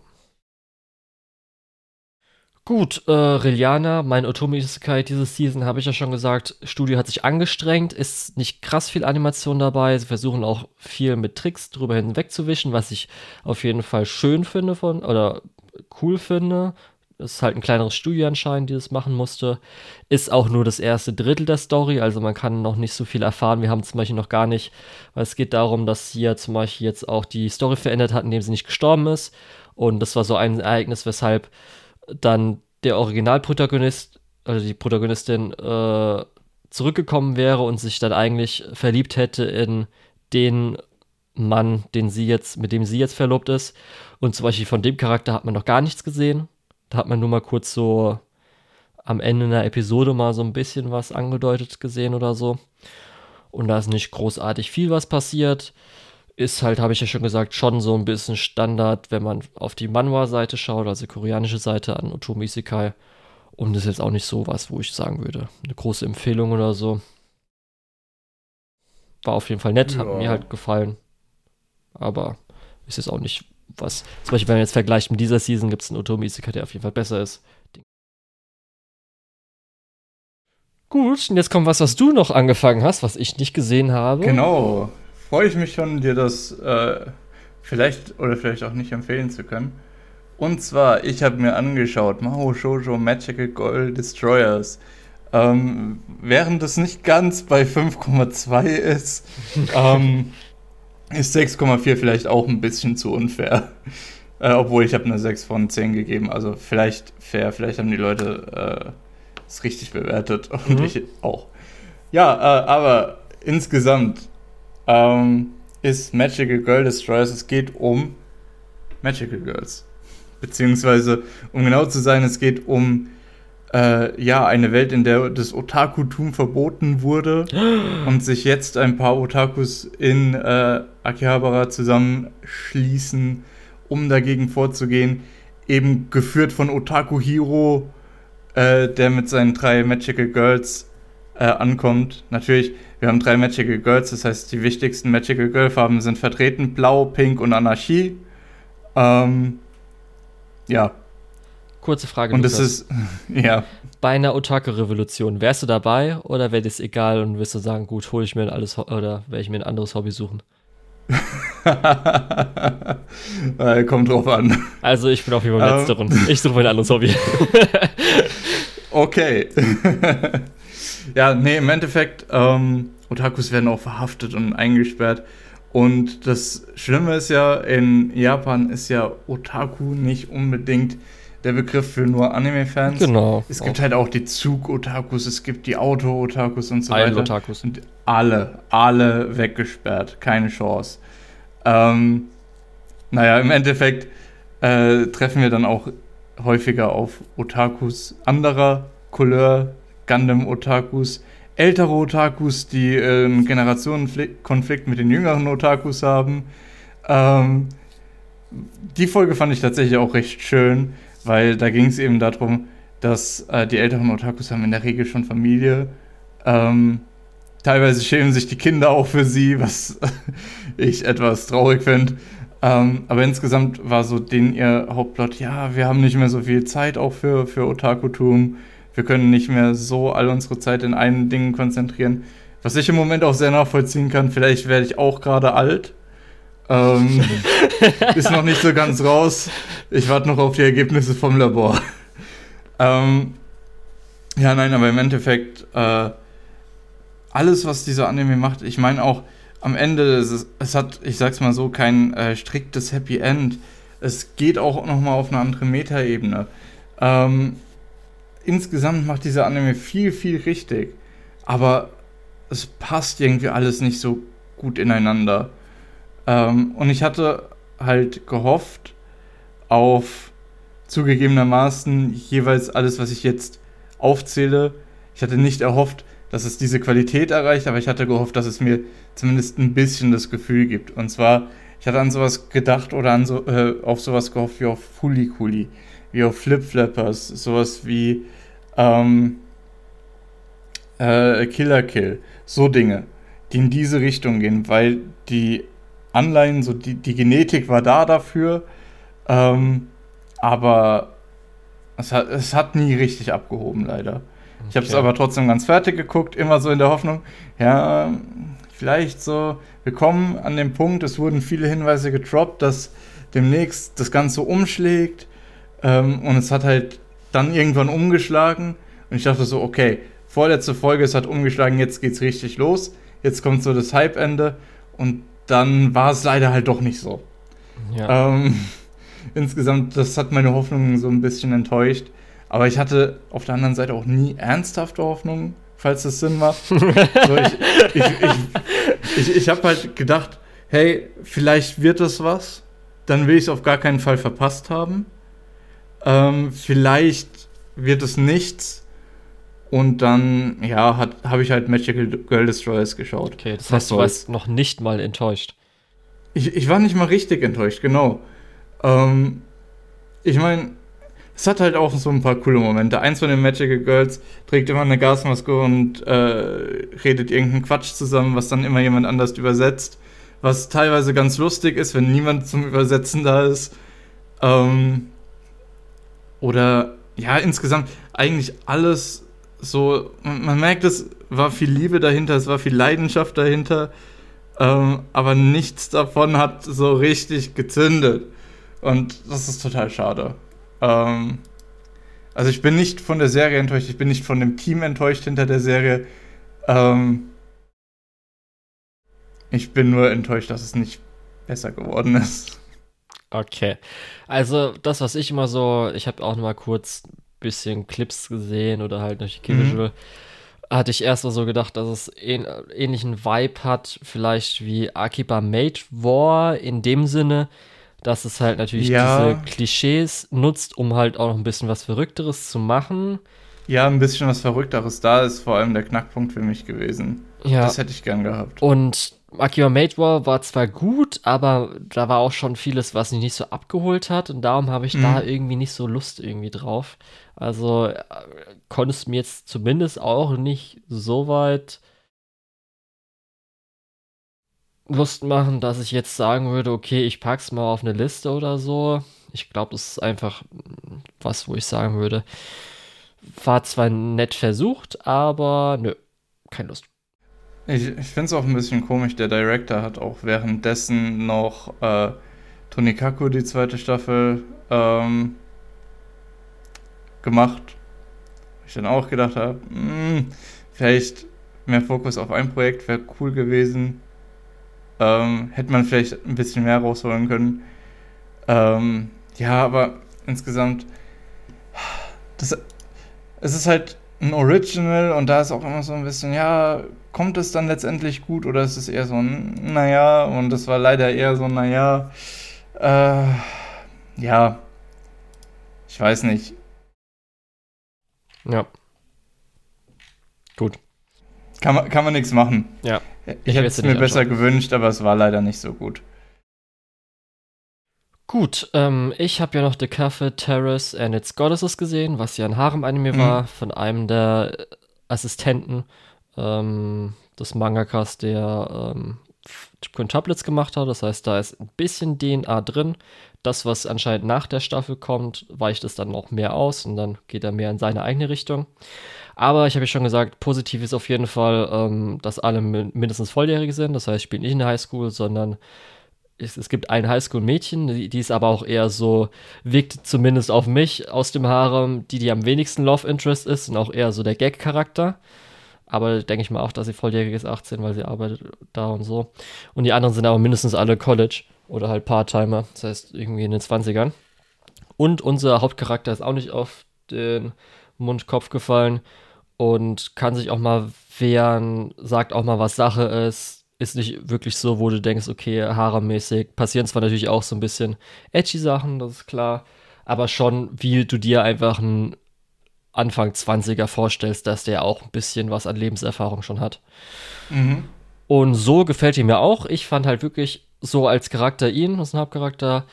[SPEAKER 2] Gut, äh, Rilliana, mein Otome Isekai diese Season, habe ich ja schon gesagt, Studio hat sich angestrengt, ist nicht krass viel Animation dabei, sie versuchen auch viel mit Tricks drüber hinwegzuwischen, was ich auf jeden Fall schön finde von, oder cool finde, es ist halt ein kleineres Studio anscheinend, die das machen musste. Ist auch nur das erste Drittel der Story, also man kann noch nicht so viel erfahren. Wir haben zum Beispiel noch gar nicht, weil es geht darum, dass hier zum Beispiel jetzt auch die Story verändert hat, indem sie nicht gestorben ist. Und das war so ein Ereignis, weshalb dann der Originalprotagonist, also die Protagonistin, äh, zurückgekommen wäre und sich dann eigentlich verliebt hätte in den Mann, den sie jetzt, mit dem sie jetzt verlobt ist. Und zum Beispiel von dem Charakter hat man noch gar nichts gesehen. Da hat man nur mal kurz so am Ende einer Episode mal so ein bisschen was angedeutet gesehen oder so. Und da ist nicht großartig viel was passiert. Ist halt, habe ich ja schon gesagt, schon so ein bisschen Standard, wenn man auf die Manhwa-Seite schaut, also koreanische Seite an Otomi Isekai. Und das ist jetzt auch nicht so was, wo ich sagen würde, eine große Empfehlung oder so. War auf jeden Fall nett, ja. hat mir halt gefallen. Aber ist jetzt auch nicht was, zum Beispiel, wenn man jetzt vergleicht mit dieser Season, gibt es einen Otomi Isekai, der auf jeden Fall besser ist. Gut, und jetzt kommt was, was du noch angefangen hast, was ich nicht gesehen habe.
[SPEAKER 1] Genau. Freue ich mich schon, dir das äh, vielleicht oder vielleicht auch nicht empfehlen zu können. Und zwar, ich habe mir angeschaut, Maho Shoujo Magical Gold Destroyers. Ähm, während es nicht ganz bei 5,2 ist, ähm, ist 6,4 vielleicht auch ein bisschen zu unfair. Äh, obwohl ich habe eine 6 von 10 gegeben. Also vielleicht fair, vielleicht haben die Leute äh, es richtig bewertet und mhm. ich auch. Ja, äh, aber insgesamt ähm, ist Magical Girl Destroyers, es geht um Magical Girls. Beziehungsweise, um genau zu sein, es geht um äh, ja, eine Welt, in der das Otaku-Tum verboten wurde und sich jetzt ein paar Otakus in äh, Akihabara zusammenschließen, um dagegen vorzugehen. Eben geführt von Otaku Hiro, äh, der mit seinen drei Magical Girls äh, ankommt. Natürlich, wir haben drei Magical Girls, das heißt, die wichtigsten Magical Girl-Farben sind vertreten: Blau, Pink und Anarchie. Ähm, ja.
[SPEAKER 2] Kurze Frage.
[SPEAKER 1] Und es ist, ja.
[SPEAKER 2] Bei einer Otaku-Revolution, wärst du dabei oder wäre das egal und wirst du sagen, gut, hole ich mir ein alles oder werde ich mir ein anderes Hobby suchen?
[SPEAKER 1] Kommt drauf an.
[SPEAKER 2] Also ich bin auf jeden Fall im letzteren. Um, ich suche mir ein anderes Hobby.
[SPEAKER 1] okay. ja, nee, im Endeffekt, ähm, Otakus werden auch verhaftet und eingesperrt. Und das Schlimme ist ja, in Japan ist ja Otaku nicht unbedingt der Begriff für nur Anime-Fans.
[SPEAKER 2] Genau.
[SPEAKER 1] Es gibt auch. halt auch die Zug-Otakus, es gibt die Auto-Otakus und so
[SPEAKER 2] weiter. Otakus.
[SPEAKER 1] Und alle, alle weggesperrt. Keine Chance. Ähm, naja, im Endeffekt äh, treffen wir dann auch häufiger auf Otakus anderer Couleur, Gundam-Otakus, ältere Otakus, die äh, einen Generationenkonflikt mit den jüngeren Otakus haben. Ähm, die Folge fand ich tatsächlich auch recht schön, weil da ging es eben darum, dass äh, die älteren Otakus haben in der Regel schon Familie. Ähm, teilweise schämen sich die Kinder auch für sie, was ich etwas traurig finde. Ähm, aber insgesamt war so den ihr Hauptplot, ja, wir haben nicht mehr so viel Zeit auch für, für Otakutum. Wir können nicht mehr so all unsere Zeit in einen Ding konzentrieren. Was ich im Moment auch sehr nachvollziehen kann, vielleicht werde ich auch gerade alt. Ähm, ist noch nicht so ganz raus. Ich warte noch auf die Ergebnisse vom Labor. ähm, ja, nein, aber im Endeffekt, äh, alles, was dieser Anime macht, ich meine auch, am Ende, es, es, hat, ich sag's mal so, kein äh, striktes Happy End. Es geht auch nochmal auf eine andere Metaebene. Ähm, insgesamt macht dieser Anime viel, viel richtig. Aber es passt irgendwie alles nicht so gut ineinander. Ähm, und ich hatte halt gehofft auf zugegebenermaßen jeweils alles, was ich jetzt aufzähle. Ich hatte nicht erhofft, dass es diese Qualität erreicht, aber ich hatte gehofft, dass es mir zumindest ein bisschen das Gefühl gibt. Und zwar, ich hatte an sowas gedacht oder an so, äh, auf sowas gehofft wie auf Fully Cooley, wie auf Flip Flappers, sowas wie ähm, äh, Killer Kill, so Dinge, die in diese Richtung gehen, weil die Anleihen, so die, die Genetik war da dafür, ähm, aber es hat, es hat nie richtig abgehoben, leider. Okay. Ich habe es aber trotzdem ganz fertig geguckt, immer so in der Hoffnung, ja, vielleicht so, wir kommen an den Punkt, es wurden viele Hinweise getroppt, dass demnächst das Ganze umschlägt. Ähm, und es hat halt dann irgendwann umgeschlagen. Und ich dachte so, okay, vorletzte Folge, es hat umgeschlagen, jetzt geht's richtig los, jetzt kommt so das Hype-Ende. Und dann war es leider halt doch nicht so. Ja. Ähm, insgesamt, das hat meine Hoffnungen so ein bisschen enttäuscht. Aber ich hatte auf der anderen Seite auch nie ernsthafte Hoffnungen, falls das Sinn macht. so, ich ich, ich, ich, ich habe halt gedacht, hey, vielleicht wird das was. Dann will ich es auf gar keinen Fall verpasst haben. Ähm, vielleicht wird es nichts. Und dann, ja, habe ich halt Magical Girl Destroyers geschaut.
[SPEAKER 2] Okay, das heißt, du warst noch nicht mal enttäuscht.
[SPEAKER 1] Ich, ich war nicht mal richtig enttäuscht, genau. Ähm, ich meine, es hat halt auch so ein paar coole Momente. Eins von den Magical Girls trägt immer eine Gasmaske und äh, redet irgendeinen Quatsch zusammen, was dann immer jemand anders übersetzt. Was teilweise ganz lustig ist, wenn niemand zum Übersetzen da ist. Ähm, oder ja, insgesamt eigentlich alles so, man merkt, es war viel Liebe dahinter, es war viel Leidenschaft dahinter, ähm, aber nichts davon hat so richtig gezündet. Und das ist total schade. Ähm, also ich bin nicht von der Serie enttäuscht, ich bin nicht von dem Team enttäuscht hinter der Serie. Ähm, ich bin nur enttäuscht, dass es nicht besser geworden ist.
[SPEAKER 2] Okay. Also das, was ich immer so, ich habe auch noch mal kurz bisschen Clips gesehen oder halt durch die mhm. hatte ich erst mal so gedacht, dass es ähn ähnlichen Vibe hat, vielleicht wie Akiba Made War in dem Sinne, dass es halt natürlich ja. diese Klischees nutzt, um halt auch noch ein bisschen was Verrückteres zu machen.
[SPEAKER 1] Ja, ein bisschen was Verrückteres. Da ist vor allem der Knackpunkt für mich gewesen. Ja. Das hätte ich gern gehabt.
[SPEAKER 2] Und Akiba Made War war zwar gut, aber da war auch schon vieles, was mich nicht so abgeholt hat. Und darum habe ich mhm. da irgendwie nicht so Lust irgendwie drauf. Also äh, konntest mir jetzt zumindest auch nicht so weit Lust machen, dass ich jetzt sagen würde, okay, ich pack's mal auf eine Liste oder so. Ich glaube, das ist einfach was, wo ich sagen würde, war zwar nett versucht, aber nö, keine Lust.
[SPEAKER 1] Ich, ich finde es auch ein bisschen komisch, der Director hat auch währenddessen noch äh, Tonikaku die zweite Staffel ähm, gemacht. Ich dann auch gedacht habe, hm, vielleicht mehr Fokus auf ein Projekt wäre cool gewesen. Ähm, hätte man vielleicht ein bisschen mehr rausholen können. Ähm, ja, aber insgesamt, das, es ist halt ein Original und da ist auch immer so ein bisschen, ja, kommt es dann letztendlich gut oder ist es eher so ein, naja, und das war leider eher so, naja, äh, ja, ich weiß nicht.
[SPEAKER 2] Ja. Gut.
[SPEAKER 1] Kann man, kann man nichts machen.
[SPEAKER 2] Ja.
[SPEAKER 1] Ich, ich hätte es mir besser gewünscht, aber es war leider nicht so gut.
[SPEAKER 2] Gut, ähm, ich habe ja noch The Cafe Terrace and Its Goddesses gesehen, was ja ein Harem-Anime mhm. war, von einem der Assistenten ähm, des Mangakas, der ähm, Quintuplets gemacht hat. Das heißt, da ist ein bisschen DNA drin. Das, was anscheinend nach der Staffel kommt, weicht es dann noch mehr aus und dann geht er mehr in seine eigene Richtung. Aber ich habe ja schon gesagt, positiv ist auf jeden Fall, ähm, dass alle mindestens Volljährige sind. Das heißt, ich bin nicht in der Highschool, sondern es, es gibt ein Highschool-Mädchen, die, die, ist aber auch eher so, wirkt zumindest auf mich aus dem Harem, die, die am wenigsten Love Interest ist und auch eher so der Gag-Charakter. Aber denke ich mal auch, dass sie volljährig ist, 18, weil sie arbeitet da und so. Und die anderen sind aber mindestens alle College oder halt Part-Timer, das heißt irgendwie in den 20ern. Und unser Hauptcharakter ist auch nicht auf den Mund-Kopf gefallen und kann sich auch mal wehren, sagt auch mal, was Sache ist. Ist nicht wirklich so, wo du denkst, okay, haarmäßig. Passieren zwar natürlich auch so ein bisschen edgy Sachen, das ist klar, aber schon, wie du dir einfach einen Anfang 20er vorstellst, dass der auch ein bisschen was an Lebenserfahrung schon hat. Mhm. Und so gefällt ihm mir auch. Ich fand halt wirklich so als Charakter ihn, als Hauptcharakter,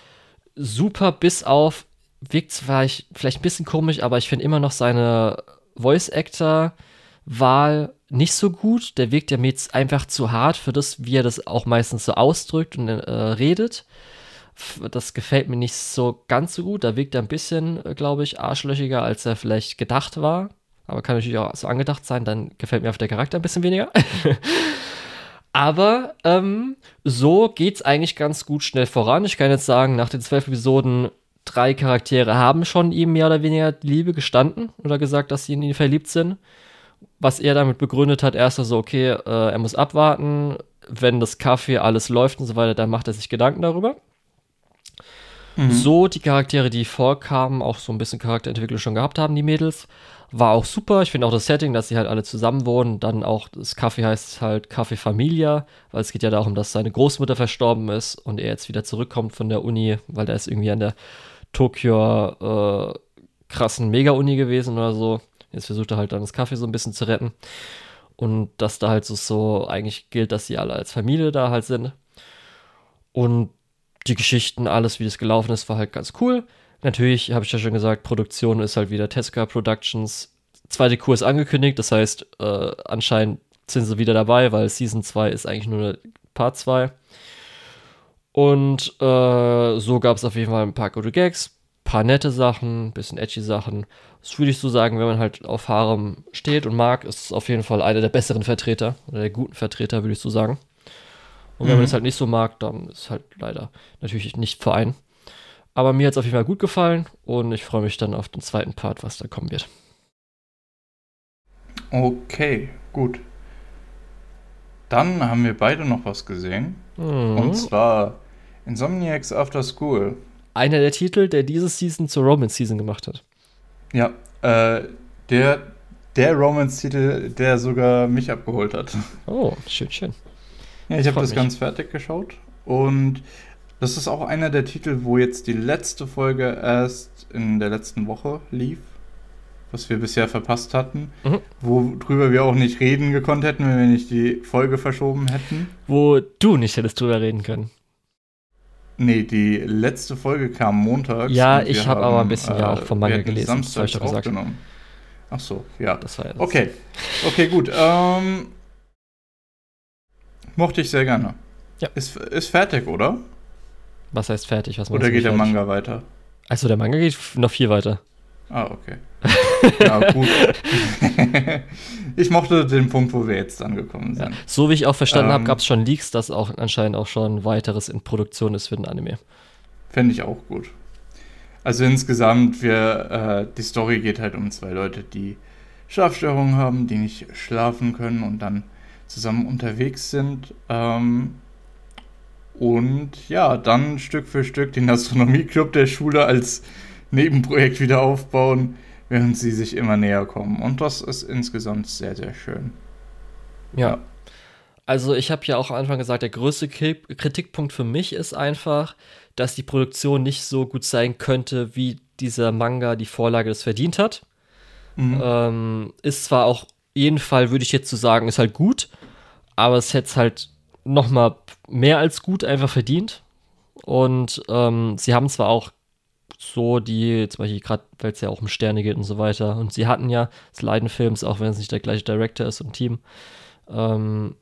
[SPEAKER 2] super, bis auf, wirkt zwar vielleicht ein bisschen komisch, aber ich finde immer noch seine Voice-Actor-Wahl nicht so gut. Der wirkt ja mir jetzt einfach zu hart für das, wie er das auch meistens so ausdrückt und äh, redet. Das gefällt mir nicht so ganz so gut. Da wirkt er ein bisschen, äh, glaube ich, arschlöchiger, als er vielleicht gedacht war. Aber kann natürlich auch so angedacht sein, dann gefällt mir auf der Charakter ein bisschen weniger. Aber ähm, so es eigentlich ganz gut schnell voran. Ich kann jetzt sagen, nach den zwölf Episoden, drei Charaktere haben schon ihm mehr oder weniger Liebe gestanden oder gesagt, dass sie in ihn verliebt sind. Was er damit begründet hat, erst so, okay, äh, er muss abwarten, wenn das Kaffee alles läuft und so weiter, dann macht er sich Gedanken darüber. Mhm. So die Charaktere, die vorkamen, auch so ein bisschen Charakterentwicklung schon gehabt haben, die Mädels, war auch super. Ich finde auch das Setting, dass sie halt alle zusammen wohnen. Dann auch das Kaffee heißt halt Kaffee Familia, weil es geht ja darum, dass seine Großmutter verstorben ist und er jetzt wieder zurückkommt von der Uni, weil er ist irgendwie an der Tokio äh, krassen Mega-Uni gewesen oder so. Jetzt versucht er halt dann das Kaffee so ein bisschen zu retten. Und dass da halt so, so eigentlich gilt, dass sie alle als Familie da halt sind. Und die Geschichten, alles, wie das gelaufen ist, war halt ganz cool. Natürlich, habe ich ja schon gesagt, Produktion ist halt wieder Tesca Productions. Zweite Kurs angekündigt, das heißt, äh, anscheinend sind sie wieder dabei, weil Season 2 ist eigentlich nur Part 2. Und äh, so gab es auf jeden Fall ein paar gute Gags, paar nette Sachen, bisschen edgy Sachen. Das würde ich so sagen, wenn man halt auf Harem steht und mag, ist es auf jeden Fall einer der besseren Vertreter oder der guten Vertreter, würde ich so sagen. Und wenn
[SPEAKER 1] Mhm.
[SPEAKER 2] man es halt nicht so mag, dann ist es halt leider natürlich nicht für einen. Aber mir hat es auf jeden Fall gut gefallen und ich freue mich dann auf den zweiten Part, was da kommen wird.
[SPEAKER 1] Okay, gut. Dann haben wir beide noch was gesehen.
[SPEAKER 2] Mhm.
[SPEAKER 1] Und zwar Insomniacs After School.
[SPEAKER 2] Einer der Titel, der diese Season zur Romance Season gemacht hat.
[SPEAKER 1] Ja, äh, der, der Romance-Titel, der sogar mich abgeholt hat.
[SPEAKER 2] Oh, schön, schön.
[SPEAKER 1] Ja, ich habe das
[SPEAKER 2] mich.
[SPEAKER 1] ganz fertig geschaut. Und das ist auch einer der Titel, wo jetzt die letzte Folge erst in der letzten Woche lief. Was wir bisher verpasst hatten.
[SPEAKER 2] Mhm.
[SPEAKER 1] Worüber wir auch nicht reden gekonnt hätten, wenn wir nicht die Folge verschoben hätten.
[SPEAKER 2] Wo du nicht hättest drüber reden können.
[SPEAKER 1] Nee, die letzte Folge kam montags.
[SPEAKER 2] Ja, ich hab aber
[SPEAKER 1] haben,
[SPEAKER 2] ein bisschen ja auch vom Manga
[SPEAKER 1] wir hätten
[SPEAKER 2] gelesen, das hab ich doch gesagt.
[SPEAKER 1] aufgenommen. Ach so, ja.
[SPEAKER 2] Das war ja das.
[SPEAKER 1] Okay, okay, gut. Ähm, mochte ich sehr gerne.
[SPEAKER 2] Ja.
[SPEAKER 1] Ist, ist fertig, oder?
[SPEAKER 2] Was heißt fertig? Was
[SPEAKER 1] Oder geht der? Manga weiter?
[SPEAKER 2] Also der Manga geht noch viel weiter.
[SPEAKER 1] Ah, okay. ja, gut. ich mochte den Punkt, wo wir jetzt angekommen
[SPEAKER 2] Ja.
[SPEAKER 1] sind.
[SPEAKER 2] So wie ich auch verstanden habe,
[SPEAKER 1] Ähm,
[SPEAKER 2] gab es schon Leaks, dass auch anscheinend auch schon weiteres in Produktion ist für den Anime.
[SPEAKER 1] Fände ich auch gut. Also insgesamt, wir, äh, die Story geht halt um zwei Leute, die Schlafstörungen haben, die nicht schlafen können und dann zusammen unterwegs sind. Ähm, und ja, dann Stück für Stück den Astronomieclub der Schule als Nebenprojekt wieder aufbauen, während sie sich immer näher kommen. Und das ist insgesamt sehr, sehr schön.
[SPEAKER 2] Ja. Also ich habe ja auch am Anfang gesagt, der größte Kritikpunkt für mich ist einfach, dass die Produktion nicht so gut sein könnte, wie dieser Manga die Vorlage das verdient hat.
[SPEAKER 1] Mhm.
[SPEAKER 2] Ähm, ist zwar auch jeden Fall, würde ich jetzt so sagen, ist halt gut, aber es hätte es halt noch mal mehr als gut einfach verdient. Und ähm, sie haben zwar auch so die, zum Beispiel gerade, weil es ja auch um Sterne geht und so weiter. Und sie hatten ja das Leiden-Films, auch wenn es nicht der gleiche Director ist und Team, ähm,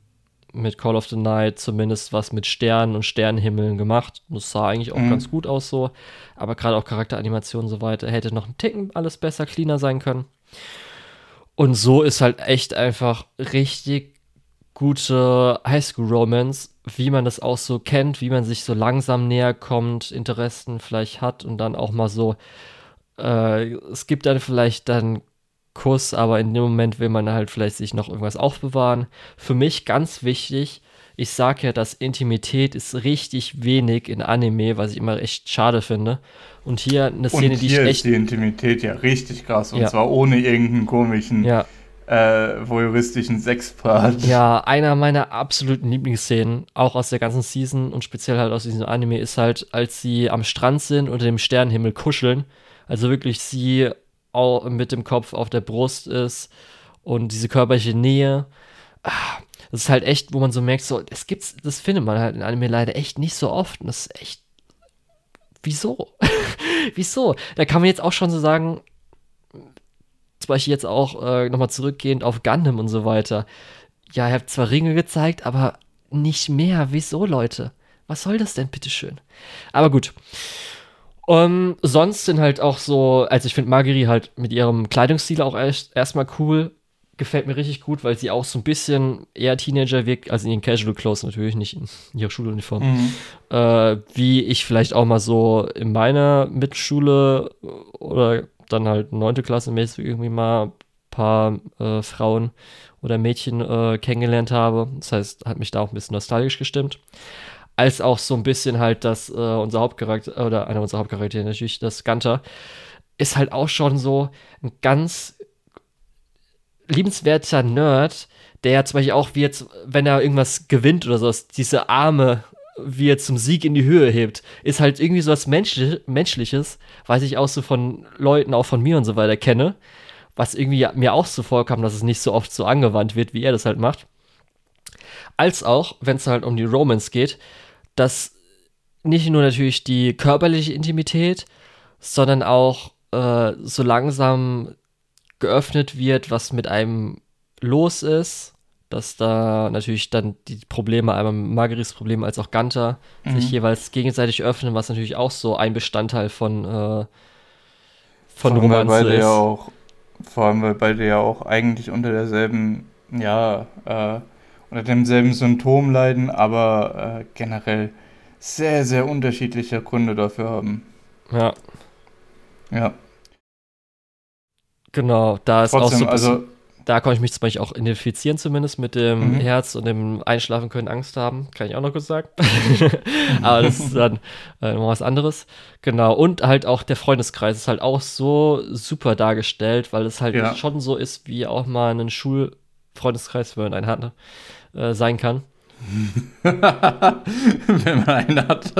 [SPEAKER 2] mit Call of the Night zumindest was mit Sternen und Sternenhimmeln gemacht. Das sah eigentlich auch
[SPEAKER 1] Mhm.
[SPEAKER 2] ganz gut aus so. Aber gerade auch Charakteranimation und so weiter hätte noch ein Ticken alles besser, cleaner sein können. Und so ist halt echt einfach richtig gute Highschool-Romance, wie man das auch so kennt, wie man sich so langsam näher kommt, Interessen vielleicht hat und dann auch mal so, äh, es gibt dann vielleicht dann Kuss, aber in dem Moment will man halt vielleicht sich noch irgendwas aufbewahren. Für mich ganz wichtig, ich sag ja, dass Intimität ist richtig wenig in Anime, was ich immer echt schade finde. Und hier eine Szene,
[SPEAKER 1] und
[SPEAKER 2] die ich
[SPEAKER 1] hier ist
[SPEAKER 2] echt.
[SPEAKER 1] die Intimität ja richtig krass. Und
[SPEAKER 2] Ja.
[SPEAKER 1] zwar ohne irgendeinen komischen,
[SPEAKER 2] Ja,
[SPEAKER 1] äh, voyeuristischen Sexpart.
[SPEAKER 2] Ja, einer meiner absoluten Lieblingsszenen, auch aus der ganzen Season und speziell halt aus diesem Anime, ist halt, als sie am Strand sind unter dem Sternenhimmel kuscheln. Also wirklich sie auch mit dem Kopf auf der Brust ist und diese körperliche Nähe. Ah, Das ist halt echt, wo man so merkt, so, das gibt's, das findet man halt in Anime leider echt nicht so oft. Und das ist echt. Wieso? Wieso? Da kann man jetzt auch schon so sagen, zum Beispiel jetzt auch äh, nochmal zurückgehend auf Gundam und so weiter. Ja, ihr habt zwar Ringe gezeigt, aber nicht mehr. Wieso, Leute? Was soll das denn, bitteschön? Aber gut. Um, sonst sind halt auch so, also ich finde Marguerite halt mit ihrem Kleidungsstil auch erst, erstmal cool. Gefällt mir richtig gut, weil sie auch so ein bisschen eher Teenager wirkt, also in ihren Casual Clothes natürlich, nicht in ihrer Schuluniform
[SPEAKER 1] Mhm.
[SPEAKER 2] äh, wie ich vielleicht auch mal so in meiner Mitschule oder dann halt neunte Klasse mäßig irgendwie mal ein paar äh, Frauen oder Mädchen äh, kennengelernt habe. Das heißt, hat mich da auch ein bisschen nostalgisch gestimmt. Als auch so ein bisschen halt, dass äh, unser Hauptcharakter, oder einer unserer Hauptcharaktere natürlich, das Gunter, ist halt auch schon so ein ganz liebenswerter Nerd, der zum Beispiel auch, wie jetzt, wenn er irgendwas gewinnt oder so, diese Arme, wie er zum Sieg in die Höhe hebt, ist halt irgendwie so was Menschli Menschliches, was ich auch so von Leuten, auch von mir und so weiter kenne, was irgendwie mir auch so vorkam, dass es nicht so oft so angewandt wird, wie er das halt macht. Als auch, wenn es halt um die Romance geht, dass nicht nur natürlich die körperliche Intimität, sondern auch äh, so langsam geöffnet wird, was mit einem los ist, dass da natürlich dann die Probleme, einmal Marguerites Probleme als auch Ganter,
[SPEAKER 1] Mhm.
[SPEAKER 2] sich jeweils gegenseitig öffnen, was natürlich auch so ein Bestandteil von, äh,
[SPEAKER 1] von vor Romanze weil beide ist. Ja auch, vor allem, weil beide ja auch eigentlich unter derselben, ja, äh, unter demselben Symptom leiden, aber äh, generell sehr, sehr unterschiedliche Gründe dafür haben.
[SPEAKER 2] Ja.
[SPEAKER 1] Ja.
[SPEAKER 2] Genau, da ist
[SPEAKER 1] Trotzdem,
[SPEAKER 2] auch so
[SPEAKER 1] also
[SPEAKER 2] da konnte ich mich zum Beispiel auch identifizieren, zumindest mit dem mhm. Herz und dem Einschlafen können, Angst haben. Kann ich auch noch kurz sagen. Aber das ist dann äh, noch was anderes. Genau. Und halt auch der Freundeskreis ist halt auch so super dargestellt, weil es halt ja. schon so ist, wie auch mal ein Schulfreundeskreis, wenn man einen hat, äh, sein kann.
[SPEAKER 1] wenn man einen hat.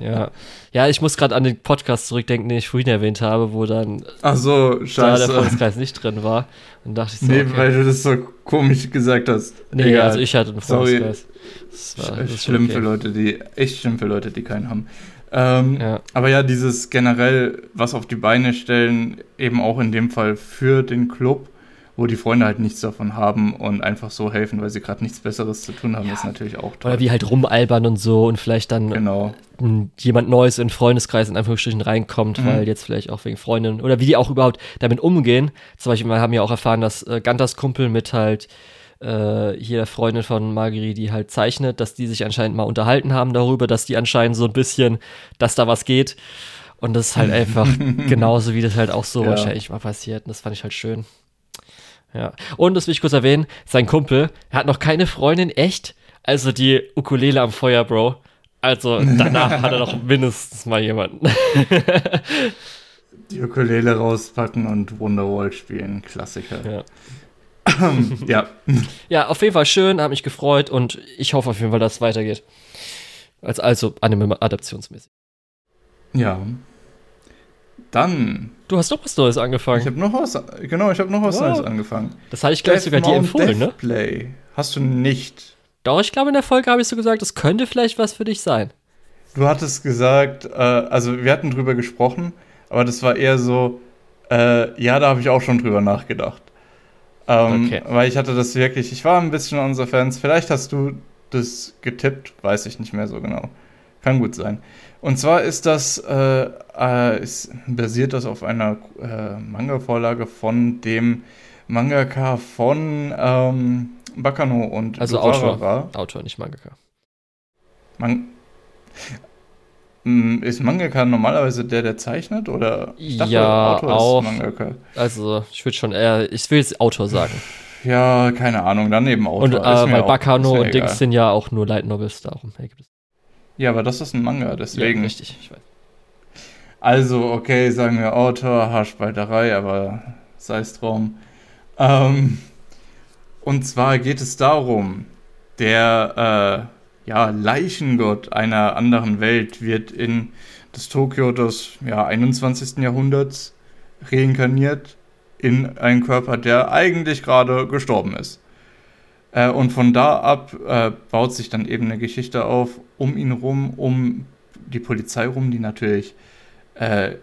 [SPEAKER 2] Ja. Ja, ich muss gerade an den Podcast zurückdenken, den ich vorhin erwähnt habe, wo dann
[SPEAKER 1] Ach so, scheiße. da
[SPEAKER 2] der Freundeskreis nicht drin war. Und dachte ich so,
[SPEAKER 1] nee, okay. weil du das so komisch gesagt hast.
[SPEAKER 2] Nee, Egal. also ich hatte einen Freundeskreis.
[SPEAKER 1] Das war, das schlimm okay. für Leute, die, echt schlimm für Leute, die keinen haben. Ähm, ja. Aber ja, dieses generell was auf die Beine stellen, eben auch in dem Fall für den Club, wo die Freunde halt nichts davon haben und einfach so helfen, weil sie gerade nichts Besseres zu tun haben, ja. ist natürlich auch
[SPEAKER 2] toll. Oder wie halt rumalbern und so und vielleicht dann
[SPEAKER 1] genau.
[SPEAKER 2] jemand Neues in Freundeskreis in Anführungsstrichen reinkommt, mhm. weil jetzt vielleicht auch wegen Freundinnen oder wie die auch überhaupt damit umgehen. Zum Beispiel, wir haben ja auch erfahren, dass äh, Gantas Kumpel mit halt äh, hier der Freundin von Marguerite, die halt zeichnet, dass die sich anscheinend mal unterhalten haben darüber, dass die anscheinend so ein bisschen, dass da was geht. Und das ist halt einfach genauso, wie das halt auch so ja. wahrscheinlich mal passiert. Und das fand ich halt schön. Ja. Und das will ich kurz erwähnen, sein Kumpel, er hat noch keine Freundin, echt? Also die Ukulele am Feuer, Bro. Also danach hat er doch mindestens mal jemanden.
[SPEAKER 1] die Ukulele rauspacken und Wonderwall spielen, Klassiker.
[SPEAKER 2] Ja.
[SPEAKER 1] ja.
[SPEAKER 2] Ja, auf jeden Fall schön, hat mich gefreut und ich hoffe auf jeden Fall, dass es weitergeht. Als, also Anime-adaptionsmäßig.
[SPEAKER 1] Ja. Dann.
[SPEAKER 2] Du hast doch was Neues angefangen.
[SPEAKER 1] Ich habe noch was, genau, ich habe noch was wow. Neues angefangen.
[SPEAKER 2] Das hatte ich gleich sogar dir empfohlen, ne?
[SPEAKER 1] Play. Hast du nicht.
[SPEAKER 2] Doch, ich glaube, in der Folge habe ich so gesagt, das könnte vielleicht was für dich sein.
[SPEAKER 1] Du hattest gesagt, äh, also wir hatten drüber gesprochen, aber das war eher so, äh, ja, da habe ich auch schon drüber nachgedacht. Ähm, okay. Weil ich hatte das wirklich, ich war ein bisschen unser Fans. Vielleicht hast du das getippt, weiß ich nicht mehr so genau. Kann gut sein. Und zwar ist das, äh, äh, ist, basiert das auf einer äh, Manga-Vorlage von dem Mangaka von ähm, Bakano und
[SPEAKER 2] Also Autor, Autor, nicht Mangaka.
[SPEAKER 1] Man hm, ist Mangaka normalerweise der, der zeichnet? Oder
[SPEAKER 2] ich dachte, ja, Autor auch. ist Mangaka. Also, ich würde schon eher, ich will jetzt Autor sagen.
[SPEAKER 1] Ja, keine Ahnung, dann eben Autor.
[SPEAKER 2] Und äh, weil Bakano und Dings sind ja auch nur Light Novels, darum ergibt es
[SPEAKER 1] ja, aber das ist ein Manga, deswegen. Ja,
[SPEAKER 2] richtig, ich weiß.
[SPEAKER 1] Also, okay, sagen wir Autor, Haarspalterei, aber sei es drum. Ähm, und zwar geht es darum, der äh, ja, Leichengott einer anderen Welt wird in das Tokio des ja, 21. Jahrhunderts reinkarniert in einen Körper, der eigentlich gerade gestorben ist. Äh, und von da ab äh, baut sich dann eben eine Geschichte auf um ihn rum, um die Polizei rum, die natürlich äh,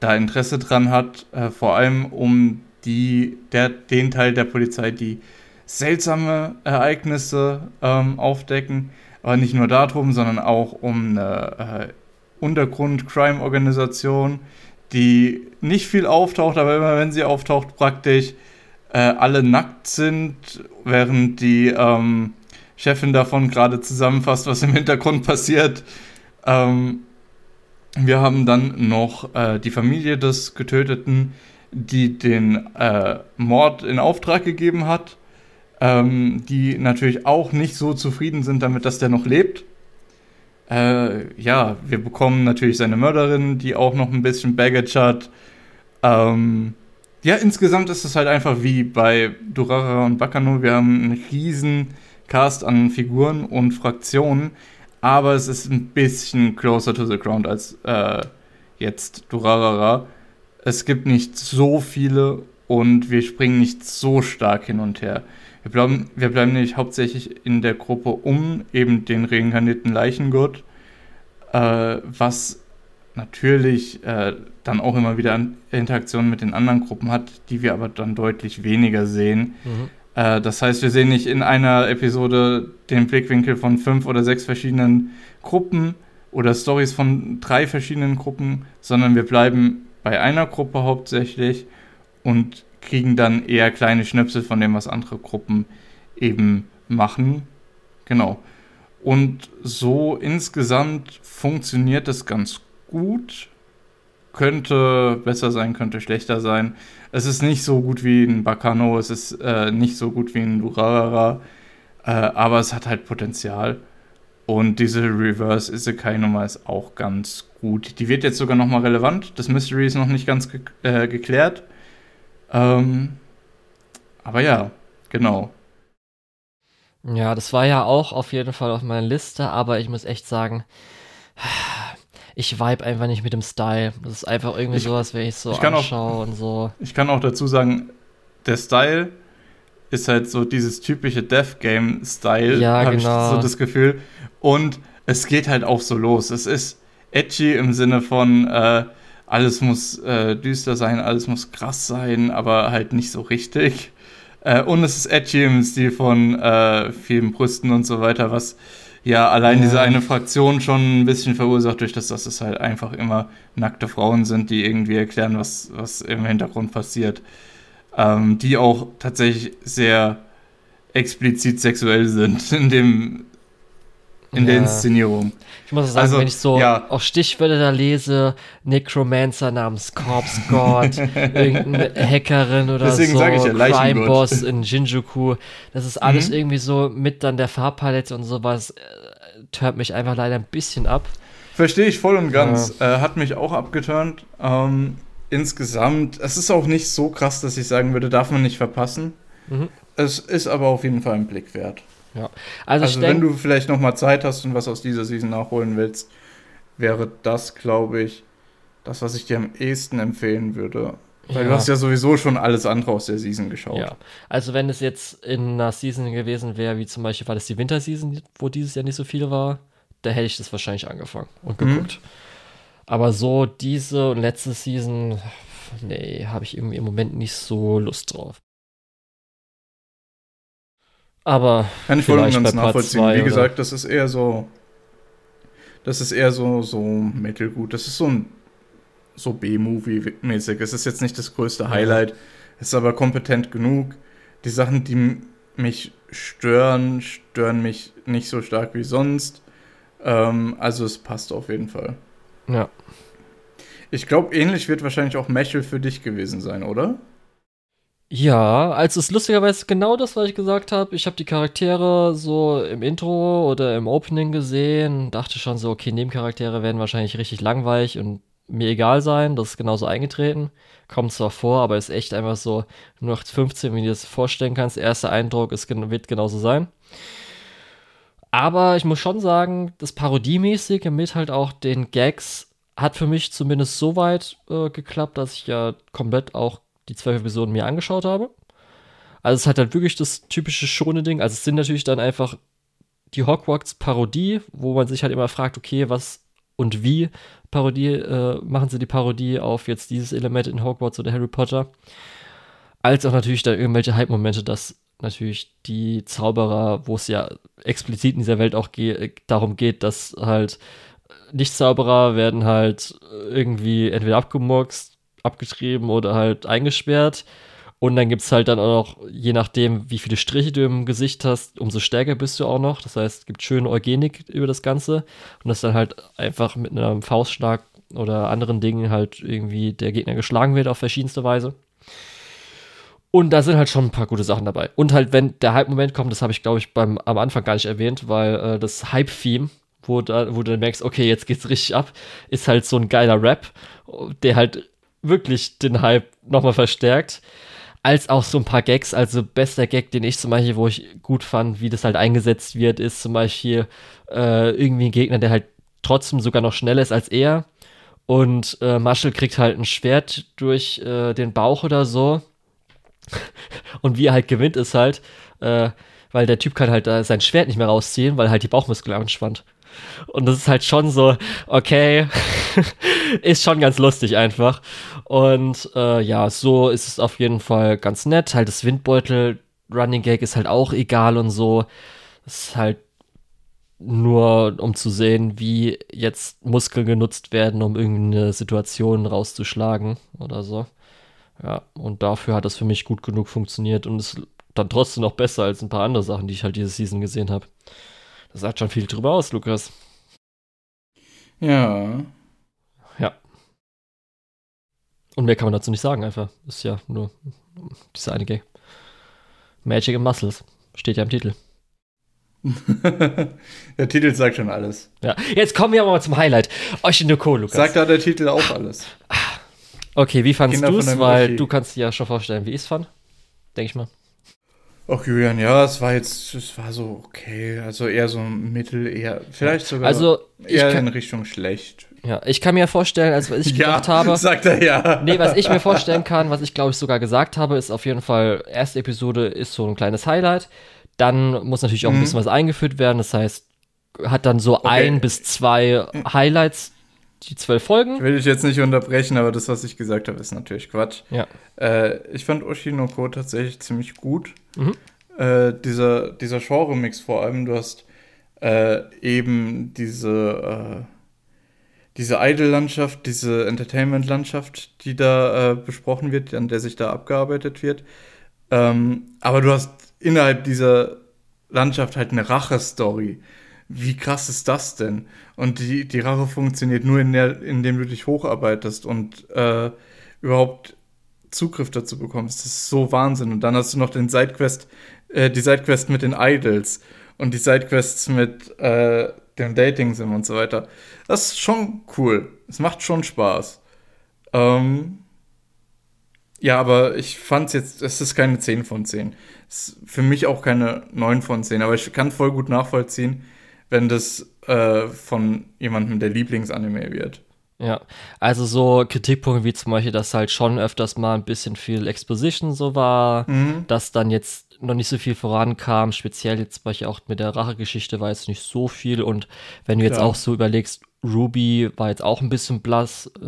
[SPEAKER 1] da Interesse dran hat, äh, vor allem um die, der, den Teil der Polizei, die seltsame Ereignisse ähm, aufdecken, aber nicht nur darum, sondern auch um eine äh, Untergrund-Crime-Organisation, die nicht viel auftaucht, aber immer wenn sie auftaucht, praktisch äh, alle nackt sind, während die ähm, Chefin davon gerade zusammenfasst, was im Hintergrund passiert. Ähm, wir haben dann noch äh, die Familie des Getöteten, die den äh, Mord in Auftrag gegeben hat, ähm, die natürlich auch nicht so zufrieden sind damit, dass der noch lebt. Äh, ja, wir bekommen natürlich seine Mörderin, die auch noch ein bisschen Baggage hat. Ähm, ja, insgesamt ist es halt einfach wie bei Durara und Bakano. Wir haben einen riesen Cast an Figuren und Fraktionen, aber es ist ein bisschen closer to the ground als äh, jetzt Durarara. Es gibt nicht so viele und wir springen nicht so stark hin und her. Wir bleiben, wir bleiben nämlich hauptsächlich in der Gruppe um eben den reinkarnierten Leichengott, äh, was natürlich äh, dann auch immer wieder Interaktionen mit den anderen Gruppen hat, die wir aber dann deutlich weniger sehen. Mhm. Äh, das heißt, wir sehen nicht in einer Episode den Blickwinkel von fünf oder sechs verschiedenen Gruppen oder Stories von drei verschiedenen Gruppen, sondern wir bleiben bei einer Gruppe hauptsächlich und kriegen dann eher kleine Schnipsel von dem, was andere Gruppen eben machen. Genau. Und so insgesamt funktioniert es ganz gut. Könnte besser sein, könnte schlechter sein. Es ist nicht so gut wie ein Bacano, es ist äh, nicht so gut wie ein Durarara, äh, aber es hat halt Potenzial. Und diese Reverse Isekai-Nummer ist auch ganz gut. Die wird jetzt sogar nochmal relevant. Das Mystery ist noch nicht ganz ge äh, geklärt. Ähm, aber ja, genau.
[SPEAKER 2] Ja, das war ja auch auf jeden Fall auf meiner Liste, aber ich muss echt sagen, ich vibe einfach nicht mit dem Style. Das ist einfach irgendwie ich, sowas, wenn ich so ich anschaue auch, und so.
[SPEAKER 1] Ich kann auch dazu sagen, der Style ist halt so dieses typische Death Game Style,
[SPEAKER 2] ja,
[SPEAKER 1] habe
[SPEAKER 2] genau.
[SPEAKER 1] ich so das Gefühl. Und es geht halt auch so los. Es ist edgy im Sinne von äh, alles muss äh, düster sein, alles muss krass sein, aber halt nicht so richtig. Äh, und es ist edgy im Stil von äh, vielen Brüsten und so weiter, was ja allein ja. diese eine Fraktion schon ein bisschen verursacht, durch das, dass es halt einfach immer nackte Frauen sind, die irgendwie erklären, was, was im Hintergrund passiert. Ähm, die auch tatsächlich sehr explizit sexuell sind in dem in ja. der Inszenierung.
[SPEAKER 2] Ich muss sagen, also, wenn ich so ja. auch Stichwörter da lese, Necromancer namens Corpse God, irgendeine Hackerin oder Deswegen so,
[SPEAKER 1] ich ja,
[SPEAKER 2] Crime Boss in Shinjuku, das ist alles mhm. irgendwie so mit dann der Farbpalette und sowas, äh, tört mich einfach leider ein bisschen ab.
[SPEAKER 1] Verstehe ich voll und ganz. Ja. Äh, hat mich auch abgeturnt. Ähm, insgesamt, es ist auch nicht so krass, dass ich sagen würde, darf man nicht verpassen. Mhm. Es ist aber auf jeden Fall ein Blick wert.
[SPEAKER 2] Ja.
[SPEAKER 1] Also, also wenn du vielleicht noch mal Zeit hast und was aus dieser Season nachholen willst, wäre das, glaube ich, das, was ich dir am ehesten empfehlen würde. Weil ja. du hast ja sowieso schon alles andere aus der Season geschaut. Ja,
[SPEAKER 2] also wenn es jetzt in einer Season gewesen wäre, wie zum Beispiel war das die Winterseason, wo dieses Jahr nicht so viel war, da hätte ich das wahrscheinlich angefangen und mhm. geguckt. Mhm. Aber so diese und letzte Season, nee, habe ich irgendwie im Moment nicht so Lust drauf. Aber
[SPEAKER 1] kann ich voll und ganz nachvollziehen. Wie gesagt, das ist eher so, das ist eher so so mittelgut. Das ist so ein so B-Movie-mäßig. Es ist jetzt nicht das größte Highlight, es ist aber kompetent genug. Die Sachen, die mich stören, stören mich nicht so stark wie sonst. Ähm, also es passt auf jeden Fall.
[SPEAKER 2] Ja.
[SPEAKER 1] Ich glaube, ähnlich wird wahrscheinlich auch Mechel für dich gewesen sein, oder?
[SPEAKER 2] Ja, also es ist lustigerweise genau das, was ich gesagt habe. Ich habe die Charaktere so im Intro oder im Opening gesehen, dachte schon so, okay, Nebencharaktere werden wahrscheinlich richtig langweilig und mir egal sein. Das ist genauso eingetreten. Kommt zwar vor, aber ist echt einfach so nur noch 15, wie du dir das vorstellen kannst. Erster Eindruck ist, wird genauso sein. Aber ich muss schon sagen, das Parodiemäßige mit halt auch den Gags hat für mich zumindest so weit äh, geklappt, dass ich ja komplett auch die zwölf Episoden mir angeschaut habe. Also es hat halt wirklich das typische schone Ding. Also es sind natürlich dann einfach die Hogwarts-Parodie, wo man sich halt immer fragt, okay, was und wie Parodie, äh, machen sie die Parodie auf jetzt dieses Element in Hogwarts oder Harry Potter. Als auch natürlich dann irgendwelche Hype-Momente, dass natürlich die Zauberer, wo es ja explizit in dieser Welt auch ge darum geht, dass halt Nicht-Zauberer werden halt irgendwie entweder abgemurkst abgetrieben oder halt eingesperrt. Und dann gibt es halt dann auch noch, je nachdem, wie viele Striche du im Gesicht hast, umso stärker bist du auch noch. Das heißt, es gibt schöne Eugenik über das Ganze. Und das dann halt einfach mit einem Faustschlag oder anderen Dingen halt irgendwie der Gegner geschlagen wird auf verschiedenste Weise. Und da sind halt schon ein paar gute Sachen dabei. Und halt, wenn der Hype-Moment kommt, das habe ich, glaube ich, beim, am Anfang gar nicht erwähnt, weil äh, das Hype-Theme, wo, da, wo du dann merkst, okay, jetzt geht's richtig ab, ist halt so ein geiler Rap, der halt wirklich den Hype nochmal verstärkt. Als auch so ein paar Gags. Also, bester Gag, den ich zum Beispiel, wo ich gut fand, wie das halt eingesetzt wird, ist zum Beispiel äh, irgendwie ein Gegner, der halt trotzdem sogar noch schneller ist als er. Und äh, Marshall kriegt halt ein Schwert durch äh, den Bauch oder so. Und wie er halt gewinnt, ist halt, äh, weil der Typ kann halt äh, sein Schwert nicht mehr rausziehen, weil halt die Bauchmuskel anspannt. Und das ist halt schon so, okay, ist schon ganz lustig einfach. Und äh, ja, so ist es auf jeden Fall ganz nett. Halt das Windbeutel Running Gag ist halt auch egal und so. Das ist halt nur um zu sehen, wie jetzt Muskeln genutzt werden, um irgendeine Situation rauszuschlagen oder so. Ja, und dafür hat das für mich gut genug funktioniert und ist dann trotzdem noch besser als ein paar andere Sachen, die ich halt diese Season gesehen habe. Das sagt schon viel drüber aus, Lukas.
[SPEAKER 1] Ja.
[SPEAKER 2] Und mehr kann man dazu nicht sagen, einfach. Ist ja nur diese eine Gag. Magic and Muscles. Steht ja im Titel.
[SPEAKER 1] der Titel sagt schon alles.
[SPEAKER 2] Ja, jetzt kommen wir aber mal zum Highlight. Oshinoko, Lukas.
[SPEAKER 1] Sagt da der Titel auch alles.
[SPEAKER 2] Okay, wie fandest du es? Weil du kannst dir ja schon vorstellen, wie ich es fand. Denke ich mal.
[SPEAKER 1] Ach Julian, ja, es war jetzt, es war so okay, also eher so Mittel, eher, vielleicht sogar
[SPEAKER 2] also,
[SPEAKER 1] eher kann, in Richtung schlecht.
[SPEAKER 2] Ja, ich kann mir vorstellen, als was ich ja, gedacht habe.
[SPEAKER 1] Sagt er ja.
[SPEAKER 2] Nee, was ich mir vorstellen kann, was ich glaube ich sogar gesagt habe, ist auf jeden Fall, erste Episode ist so ein kleines Highlight. Dann muss natürlich auch mhm. ein bisschen was eingeführt werden. Das heißt, hat dann so okay. ein bis zwei Highlights, die zwölf Folgen.
[SPEAKER 1] Ich will dich jetzt nicht unterbrechen, aber das, was ich gesagt habe, ist natürlich Quatsch.
[SPEAKER 2] Ja.
[SPEAKER 1] Äh, ich fand Oshinoko tatsächlich ziemlich gut. Mhm. Äh, dieser, dieser Genre-Mix vor allem, du hast äh, eben diese, äh, diese Idol-Landschaft, diese Entertainment-Landschaft, die da äh, besprochen wird, an der sich da abgearbeitet wird. Ähm, aber du hast innerhalb dieser Landschaft halt eine Rache-Story. Wie krass ist das denn? Und die, die Rache funktioniert nur, in der, indem du dich hocharbeitest und äh, überhaupt Zugriff dazu bekommst. Das ist so Wahnsinn. Und dann hast du noch den Sidequest, äh, die Sidequest mit den Idols und die Sidequests mit äh, dem Dating-Sim und so weiter. Das ist schon cool. Es macht schon Spaß. Ähm, ja, aber ich fand's jetzt, es ist keine 10 von 10. Es ist für mich auch keine 9 von 10, aber ich kann voll gut nachvollziehen, wenn das äh, von jemandem der Lieblingsanime wird.
[SPEAKER 2] Ja, also so Kritikpunkte wie zum Beispiel, dass halt schon öfters mal ein bisschen viel Exposition so war, mhm. dass dann jetzt noch nicht so viel vorankam, speziell jetzt zum Beispiel auch mit der Rachegeschichte war jetzt nicht so viel und wenn du Klar. jetzt auch so überlegst, Ruby war jetzt auch ein bisschen blass äh,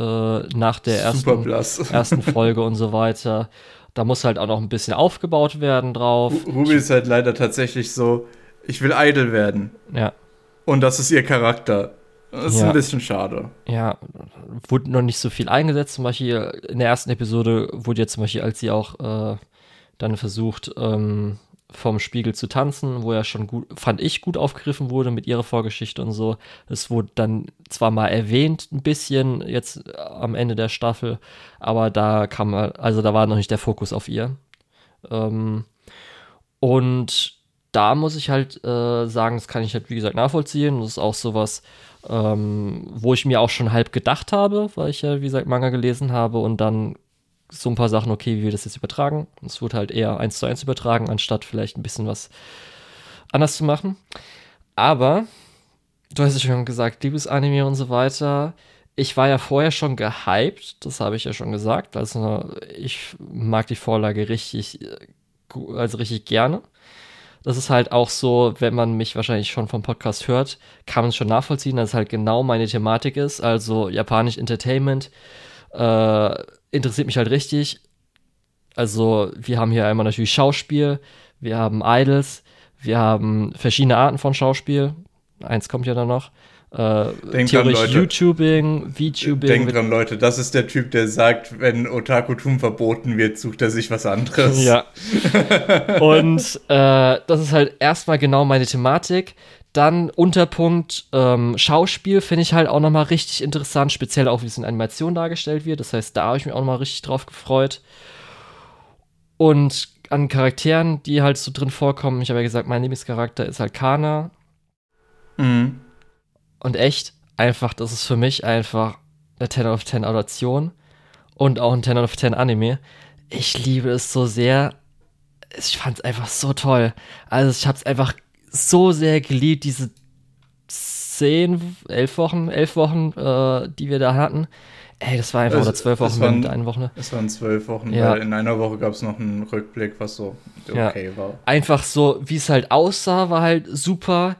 [SPEAKER 2] nach der ersten, ersten Folge und so weiter. Da muss halt auch noch ein bisschen aufgebaut werden drauf.
[SPEAKER 1] Ruby ist halt leider tatsächlich so, ich will idle werden.
[SPEAKER 2] Ja.
[SPEAKER 1] Und das ist ihr Charakter. Das ist ja. ein bisschen schade.
[SPEAKER 2] Ja, wurde noch nicht so viel eingesetzt. Zum Beispiel in der ersten Episode wurde ja zum Beispiel, als sie auch äh, dann versucht, ähm, vom Spiegel zu tanzen, wo er schon gut, fand ich, gut aufgegriffen wurde mit ihrer Vorgeschichte und so. Es wurde dann zwar mal erwähnt, ein bisschen jetzt am Ende der Staffel, aber da kam, also da war noch nicht der Fokus auf ihr. Ähm, und da muss ich halt äh, sagen, das kann ich halt, wie gesagt, nachvollziehen. Das ist auch sowas, ähm, wo ich mir auch schon halb gedacht habe, weil ich ja, wie gesagt, Manga gelesen habe und dann so ein paar Sachen, okay, wie wir das jetzt übertragen. Es wurde halt eher eins zu eins übertragen, anstatt vielleicht ein bisschen was anders zu machen. Aber, du hast ja schon gesagt, Liebesanime und so weiter. Ich war ja vorher schon gehypt, das habe ich ja schon gesagt. Also ich mag die Vorlage richtig, also richtig gerne. Das ist halt auch so, wenn man mich wahrscheinlich schon vom Podcast hört, kann man es schon nachvollziehen, dass es halt genau meine Thematik ist. Also japanisch Entertainment. Äh, interessiert mich halt richtig. Also, wir haben hier einmal natürlich Schauspiel, wir haben Idols, wir haben verschiedene Arten von Schauspiel. Eins kommt ja dann noch. Äh,
[SPEAKER 1] Denk dran, Leute.
[SPEAKER 2] YouTubing, VTubing.
[SPEAKER 1] Denk dran, Leute, das ist der Typ, der sagt, wenn Otakutum verboten wird, sucht er sich was anderes.
[SPEAKER 2] Ja. Und äh, das ist halt erstmal genau meine Thematik. Dann Unterpunkt ähm, Schauspiel finde ich halt auch nochmal richtig interessant, speziell auch wie es in Animation dargestellt wird. Das heißt, da habe ich mich auch nochmal richtig drauf gefreut. Und an Charakteren, die halt so drin vorkommen, ich habe ja gesagt, mein Lieblingscharakter ist halt Kana. Mhm. Und echt, einfach, das ist für mich einfach eine 10 of 10 Adaption und auch ein 10 of 10 Anime. Ich liebe es so sehr. Ich fand es einfach so toll. Also ich habe es einfach so sehr geliebt, diese zehn, elf Wochen, elf Wochen, äh, die wir da hatten. Ey, das war einfach, es, oder zwölf Wochen
[SPEAKER 1] waren,
[SPEAKER 2] mit einer Woche.
[SPEAKER 1] Es waren zwölf Wochen, ja. weil in einer Woche gab es noch einen Rückblick, was so okay ja. war.
[SPEAKER 2] Einfach so, wie es halt aussah, war halt super.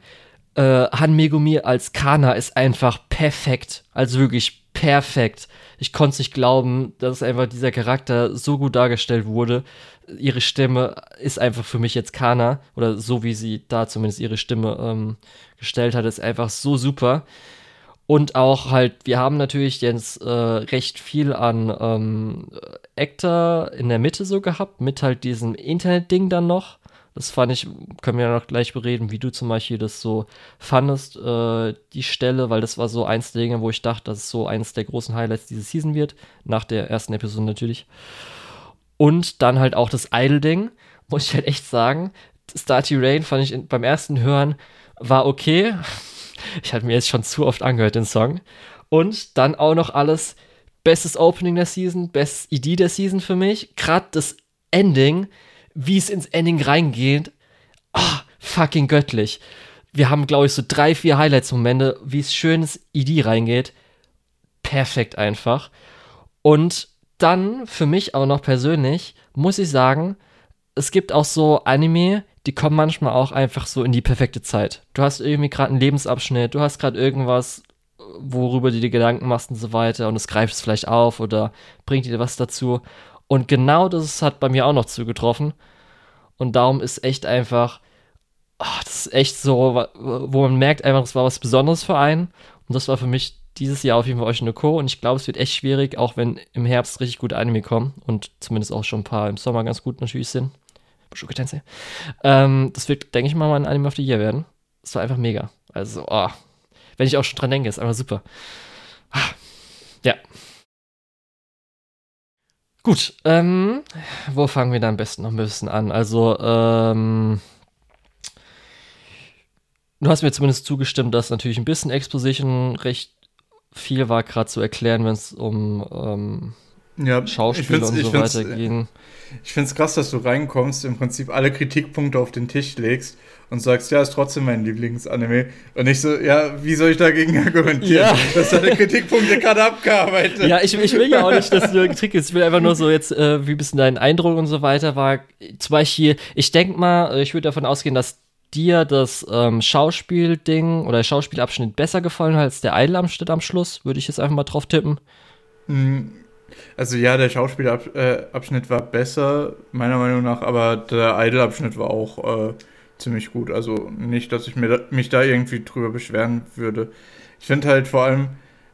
[SPEAKER 2] Äh, Han Megumi als Kana ist einfach perfekt. Also wirklich perfekt. Ich konnte es nicht glauben, dass einfach dieser Charakter so gut dargestellt wurde. Ihre Stimme ist einfach für mich jetzt Kana, oder so wie sie da zumindest ihre Stimme ähm, gestellt hat, ist einfach so super. Und auch halt, wir haben natürlich jetzt äh, recht viel an ähm, Actor in der Mitte so gehabt, mit halt diesem Internet-Ding dann noch. Das fand ich, können wir ja noch gleich bereden, wie du zum Beispiel das so fandest, äh, die Stelle, weil das war so eins der Dinge, wo ich dachte, dass es so eines der großen Highlights diese Season wird. Nach der ersten Episode natürlich. Und dann halt auch das Idle-Ding, muss ich halt echt sagen. Starty Rain fand ich in, beim ersten Hören war okay. Ich hatte mir jetzt schon zu oft angehört, den Song. Und dann auch noch alles bestes Opening der Season, bestes ID der Season für mich. Gerade das Ending, wie es ins Ending reingeht. Oh, fucking göttlich. Wir haben, glaube ich, so drei, vier Highlights-Momente, wie es schön ins ID reingeht. Perfekt einfach. Und dann, für mich auch noch persönlich, muss ich sagen, es gibt auch so Anime, die kommen manchmal auch einfach so in die perfekte Zeit. Du hast irgendwie gerade einen Lebensabschnitt, du hast gerade irgendwas, worüber du dir Gedanken machst und so weiter und es greift es vielleicht auf oder bringt dir was dazu. Und genau das hat bei mir auch noch zugetroffen. Und darum ist echt einfach, ach, das ist echt so, wo man merkt einfach, das war was Besonderes für einen. Und das war für mich dieses Jahr auf jeden Fall euch eine Co. Und ich glaube, es wird echt schwierig, auch wenn im Herbst richtig gut Anime kommen und zumindest auch schon ein paar im Sommer ganz gut natürlich sind. Bushuke Ähm, das wird, denke ich mal, mein Anime of the Year werden. Das war einfach mega. Also, oh, wenn ich auch schon dran denke, ist einfach super. Ja. Gut, ähm, wo fangen wir da am besten noch ein bisschen an? Also, ähm, du hast mir zumindest zugestimmt, dass natürlich ein bisschen Exposition recht viel war, gerade zu erklären, wenn es um ähm, ja, Schauspiel und so weiter ging.
[SPEAKER 1] Ich finde es krass, dass du reinkommst, im Prinzip alle Kritikpunkte auf den Tisch legst und sagst, ja, ist trotzdem mein Lieblingsanime. Und ich so, ja, wie soll ich dagegen argumentieren? Ja. Dass deine Kritikpunkte gerade abgearbeitet.
[SPEAKER 2] Ja, ich, ich will ja auch nicht, dass du Kritik ist. Ich will einfach nur so jetzt, äh, wie ein bisschen dein Eindruck und so weiter war. Zum Beispiel, ich denke mal, ich würde davon ausgehen, dass dir das ähm, Schauspielding oder der Schauspielabschnitt besser gefallen hat als der Idol-Abschnitt am Schluss? Würde ich jetzt einfach mal drauf tippen.
[SPEAKER 1] Hm also ja, der Schauspielabschnitt war besser, meiner Meinung nach, aber der Idol-Abschnitt war auch äh, ziemlich gut. Also nicht, dass ich mir da, mich da irgendwie drüber beschweren würde. Ich finde halt vor allem,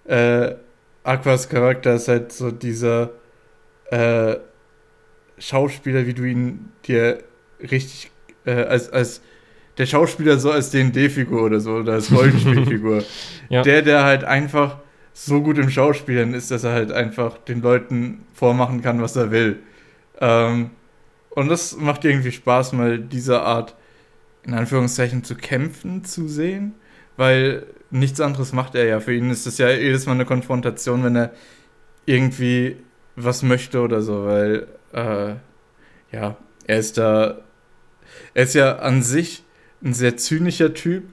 [SPEAKER 1] äh, Aquas Charakter ist halt so dieser äh, Schauspieler, wie du ihn dir richtig äh, als, als der Schauspieler so als D&D-Figur oder so, oder als Rollenspielfigur. ja. Der, der halt einfach so gut im Schauspielen ist, dass er halt einfach den Leuten vormachen kann, was er will. Ähm, und das macht irgendwie Spaß, mal diese Art, in Anführungszeichen, zu kämpfen zu sehen, weil nichts anderes macht er ja. Für ihn ist es ja jedes Mal eine Konfrontation, wenn er irgendwie was möchte oder so, weil, äh, ja, er ist da, er ist ja an sich ein sehr zynischer Typ,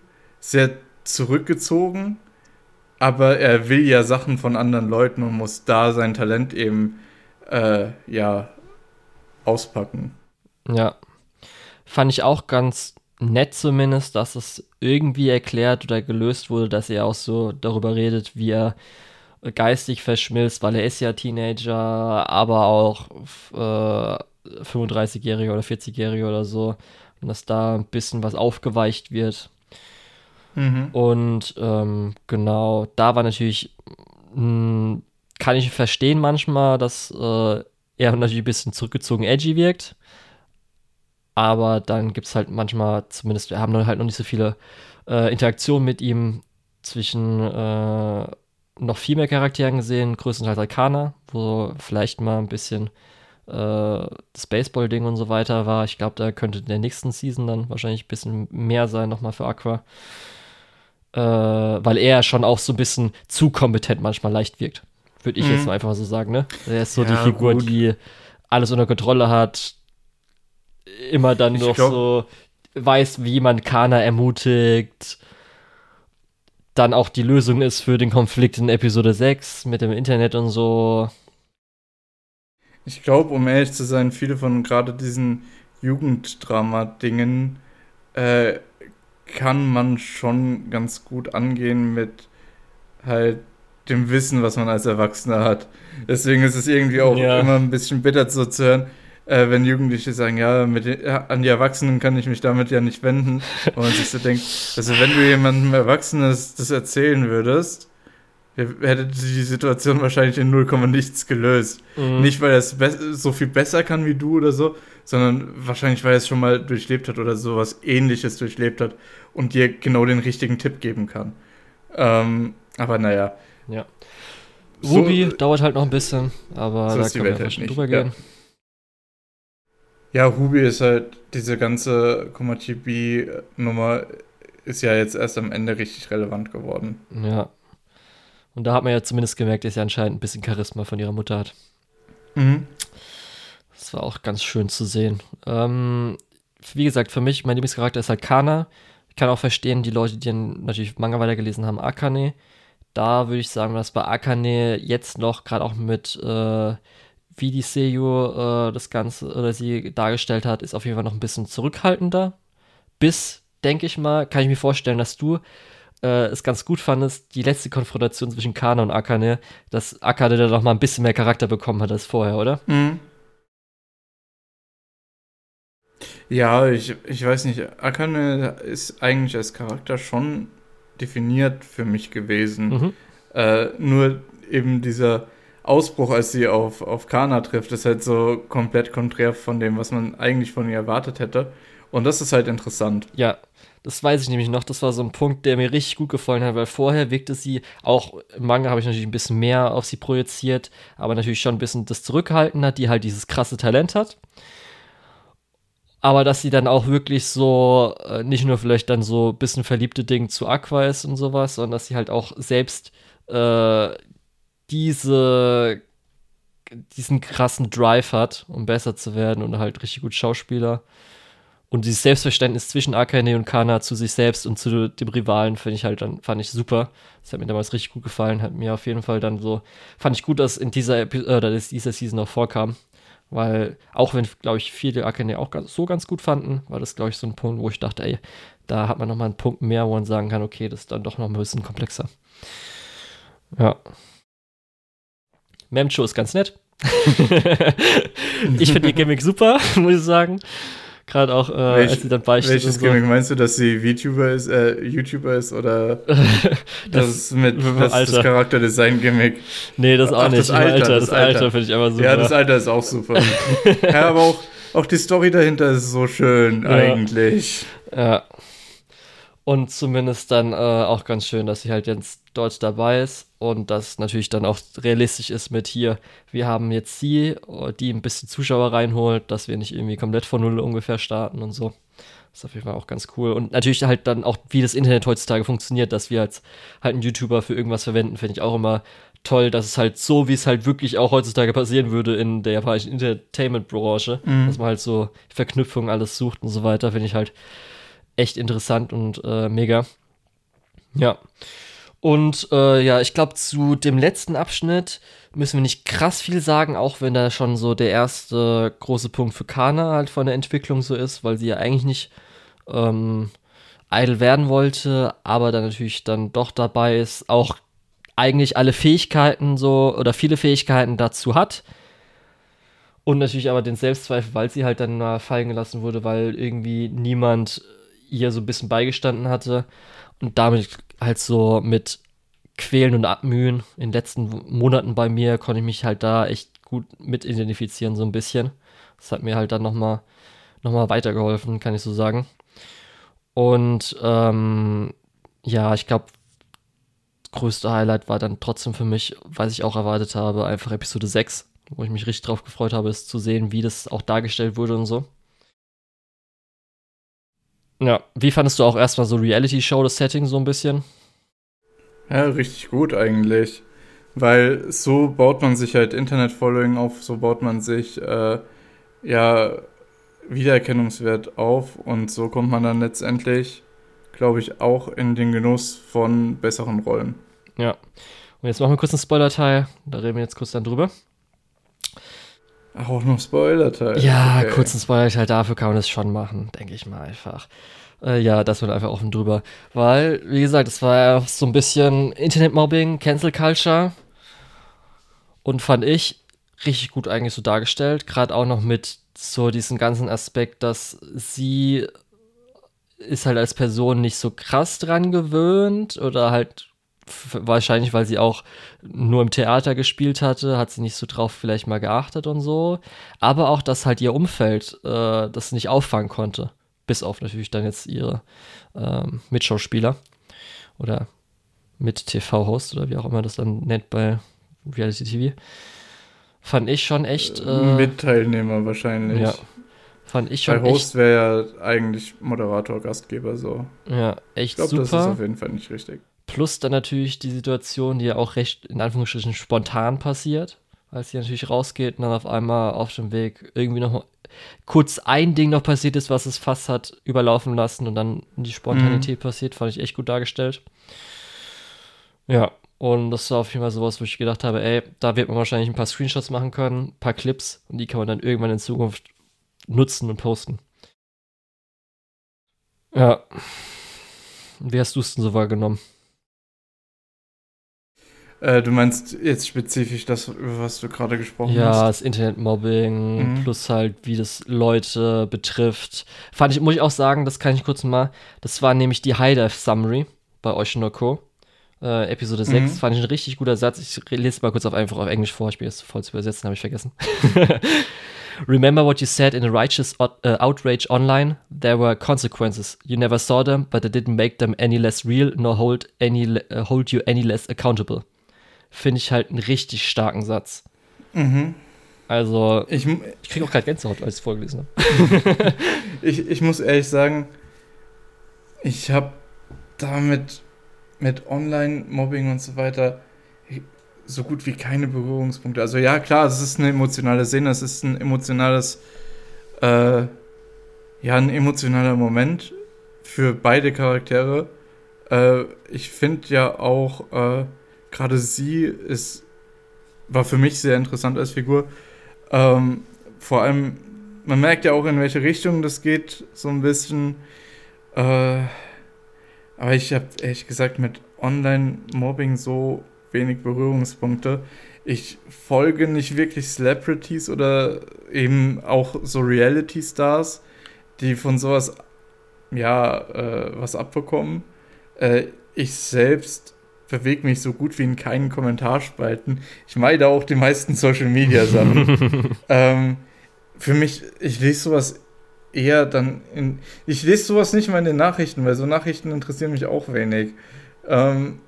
[SPEAKER 1] sehr zurückgezogen aber er will ja Sachen von anderen Leuten und muss da sein Talent eben äh, ja auspacken.
[SPEAKER 2] Ja. Fand ich auch ganz nett zumindest, dass es irgendwie erklärt oder gelöst wurde, dass er auch so darüber redet, wie er geistig verschmilzt, weil er ist ja Teenager, aber auch äh, 35-Jähriger oder 40-Jähriger oder so. Und dass da ein bisschen was aufgeweicht wird. Mhm. Und ähm, genau, da war natürlich, mh, hm, kann ich verstehen manchmal, dass äh, er natürlich ein bisschen zurückgezogen edgy wirkt. Aber dann gibt es halt manchmal, zumindest, wir haben dann halt noch nicht so viele äh, Interaktionen mit ihm zwischen äh, noch viel mehr Charakteren gesehen, größtenteils Arcana, wo vielleicht mal ein bisschen äh, das Baseball-Ding und so weiter war. Ich glaube, da könnte in der nächsten Season dann wahrscheinlich ein bisschen mehr sein, nochmal für Aqua äh, weil er schon auch so ein bisschen zu kompetent manchmal leicht wirkt. Würde ich mhm. jetzt mal einfach so sagen, ne? Er ist so ja, die Figur, gut. die alles unter Kontrolle hat, immer dann ich noch glaub... so weiß, wie man Kana ermutigt, dann auch die Lösung ist für den Konflikt in Episode 6 mit dem Internet und so.
[SPEAKER 1] Ich glaube, um ehrlich zu sein, viele von gerade diesen Jugenddrama-Dingen äh, kann man schon ganz gut angehen mit halt dem Wissen, was man als Erwachsener hat. Deswegen ist es irgendwie auch
[SPEAKER 2] Ja.
[SPEAKER 1] immer ein bisschen bitter so zu hören, äh, wenn Jugendliche sagen, ja, mit ja, an die Erwachsenen kann ich mich damit ja nicht wenden. Und man sich so denkt, also wenn du jemandem Erwachsenes das erzählen würdest, der hätte die Situation wahrscheinlich in 0, nichts gelöst.
[SPEAKER 2] Mhm.
[SPEAKER 1] Nicht, weil er es so viel besser kann wie du oder so, sondern wahrscheinlich, weil er es schon mal durchlebt hat oder sowas ähnliches durchlebt hat und dir genau den richtigen Tipp geben kann. Ähm, aber naja.
[SPEAKER 2] Ja.
[SPEAKER 1] So-
[SPEAKER 2] Ruby dauert halt noch ein bisschen, aber
[SPEAKER 1] So
[SPEAKER 2] da können wir
[SPEAKER 1] halt
[SPEAKER 2] schon drüber gehen.
[SPEAKER 1] Ja, Ruby ist halt, diese ganze Komachibi-Nummer ist ja jetzt erst am Ende richtig relevant geworden.
[SPEAKER 2] Ja. Und da hat man ja zumindest gemerkt, dass sie anscheinend ein bisschen Charisma von ihrer Mutter hat.
[SPEAKER 1] Mhm.
[SPEAKER 2] Das war auch ganz schön zu sehen. Ähm, wie gesagt, für mich, mein Lieblingscharakter ist halt Kana. Ich kann auch verstehen, die Leute, die natürlich Manga weitergelesen haben, Akane. Da würde ich sagen, dass bei Akane jetzt noch, gerade auch mit, äh, wie die Seiyu äh, das Ganze oder sie dargestellt hat, ist auf jeden Fall noch ein bisschen zurückhaltender. Bis, denke ich mal, kann ich mir vorstellen, dass du äh, es ganz gut fandest, die letzte Konfrontation zwischen Kana und Akane, dass Akane da noch mal ein bisschen mehr Charakter bekommen hat als vorher, oder?
[SPEAKER 1] Mhm. Ja, ich, ich weiß nicht, Akane ist eigentlich als Charakter schon definiert für mich gewesen.
[SPEAKER 2] Mhm.
[SPEAKER 1] Äh, nur eben dieser Ausbruch, als sie auf, auf Kana trifft, ist halt so komplett konträr von dem, was man eigentlich von ihr erwartet hätte. Und das ist halt interessant.
[SPEAKER 2] Ja, das weiß ich nämlich noch. Das war so ein Punkt, der mir richtig gut gefallen hat, weil vorher wirkte sie, auch im Manga habe ich natürlich ein bisschen mehr auf sie projiziert, aber natürlich schon ein bisschen das zurückgehalten hat, die halt dieses krasse Talent hat. Aber dass sie dann auch wirklich so, äh, nicht nur vielleicht dann so ein bisschen verliebte Dinge zu Aqua ist und sowas, sondern dass sie halt auch selbst äh, diese, diesen krassen Drive hat, um besser zu werden und halt richtig gut Schauspieler. Und dieses Selbstverständnis zwischen Akane und Kana zu sich selbst und zu dem Rivalen finde ich halt dann, fand ich super. Das hat mir damals richtig gut gefallen, hat mir auf jeden Fall dann so, fand ich gut, dass in dieser, Epi äh, dieser Season auch vorkam. Weil, auch wenn, glaube ich, viele Akane auch so ganz gut fanden, war das, glaube ich, so ein Punkt, wo ich dachte, ey, da hat man nochmal einen Punkt mehr, wo man sagen kann, okay, das ist dann doch noch ein bisschen komplexer. Ja. Memcho ist ganz nett. ich finde ihr Gimmick super, muss ich sagen. Gerade auch, äh,
[SPEAKER 1] Welch-
[SPEAKER 2] als sie dann beichtet
[SPEAKER 1] Welches
[SPEAKER 2] so.
[SPEAKER 1] Gimmick meinst du, dass sie VTuber ist, äh, YouTuber ist oder das, ist mit das, das
[SPEAKER 2] Alter.
[SPEAKER 1] Charakterdesign-Gimmick?
[SPEAKER 2] Nee, das auch
[SPEAKER 1] Ach,
[SPEAKER 2] nicht.
[SPEAKER 1] das
[SPEAKER 2] Das
[SPEAKER 1] Alter,
[SPEAKER 2] Alter,
[SPEAKER 1] das
[SPEAKER 2] das Alter,
[SPEAKER 1] Alter.
[SPEAKER 2] finde ich einfach super.
[SPEAKER 1] Ja, das Alter ist auch super. ja, aber auch, auch die Story dahinter ist so schön
[SPEAKER 2] Ja.
[SPEAKER 1] eigentlich.
[SPEAKER 2] Ja. Und zumindest dann äh, auch ganz schön, dass sie halt jetzt dort dabei ist und das natürlich dann auch realistisch ist mit hier, wir haben jetzt sie, äh, die ein bisschen Zuschauer reinholt, dass wir nicht irgendwie komplett von Null ungefähr starten und so. Das ist auf jeden Fall auch ganz cool. Und natürlich halt dann auch, wie das Internet heutzutage funktioniert, dass wir als halt einen YouTuber für irgendwas verwenden, finde ich auch immer toll, dass es halt so, wie es halt wirklich auch heutzutage passieren würde in der japanischen Entertainment-Branche, dass man halt so Verknüpfungen alles sucht und so weiter, finde ich halt echt interessant und äh, mega. Ja. Und äh, ja, ich glaube, zu dem letzten Abschnitt müssen wir nicht krass viel sagen, auch wenn da schon so der erste große Punkt für Kana halt von der Entwicklung so ist, weil sie ja eigentlich nicht ähm, idle werden wollte, aber dann natürlich dann doch dabei ist, auch eigentlich alle Fähigkeiten so oder viele Fähigkeiten dazu hat. Und natürlich aber den Selbstzweifel, weil sie halt dann mal fallen gelassen wurde, weil irgendwie niemand ihr so ein bisschen beigestanden hatte. Und damit halt so mit Quälen und Abmühen in den letzten Monaten bei mir konnte ich mich halt da echt gut mit identifizieren, so ein bisschen. Das hat mir halt dann nochmal noch mal weitergeholfen, kann ich so sagen. Und ähm, ja, ich glaube, größte Highlight war dann trotzdem für mich, was ich auch erwartet habe, einfach Episode 6, wo ich mich richtig drauf gefreut habe, es zu sehen, wie das auch dargestellt wurde und so. Ja, wie fandest du auch erstmal so Reality-Show, das Setting so ein bisschen?
[SPEAKER 1] Ja, richtig gut eigentlich. Weil so baut man sich halt Internet-Following auf, so baut man sich äh, ja Wiedererkennungswert auf und so kommt man dann letztendlich, glaube ich, auch in den Genuss von besseren Rollen.
[SPEAKER 2] Ja. Und jetzt machen wir kurz einen Spoiler-Teil, da reden wir jetzt kurz dann drüber.
[SPEAKER 1] Ach, auch noch Spoiler-Teil.
[SPEAKER 2] Ja,
[SPEAKER 1] Okay.
[SPEAKER 2] kurz einen Spoiler-Teil, dafür kann man das schon machen, denke ich mal einfach. Äh, ja, das wird einfach offen drüber. Weil, wie gesagt, es war ja so ein bisschen Internetmobbing, Cancel Culture. Und fand ich richtig gut eigentlich so dargestellt. Gerade auch noch mit so diesem ganzen Aspekt, dass sie ist halt als Person nicht so krass dran gewöhnt oder halt wahrscheinlich, weil sie auch nur im Theater gespielt hatte, hat sie nicht so drauf vielleicht mal geachtet und so. Aber auch, dass halt ihr Umfeld äh, das nicht auffangen konnte. Bis auf natürlich dann jetzt ihre ähm, Mitschauspieler oder mit TV-Host oder wie auch immer das dann nennt bei Reality TV. Fand ich schon echt.
[SPEAKER 1] Äh, Mitteilnehmer wahrscheinlich.
[SPEAKER 2] Ja. Fand ich schon.
[SPEAKER 1] Bei Host wäre ja eigentlich Moderator, Gastgeber so.
[SPEAKER 2] Ja, echt
[SPEAKER 1] ich glaub,
[SPEAKER 2] super.
[SPEAKER 1] Das ist auf jeden Fall nicht richtig.
[SPEAKER 2] Plus dann natürlich die Situation, die ja auch recht in Anführungsstrichen spontan passiert, als sie natürlich rausgeht und dann auf einmal auf dem Weg irgendwie noch kurz ein Ding noch passiert ist, was es fast hat überlaufen lassen und dann die Spontanität mhm. passiert, fand ich echt gut dargestellt. Ja, und das war auf jeden Fall sowas, wo ich gedacht habe, ey, da wird man wahrscheinlich ein paar Screenshots machen können, ein paar Clips und die kann man dann irgendwann in Zukunft nutzen und posten. Ja. Wie hast du es denn so wahrgenommen?
[SPEAKER 1] Äh, du meinst jetzt spezifisch das, über was du gerade gesprochen
[SPEAKER 2] ja,
[SPEAKER 1] hast?
[SPEAKER 2] Ja, das Internetmobbing mhm. plus halt, wie das Leute betrifft. Fand ich, muss ich auch sagen, das kann ich kurz mal. Das war nämlich die High Dive Summary bei Oshinoko. Äh, Episode 6 mhm. fand ich ein richtig guter Satz. Ich lese mal kurz auf einfach auf Englisch vor. Ich bin jetzt voll zu übersetzen, habe ich vergessen. Remember what you said in a righteous uh, outrage online? There were consequences. You never saw them, but it didn't make them any less real, nor hold, any, uh, hold you any less accountable. Finde ich halt einen richtig starken Satz.
[SPEAKER 1] Mhm.
[SPEAKER 2] Also,
[SPEAKER 1] ich,
[SPEAKER 2] ich kriege auch gerade Gänsehaut, als ich es vorgelesen habe.
[SPEAKER 1] ich, ich muss ehrlich sagen, ich habe damit mit Online-Mobbing und so weiter so gut wie keine Berührungspunkte. Also ja, klar, es ist eine emotionale Szene, es ist ein emotionales, äh, ja, ein emotionaler Moment für beide Charaktere. Äh, ich finde ja auch, äh, gerade sie ist, war für mich sehr interessant als Figur. Ähm, vor allem, man merkt ja auch, in welche Richtung das geht, so ein bisschen. Äh, aber ich habe ehrlich gesagt mit Online-Mobbing so wenig Berührungspunkte. Ich folge nicht wirklich Celebrities oder eben auch so Reality-Stars, die von sowas ja äh, was abbekommen. Äh, ich selbst bewege mich so gut wie in keinen Kommentarspalten. Ich meide auch die meisten Social Media Sachen. ähm, für mich, ich lese sowas eher dann in. Ich lese sowas nicht mal in den Nachrichten, weil so Nachrichten interessieren mich auch wenig. Ähm,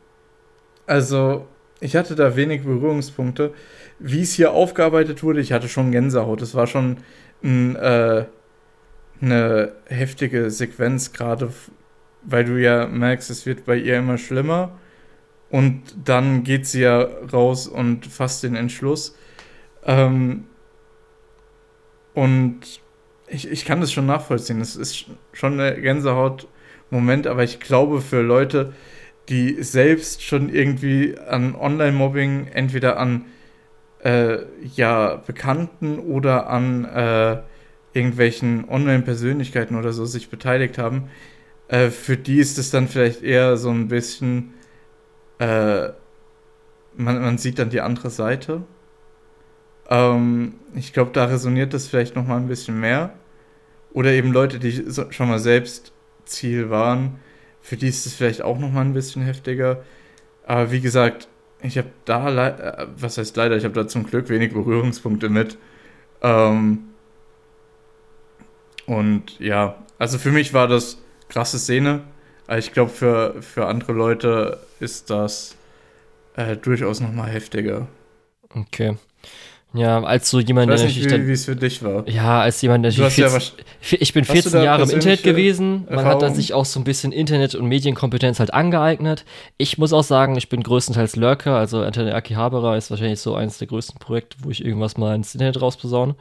[SPEAKER 1] also, ich hatte da wenig Berührungspunkte. Wie es hier aufgearbeitet wurde, ich hatte schon Gänsehaut. Es war schon ein, äh, eine heftige Sequenz, gerade weil du ja merkst, es wird bei ihr immer schlimmer. Und dann geht sie ja raus und fasst den Entschluss. Ähm, und ich, ich kann das schon nachvollziehen. Es ist schon ein Gänsehaut-Moment, aber ich glaube, für Leute, die selbst schon irgendwie an Online-Mobbing entweder an äh, ja, Bekannten oder an äh, irgendwelchen Online-Persönlichkeiten oder so sich beteiligt haben, äh, für die ist es dann vielleicht eher so ein bisschen äh, man, man sieht dann die andere Seite. Ähm, ich glaube, da resoniert das vielleicht noch mal ein bisschen mehr. Oder eben Leute, die schon mal selbst Ziel waren, für die ist es vielleicht auch noch mal ein bisschen heftiger. Aber wie gesagt, ich habe da, äh, was heißt leider, ich habe da zum Glück wenig Berührungspunkte mit. Ähm, und ja, also für mich war das krasse Szene. Ich glaube, für, für andere Leute ist das äh, durchaus nochmal heftiger.
[SPEAKER 2] Okay. Ja, als so jemand,
[SPEAKER 1] ich weiß nicht, wie, wie es für dich war.
[SPEAKER 2] Ja, als jemand, der natürlich. Ja ich bin 14 Jahre im Internet gewesen. Man Erfahrung? hat dann sich auch so ein bisschen Internet- und Medienkompetenz halt angeeignet. Ich muss auch sagen, ich bin größtenteils Lurker. Also Internet Akihabara ist wahrscheinlich so eines der größten Projekte, wo ich irgendwas mal ins Internet rausposaune.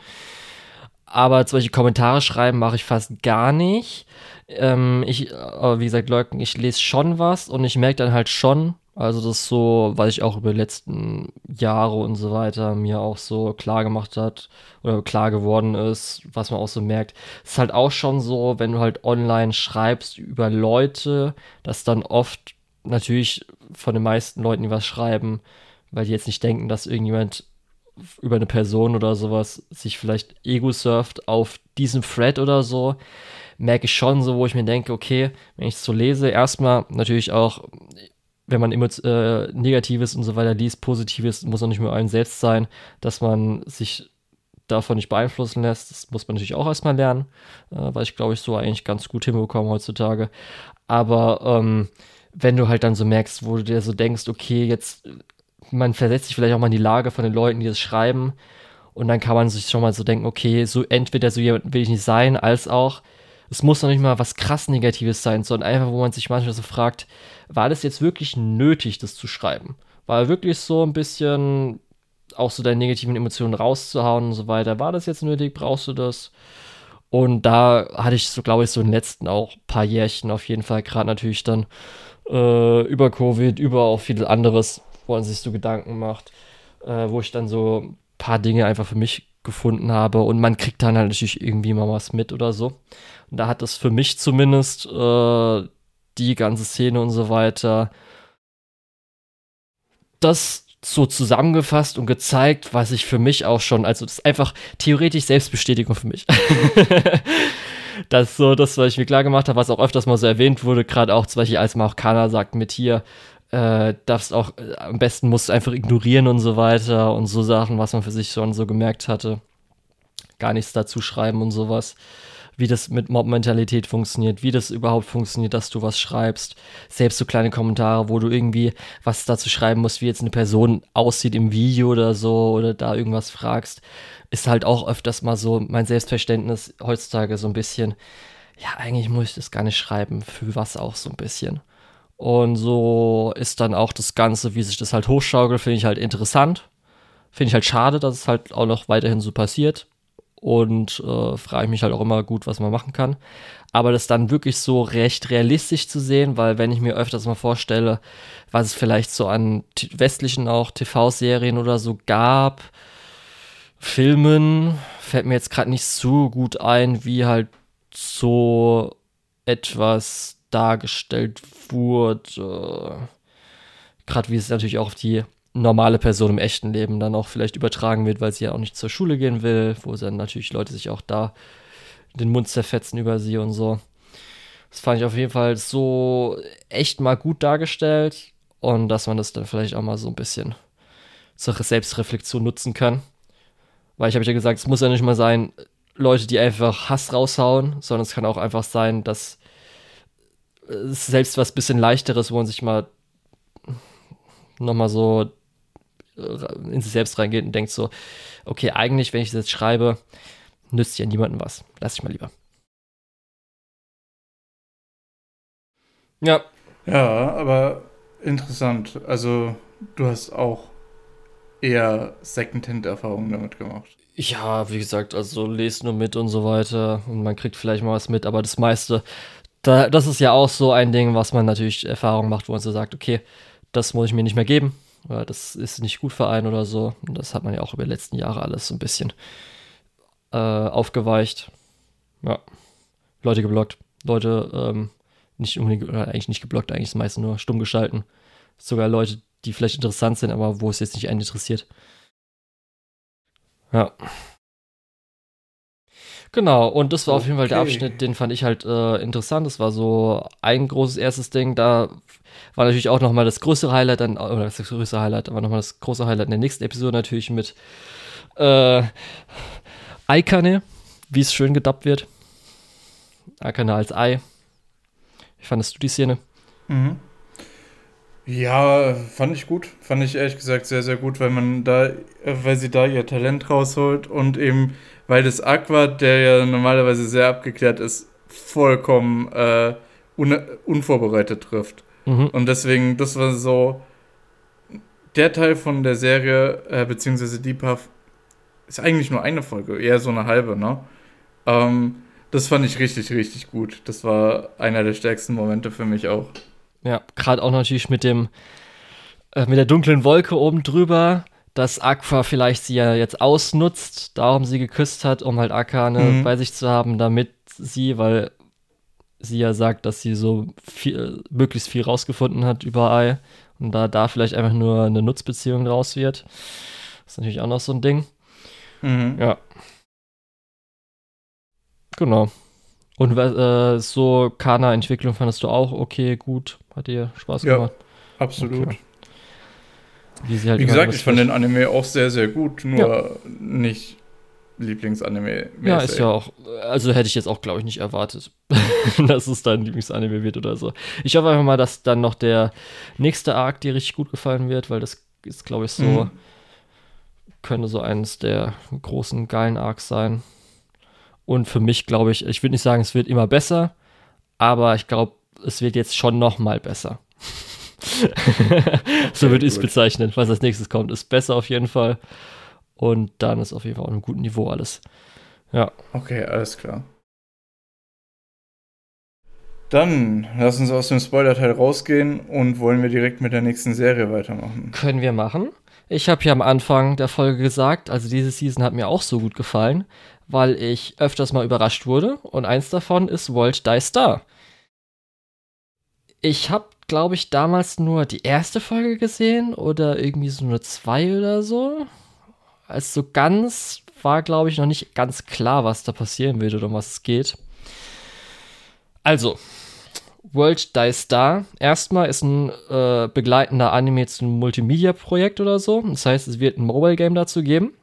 [SPEAKER 2] Aber solche Kommentare schreiben mache ich fast gar nicht. Ähm, ich, aber wie gesagt, Leuten, ich lese schon was und ich merke dann halt schon, Also das ist so, was ich auch über die letzten Jahre und so weiter mir auch so klar gemacht hat oder klar geworden ist, was man auch so merkt. Ist halt auch schon so, wenn du halt online schreibst über Leute, dass dann oft natürlich von den meisten Leuten, die was schreiben, weil die jetzt nicht denken, dass irgendjemand über eine Person oder sowas sich vielleicht ego surft auf diesem Thread oder so, merke ich schon so, wo ich mir denke, okay, wenn ich es so lese, erstmal natürlich auch, wenn man immer äh, Negatives und so weiter liest, Positives muss auch nicht nur einem selbst sein, dass man sich davon nicht beeinflussen lässt. Das muss man natürlich auch erstmal lernen, äh, weil ich glaube ich so eigentlich ganz gut hinbekomme heutzutage. Aber ähm, wenn du halt dann so merkst, wo du dir so denkst, okay, jetzt man versetzt sich vielleicht auch mal in die Lage von den Leuten, die das schreiben. Und dann kann man sich schon mal so denken, okay, so entweder so jemand will ich nicht sein, als auch, es muss noch nicht mal was krass Negatives sein, sondern einfach, wo man sich manchmal so fragt, war das jetzt wirklich nötig, das zu schreiben? War wirklich so ein bisschen auch so deine negativen Emotionen rauszuhauen und so weiter? War das jetzt nötig? Brauchst du das? Und da hatte ich so, glaube ich, so in den letzten auch paar Jährchen auf jeden Fall, gerade natürlich dann äh, über Covid, über auch viel anderes, wo man sich so Gedanken macht, äh, wo ich dann so ein paar Dinge einfach für mich gefunden habe und man kriegt dann halt natürlich irgendwie mal was mit oder so. Und da hat das für mich zumindest äh, die ganze Szene und so weiter das so zusammengefasst und gezeigt, was ich für mich auch schon, also das ist einfach theoretisch Selbstbestätigung für mich. das ist so das, was ich mir klar gemacht habe, was auch öfters mal so erwähnt wurde, gerade auch zum Beispiel als Marokkaner sagt mit hier, äh, darfst auch, äh, am besten musst du einfach ignorieren und so weiter und so Sachen, was man für sich schon so gemerkt hatte. Gar nichts dazu schreiben und sowas. Wie das mit Mob-Mentalität funktioniert, wie das überhaupt funktioniert, dass du was schreibst. Selbst so kleine Kommentare, wo du irgendwie was dazu schreiben musst, wie jetzt eine Person aussieht im Video oder so oder da irgendwas fragst, ist halt auch öfters mal so mein Selbstverständnis heutzutage so ein bisschen, ja, eigentlich muss ich das gar nicht schreiben, für was auch so ein bisschen. Und so ist dann auch das Ganze, wie sich das halt hochschaukelt, finde ich halt interessant. Finde ich halt schade, dass es halt auch noch weiterhin so passiert. Und äh, frage ich mich halt auch immer gut, was man machen kann. Aber das dann wirklich so recht realistisch zu sehen, weil wenn ich mir öfters mal vorstelle, was es vielleicht so an westlichen auch TV-Serien oder so gab, Filmen, fällt mir jetzt gerade nicht so gut ein, wie halt so etwas dargestellt wurde. Gerade wie es natürlich auch auf die normale Person im echten Leben dann auch vielleicht übertragen wird, weil sie ja auch nicht zur Schule gehen will, wo dann natürlich Leute sich auch da den Mund zerfetzen über sie und so. Das fand ich auf jeden Fall so echt mal gut dargestellt und dass man das dann vielleicht auch mal so ein bisschen zur Selbstreflexion nutzen kann. Weil ich habe ja gesagt, es muss ja nicht mal sein, Leute, die einfach Hass raushauen, sondern es kann auch einfach sein, dass selbst was bisschen leichteres, wo man sich mal nochmal so äh, in sich selbst reingeht und denkt so, okay, eigentlich, wenn ich das jetzt schreibe, nützt ja niemandem was. Lass ich mal lieber.
[SPEAKER 1] Ja. Ja, aber interessant. Also, du hast auch eher Secondhand-Erfahrungen damit gemacht.
[SPEAKER 2] Ja, wie gesagt, also lest nur mit und so weiter und man kriegt vielleicht mal was mit, aber das meiste da, das ist ja auch so ein Ding, was man natürlich Erfahrung macht, wo man so sagt, okay, das muss ich mir nicht mehr geben, oder das ist nicht gut für einen oder so. Und das hat man ja auch über die letzten Jahre alles so ein bisschen äh, aufgeweicht. Ja. Leute geblockt. Leute ähm, nicht unbedingt, oder eigentlich nicht geblockt, eigentlich ist meistens nur stumm geschalten. Sogar Leute, die vielleicht interessant sind, aber wo es jetzt nicht einen interessiert. Ja. Genau, und das war okay. auf jeden Fall der Abschnitt, den fand ich halt äh, interessant. Das war so ein großes erstes Ding. Da war natürlich auch nochmal das größere Highlight, dann, oder das größte Highlight, aber nochmal das große Highlight in der nächsten Episode natürlich mit äh, Aikane, wie es schön gedubbt wird. Aikane als Ei. Wie fandest du die Szene?
[SPEAKER 1] Mhm. Ja, fand ich gut. Fand ich ehrlich gesagt sehr, sehr gut, weil man da, weil sie da ihr Talent rausholt und eben weil das Aqua, der ja normalerweise sehr abgeklärt ist, vollkommen äh, un unvorbereitet trifft. Mhm. Und deswegen, das war so der Teil von der Serie, äh, beziehungsweise die paar, ist eigentlich nur eine Folge, eher so eine halbe, ne? Ähm, das fand ich richtig, richtig gut. Das war einer der stärksten Momente für mich auch.
[SPEAKER 2] Ja, gerade auch natürlich mit dem äh, mit der dunklen Wolke oben drüber, dass Aqua vielleicht sie ja jetzt ausnutzt, darum sie geküsst hat, um halt Akane mhm. bei sich zu haben, damit sie, weil sie ja sagt, dass sie so viel, möglichst viel rausgefunden hat überall und da da vielleicht einfach nur eine Nutzbeziehung draus wird. Das ist natürlich auch noch so ein Ding. Mhm. Ja. Genau. Und äh, so Kana-Entwicklung fandest du auch okay, gut? Hat dir Spaß gemacht?
[SPEAKER 1] Ja, absolut. Okay. Wie, halt Wie gesagt, ich fand den Anime auch sehr, sehr gut, nur ja. nicht Lieblingsanime.
[SPEAKER 2] Ja, ist ja auch, also hätte ich jetzt auch, glaube ich, nicht erwartet, dass es dein Lieblingsanime wird oder so. Ich hoffe einfach mal, dass dann noch der nächste Arc dir richtig gut gefallen wird, weil das ist, glaube ich, so, mhm. könnte so eines der großen geilen Arcs sein. Und für mich, glaube ich, ich würde nicht sagen, es wird immer besser, aber ich glaube, es wird jetzt schon noch mal besser. so würde ich es bezeichnen. Was als nächstes kommt, ist besser auf jeden Fall. Und dann ist auf jeden Fall auf einem guten Niveau alles. Ja.
[SPEAKER 1] Okay, alles klar. Dann lass uns aus dem Spoiler-Teil rausgehen und wollen wir direkt mit der nächsten Serie weitermachen.
[SPEAKER 2] Können wir machen. Ich habe ja am Anfang der Folge gesagt, also diese Season hat mir auch so gut gefallen, weil ich öfters mal überrascht wurde und eins davon ist World Die Star. Ich habe glaube ich, damals nur die erste Folge gesehen oder irgendwie so nur zwei oder so. Also so ganz war, glaube ich, noch nicht ganz klar, was da passieren wird oder um was es geht. Also, World Die Star. Erstmal ist ein äh, begleitender Anime zum Multimedia-Projekt oder so. Das heißt, es wird ein Mobile-Game dazu geben.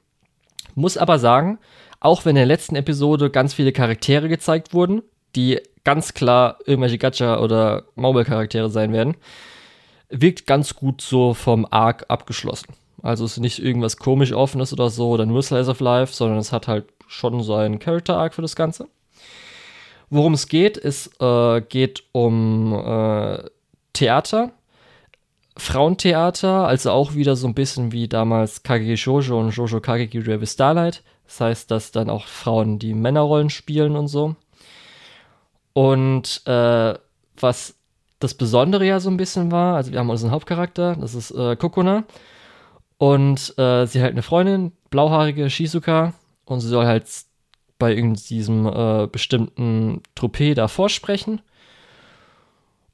[SPEAKER 2] Muss aber sagen, auch wenn in der letzten Episode ganz viele Charaktere gezeigt wurden, die ganz klar irgendwelche Gacha- oder Mobile-Charaktere sein werden, wirkt ganz gut so vom Arc abgeschlossen. Also es ist nicht irgendwas komisch offenes oder so oder nur Slice of Life, sondern es hat halt schon so einen Character-Arc für das Ganze. Worum es geht, ist, äh, geht um äh, Theater, Frauentheater, also auch wieder so ein bisschen wie damals Kageki Shoujo und Shoujo Kageki Revi Starlight. Das heißt, dass dann auch Frauen die Männerrollen spielen und so. Und äh, was das Besondere ja so ein bisschen war, also wir haben unseren Hauptcharakter, das ist äh, Kokona. Und äh, sie hat eine Freundin, blauhaarige Shizuka, und sie soll halt bei diesem äh, bestimmten Troupé da vorsprechen.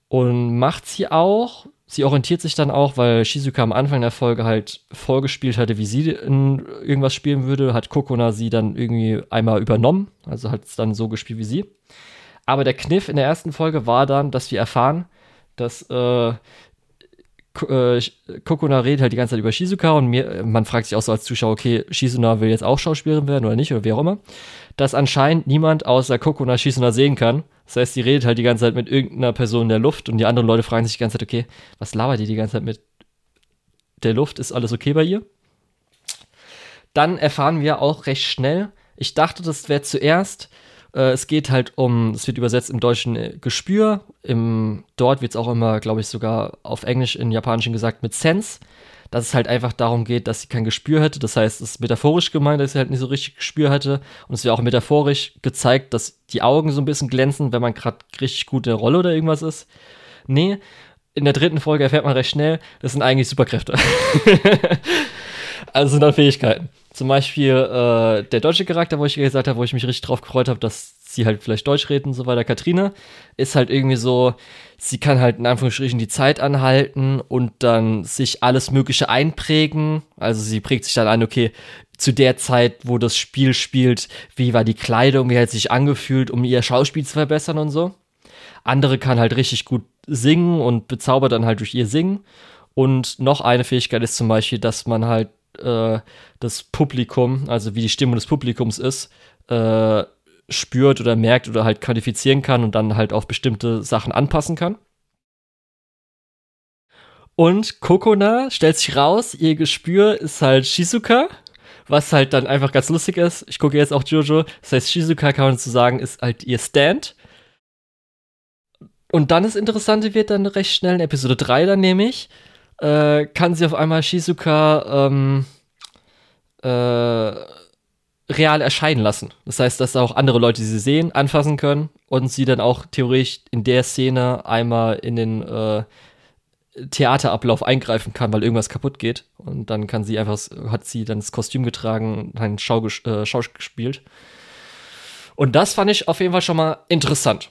[SPEAKER 2] Und macht sie auch. Sie orientiert sich dann auch, weil Shizuka am Anfang der Folge halt vorgespielt hatte, wie sie irgendwas spielen würde, hat Kokona sie dann irgendwie einmal übernommen. Also hat es dann so gespielt wie sie. Aber der Kniff in der ersten Folge war dann, dass wir erfahren, dass äh, äh, Kokona redet halt die ganze Zeit über Shizuka und mir, man fragt sich auch so als Zuschauer, okay, Shizuna will jetzt auch Schauspielerin werden oder nicht oder wie auch immer, dass anscheinend niemand außer Kokona Shizuna sehen kann. Das heißt, sie redet halt die ganze Zeit mit irgendeiner Person in der Luft und die anderen Leute fragen sich die ganze Zeit, okay, was labert die die ganze Zeit mit der Luft? Ist alles okay bei ihr? Dann erfahren wir auch recht schnell, ich dachte, das wäre zuerst äh, es geht halt um, es wird übersetzt im Deutschen äh, Gespür. Im, dort wird es auch immer, glaube ich, sogar auf Englisch, in Japanischen gesagt mit Sense. Dass es halt einfach darum geht, dass sie kein Gespür hätte. Das heißt, es ist metaphorisch gemeint, dass sie halt nicht so richtig Gespür hatte. Und es wird auch metaphorisch gezeigt, dass die Augen so ein bisschen glänzen, wenn man gerade richtig gut in der Rolle oder irgendwas ist. Nee, in der dritten Folge erfährt man recht schnell, das sind eigentlich Superkräfte. also sind dann Fähigkeiten. Zum Beispiel äh, der deutsche Charakter, wo ich gesagt habe, wo ich mich richtig drauf gefreut habe, dass sie halt vielleicht Deutsch reden und so weiter. Katrine ist halt irgendwie so, sie kann halt in Anführungsstrichen die Zeit anhalten und dann sich alles Mögliche einprägen. Also sie prägt sich dann ein, okay, zu der Zeit, wo das Spiel spielt, wie war die Kleidung, wie hat sich angefühlt, um ihr Schauspiel zu verbessern und so. Andere kann halt richtig gut singen und bezaubert dann halt durch ihr Singen. Und noch eine Fähigkeit ist zum Beispiel, dass man halt äh, das Publikum, also wie die Stimmung des Publikums ist, äh, spürt oder merkt oder halt qualifizieren kann und dann halt auf bestimmte Sachen anpassen kann. Und Kokona stellt sich raus, ihr Gespür ist halt Shizuka, was halt dann einfach ganz lustig ist. Ich gucke jetzt auch Jojo. Das heißt, Shizuka kann man so sagen, ist halt ihr Stand. Und dann das Interessante wird dann recht schnell in Episode 3 dann nämlich, äh, kann sie auf einmal Shizuka ähm, äh, real erscheinen lassen. Das heißt, dass auch andere Leute sie sehen, anfassen können und sie dann auch theoretisch in der Szene einmal in den äh, Theaterablauf eingreifen kann, weil irgendwas kaputt geht. Und dann kann sie einfach, hat sie dann das Kostüm getragen, ein Schau, äh, Schau gespielt. Und das fand ich auf jeden Fall schon mal interessant.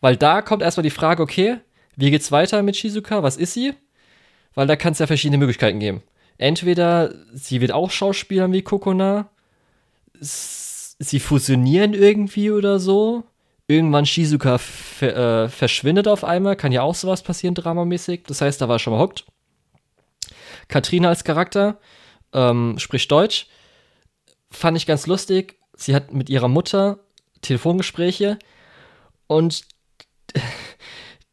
[SPEAKER 2] Weil da kommt erstmal die Frage, okay, wie geht's weiter mit Shizuka? Was ist sie? Weil da kann es ja verschiedene Möglichkeiten geben. Entweder sie wird auch Schauspielern wie Kokona, sie fusionieren irgendwie oder so. Irgendwann Shizuka äh, verschwindet auf einmal, kann ja auch sowas passieren, dramamäßig. Das heißt, da war schon mal hooked. Katrina als Charakter ähm, spricht Deutsch. Fand ich ganz lustig. Sie hat mit ihrer Mutter Telefongespräche und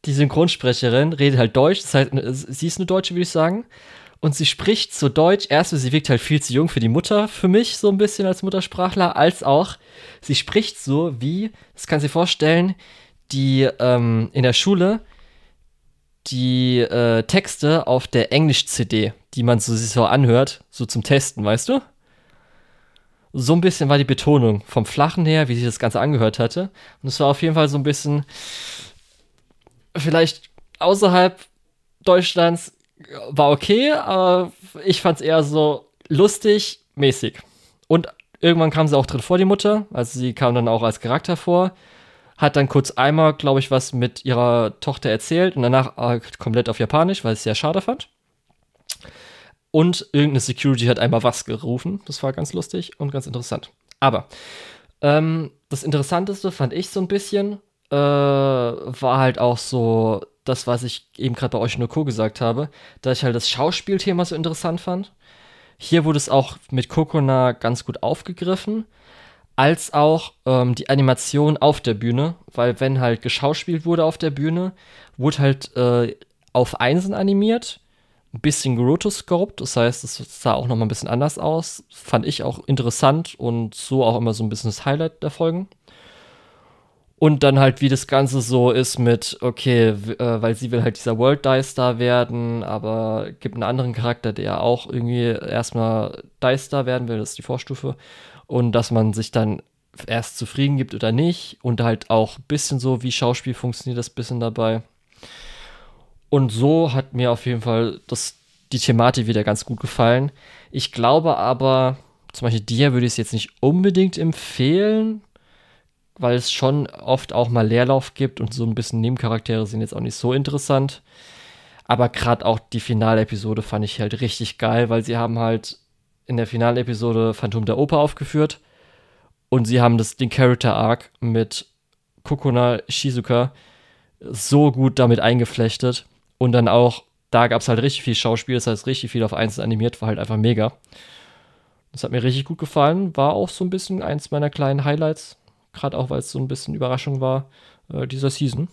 [SPEAKER 2] die Synchronsprecherin redet halt Deutsch. Das heißt, sie ist eine Deutsche, würde ich sagen. Und sie spricht so Deutsch. Erstmal, sie wirkt halt viel zu jung für die Mutter, für mich so ein bisschen als Muttersprachler, als auch, sie spricht so wie, das kann sie vorstellen, die ähm, in der Schule die äh, Texte auf der Englisch-CD, die man so, so anhört, so zum Testen, weißt du? So ein bisschen war die Betonung vom Flachen her, wie sich das Ganze angehört hatte. Und es war auf jeden Fall so ein bisschen, vielleicht außerhalb Deutschlands war okay, aber ich fand es eher so lustig, mäßig. Und irgendwann kam sie auch drin vor, die Mutter. Also sie kam dann auch als Charakter vor. Hat dann kurz einmal, glaube ich, was mit ihrer Tochter erzählt und danach äh, komplett auf Japanisch, weil ich es sehr schade fand. Und irgendeine Security hat einmal was gerufen. Das war ganz lustig und ganz interessant. Aber ähm, das Interessanteste fand ich so ein bisschen, äh, war halt auch so das, was ich eben gerade bei euch nur Co. gesagt habe, dass ich halt das Schauspielthema so interessant fand. Hier wurde es auch mit Kokona ganz gut aufgegriffen, als auch ähm, die Animation auf der Bühne, weil wenn halt geschauspielt wurde auf der Bühne, wurde halt äh, auf Einsen animiert, ein bisschen gerotoscoped, das heißt, es sah auch nochmal ein bisschen anders aus, fand ich auch interessant und so auch immer so ein bisschen das Highlight der Folgen. Und dann halt, wie das Ganze so ist mit, okay, äh, weil sie will halt dieser World Die Star werden, aber gibt einen anderen Charakter, der auch irgendwie erstmal Die Star werden will, das ist die Vorstufe. Und dass man sich dann erst zufrieden gibt oder nicht. Und halt auch ein bisschen so, wie Schauspiel funktioniert das bisschen dabei. Und so hat mir auf jeden Fall das, die Thematik wieder ganz gut gefallen. Ich glaube aber, zum Beispiel dir würde ich es jetzt nicht unbedingt empfehlen, weil es schon oft auch mal Leerlauf gibt und so ein bisschen Nebencharaktere sind jetzt auch nicht so interessant. Aber gerade auch die Finalepisode fand ich halt richtig geil, weil sie haben halt in der Finalepisode Phantom der Oper aufgeführt und sie haben das, den Character Arc mit Kokona Shizuka so gut damit eingeflechtet und dann auch, da gab es halt richtig viel Schauspiel, das heißt richtig viel auf einzeln animiert, war halt einfach mega. Das hat mir richtig gut gefallen, war auch so ein bisschen eins meiner kleinen Highlights Gerade auch, weil es so ein bisschen Überraschung war äh, dieser Season.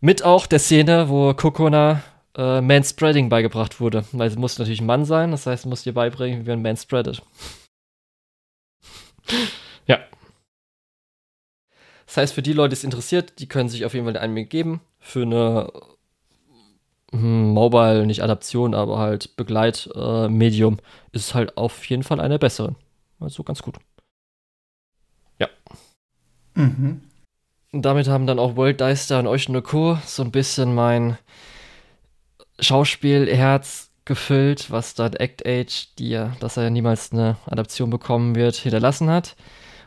[SPEAKER 2] Mit auch der Szene, wo Kokona äh, Manspreading beigebracht wurde. Weil sie muss natürlich ein Mann sein, das heißt, muss dir beibringen, wie man Manspreadet. ja. Das heißt, für die Leute, die es interessiert, die können sich auf jeden Fall den Anime geben. Für eine hm, Mobile, nicht Adaption, aber halt Begleitmedium, äh, ist halt auf jeden Fall eine bessere. Also ganz gut. Mhm. Und damit haben dann auch World Deister und euch nur Co. so ein bisschen mein Schauspielherz gefüllt, was dann Act Age, die dass er ja niemals eine Adaption bekommen wird, hinterlassen hat.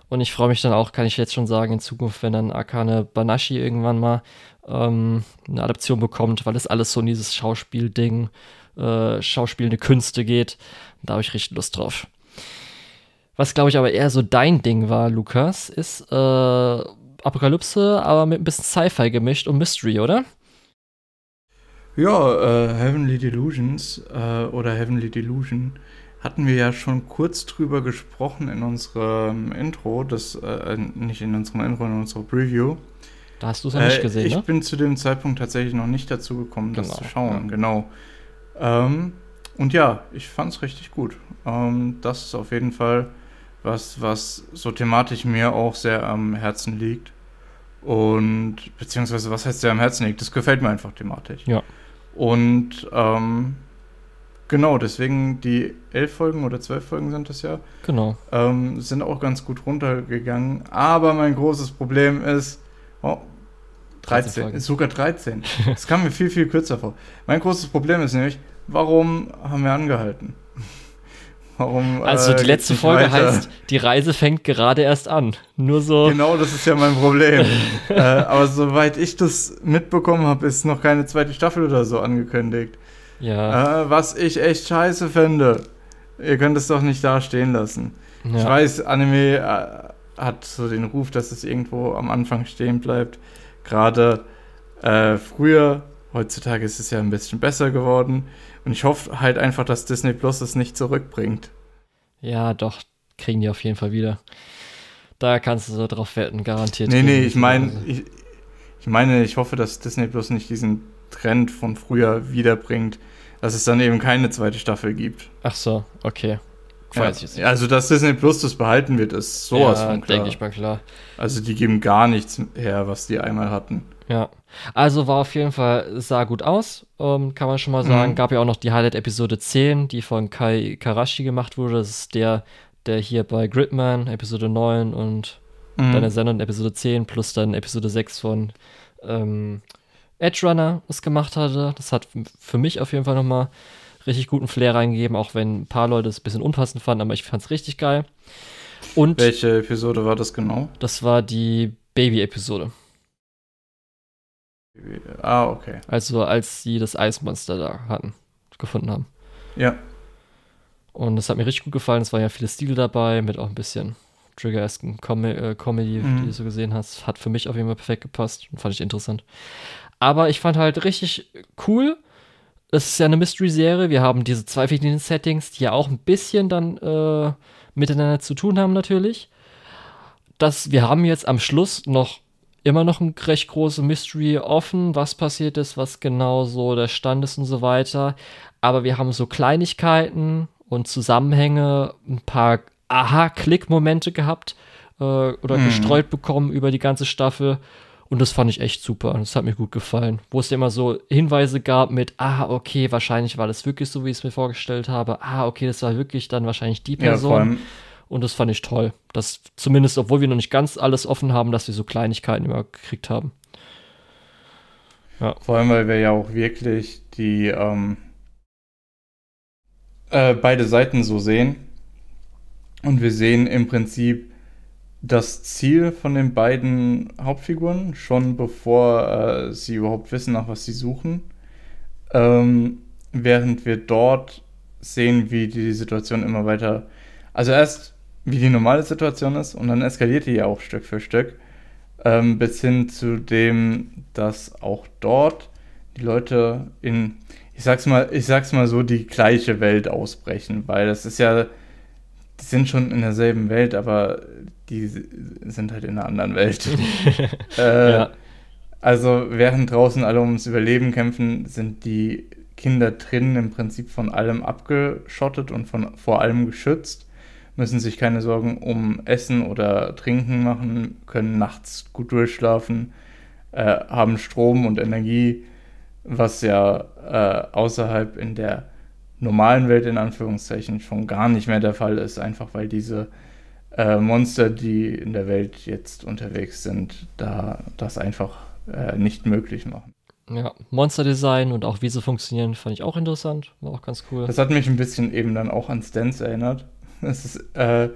[SPEAKER 2] Und ich freue mich dann auch, kann ich jetzt schon sagen, in Zukunft, wenn dann Akane Banashi irgendwann mal ähm, eine Adaption bekommt, weil es alles so in dieses Schauspielding, äh, schauspielende Künste geht. Da habe ich richtig Lust drauf. Was, glaube ich, aber eher so dein Ding war, Lukas, ist äh, Apokalypse, aber mit ein bisschen Sci-Fi gemischt und Mystery, oder?
[SPEAKER 1] Ja, äh, Heavenly Delusions äh, oder Heavenly Delusion hatten wir ja schon kurz drüber gesprochen in unserem Intro, das äh, nicht in unserem Intro, in unserer Preview.
[SPEAKER 2] Da hast du es noch nicht äh, gesehen,
[SPEAKER 1] Ich
[SPEAKER 2] ne?
[SPEAKER 1] bin zu dem Zeitpunkt tatsächlich noch nicht dazu gekommen, das genau, zu schauen, ja. genau. Ähm, und ja, ich fand es richtig gut. Ähm, das ist auf jeden Fall was, was so thematisch mir auch sehr am Herzen liegt. Und beziehungsweise, was heißt sehr am Herzen liegt? Das gefällt mir einfach thematisch.
[SPEAKER 2] Ja.
[SPEAKER 1] Und ähm, genau, deswegen die elf Folgen oder zwölf Folgen sind das ja.
[SPEAKER 2] Genau.
[SPEAKER 1] Ähm, sind auch ganz gut runtergegangen. Aber mein großes Problem ist, oh, 13, 13 sogar 13. Das kam mir viel, viel kürzer vor. Mein großes Problem ist nämlich, warum haben wir angehalten?
[SPEAKER 2] Warum, also die äh, letzte Folge weiter? heißt, die Reise fängt gerade erst an. Nur so.
[SPEAKER 1] Genau, das ist ja mein Problem. äh, aber soweit ich das mitbekommen habe, ist noch keine zweite Staffel oder so angekündigt. Ja. Äh, was ich echt scheiße finde. Ihr könnt es doch nicht da stehen lassen. Ja. Ich weiß, Anime äh, hat so den Ruf, dass es irgendwo am Anfang stehen bleibt. Gerade äh, früher, heutzutage ist es ja ein bisschen besser geworden. Und ich hoffe halt einfach, dass Disney Plus es nicht zurückbringt.
[SPEAKER 2] Ja, doch, kriegen die auf jeden Fall wieder. Da kannst du so drauf wetten, garantiert.
[SPEAKER 1] Nee, nee, ich meine, ich, ich meine, ich hoffe, dass Disney Plus nicht diesen Trend von früher wiederbringt, dass es dann eben keine zweite Staffel gibt.
[SPEAKER 2] Ach so, okay.
[SPEAKER 1] Ja. Also, dass Disney Plus das behalten wird, ist sowas ja, von klar. denke
[SPEAKER 2] ich mal klar.
[SPEAKER 1] Also, die geben gar nichts her, was die einmal hatten.
[SPEAKER 2] Ja. Also war auf jeden Fall, sah gut aus, ähm, kann man schon mal sagen. Mhm. Gab ja auch noch die Highlight-Episode 10, die von Kai Karashi gemacht wurde. Das ist der, der hier bei Gridman, Episode 9 und mhm. dann der Sendung Episode 10 plus dann Episode 6 von ähm, Edge Runner es gemacht hatte. Das hat für mich auf jeden Fall nochmal richtig guten Flair reingegeben, auch wenn ein paar Leute es ein bisschen unpassend fanden, aber ich fand es richtig geil.
[SPEAKER 1] Und Welche Episode war das genau?
[SPEAKER 2] Das war die Baby-Episode.
[SPEAKER 1] Ah, okay.
[SPEAKER 2] Also als sie das Eismonster da hatten, gefunden haben.
[SPEAKER 1] Ja.
[SPEAKER 2] Und das hat mir richtig gut gefallen. Es waren ja viele Stile dabei, mit auch ein bisschen Trigger-esken Com äh, Comedy, mhm. die du so gesehen hast. Hat für mich auf jeden Fall perfekt gepasst und fand ich interessant. Aber ich fand halt richtig cool. Es ist ja eine Mystery-Serie. Wir haben diese zwei verschiedenen Settings, die ja auch ein bisschen dann äh, miteinander zu tun haben, natürlich. Das, wir haben jetzt am Schluss noch immer noch ein recht großes Mystery offen, was passiert ist, was genau so der Stand ist und so weiter. Aber wir haben so Kleinigkeiten und Zusammenhänge, ein paar Aha-Klick-Momente gehabt äh, oder mhm. gestreut bekommen über die ganze Staffel. Und das fand ich echt super. Das hat mir gut gefallen. Wo es immer so Hinweise gab mit, ah, okay, wahrscheinlich war das wirklich so, wie ich es mir vorgestellt habe. Ah, okay, das war wirklich dann wahrscheinlich die Person. Ja, vor allem, und das fand ich toll. Dass zumindest, obwohl wir noch nicht ganz alles offen haben, dass wir so Kleinigkeiten immer gekriegt haben.
[SPEAKER 1] Ja. Vor allem, weil wir ja auch wirklich die ähm, äh, beide Seiten so sehen. Und wir sehen im Prinzip das Ziel von den beiden Hauptfiguren, schon bevor äh, sie überhaupt wissen, nach was sie suchen. Ähm, während wir dort sehen, wie die Situation immer weiter. Also erst wie die normale Situation ist und dann eskaliert die ja auch Stück für Stück. Ähm, bis hin zu dem, dass auch dort die Leute in, ich sag's mal, ich sag's mal so, die gleiche Welt ausbrechen, weil das ist ja, die sind schon in derselben Welt, aber die sind halt in einer anderen Welt. äh, ja. Also während draußen alle ums Überleben kämpfen, sind die Kinder drinnen im Prinzip von allem abgeschottet und von vor allem geschützt müssen sich keine Sorgen um Essen oder Trinken machen, können nachts gut durchschlafen, äh, haben Strom und Energie, was ja äh, außerhalb in der normalen Welt in Anführungszeichen schon gar nicht mehr der Fall ist, einfach weil diese äh, Monster, die in der Welt jetzt unterwegs sind, da das einfach äh, nicht möglich machen.
[SPEAKER 2] Ja, Monster-Design und auch wie sie funktionieren, fand ich auch interessant. War auch ganz cool.
[SPEAKER 1] Das hat mich ein bisschen eben dann auch an Stance erinnert. Es ist, äh,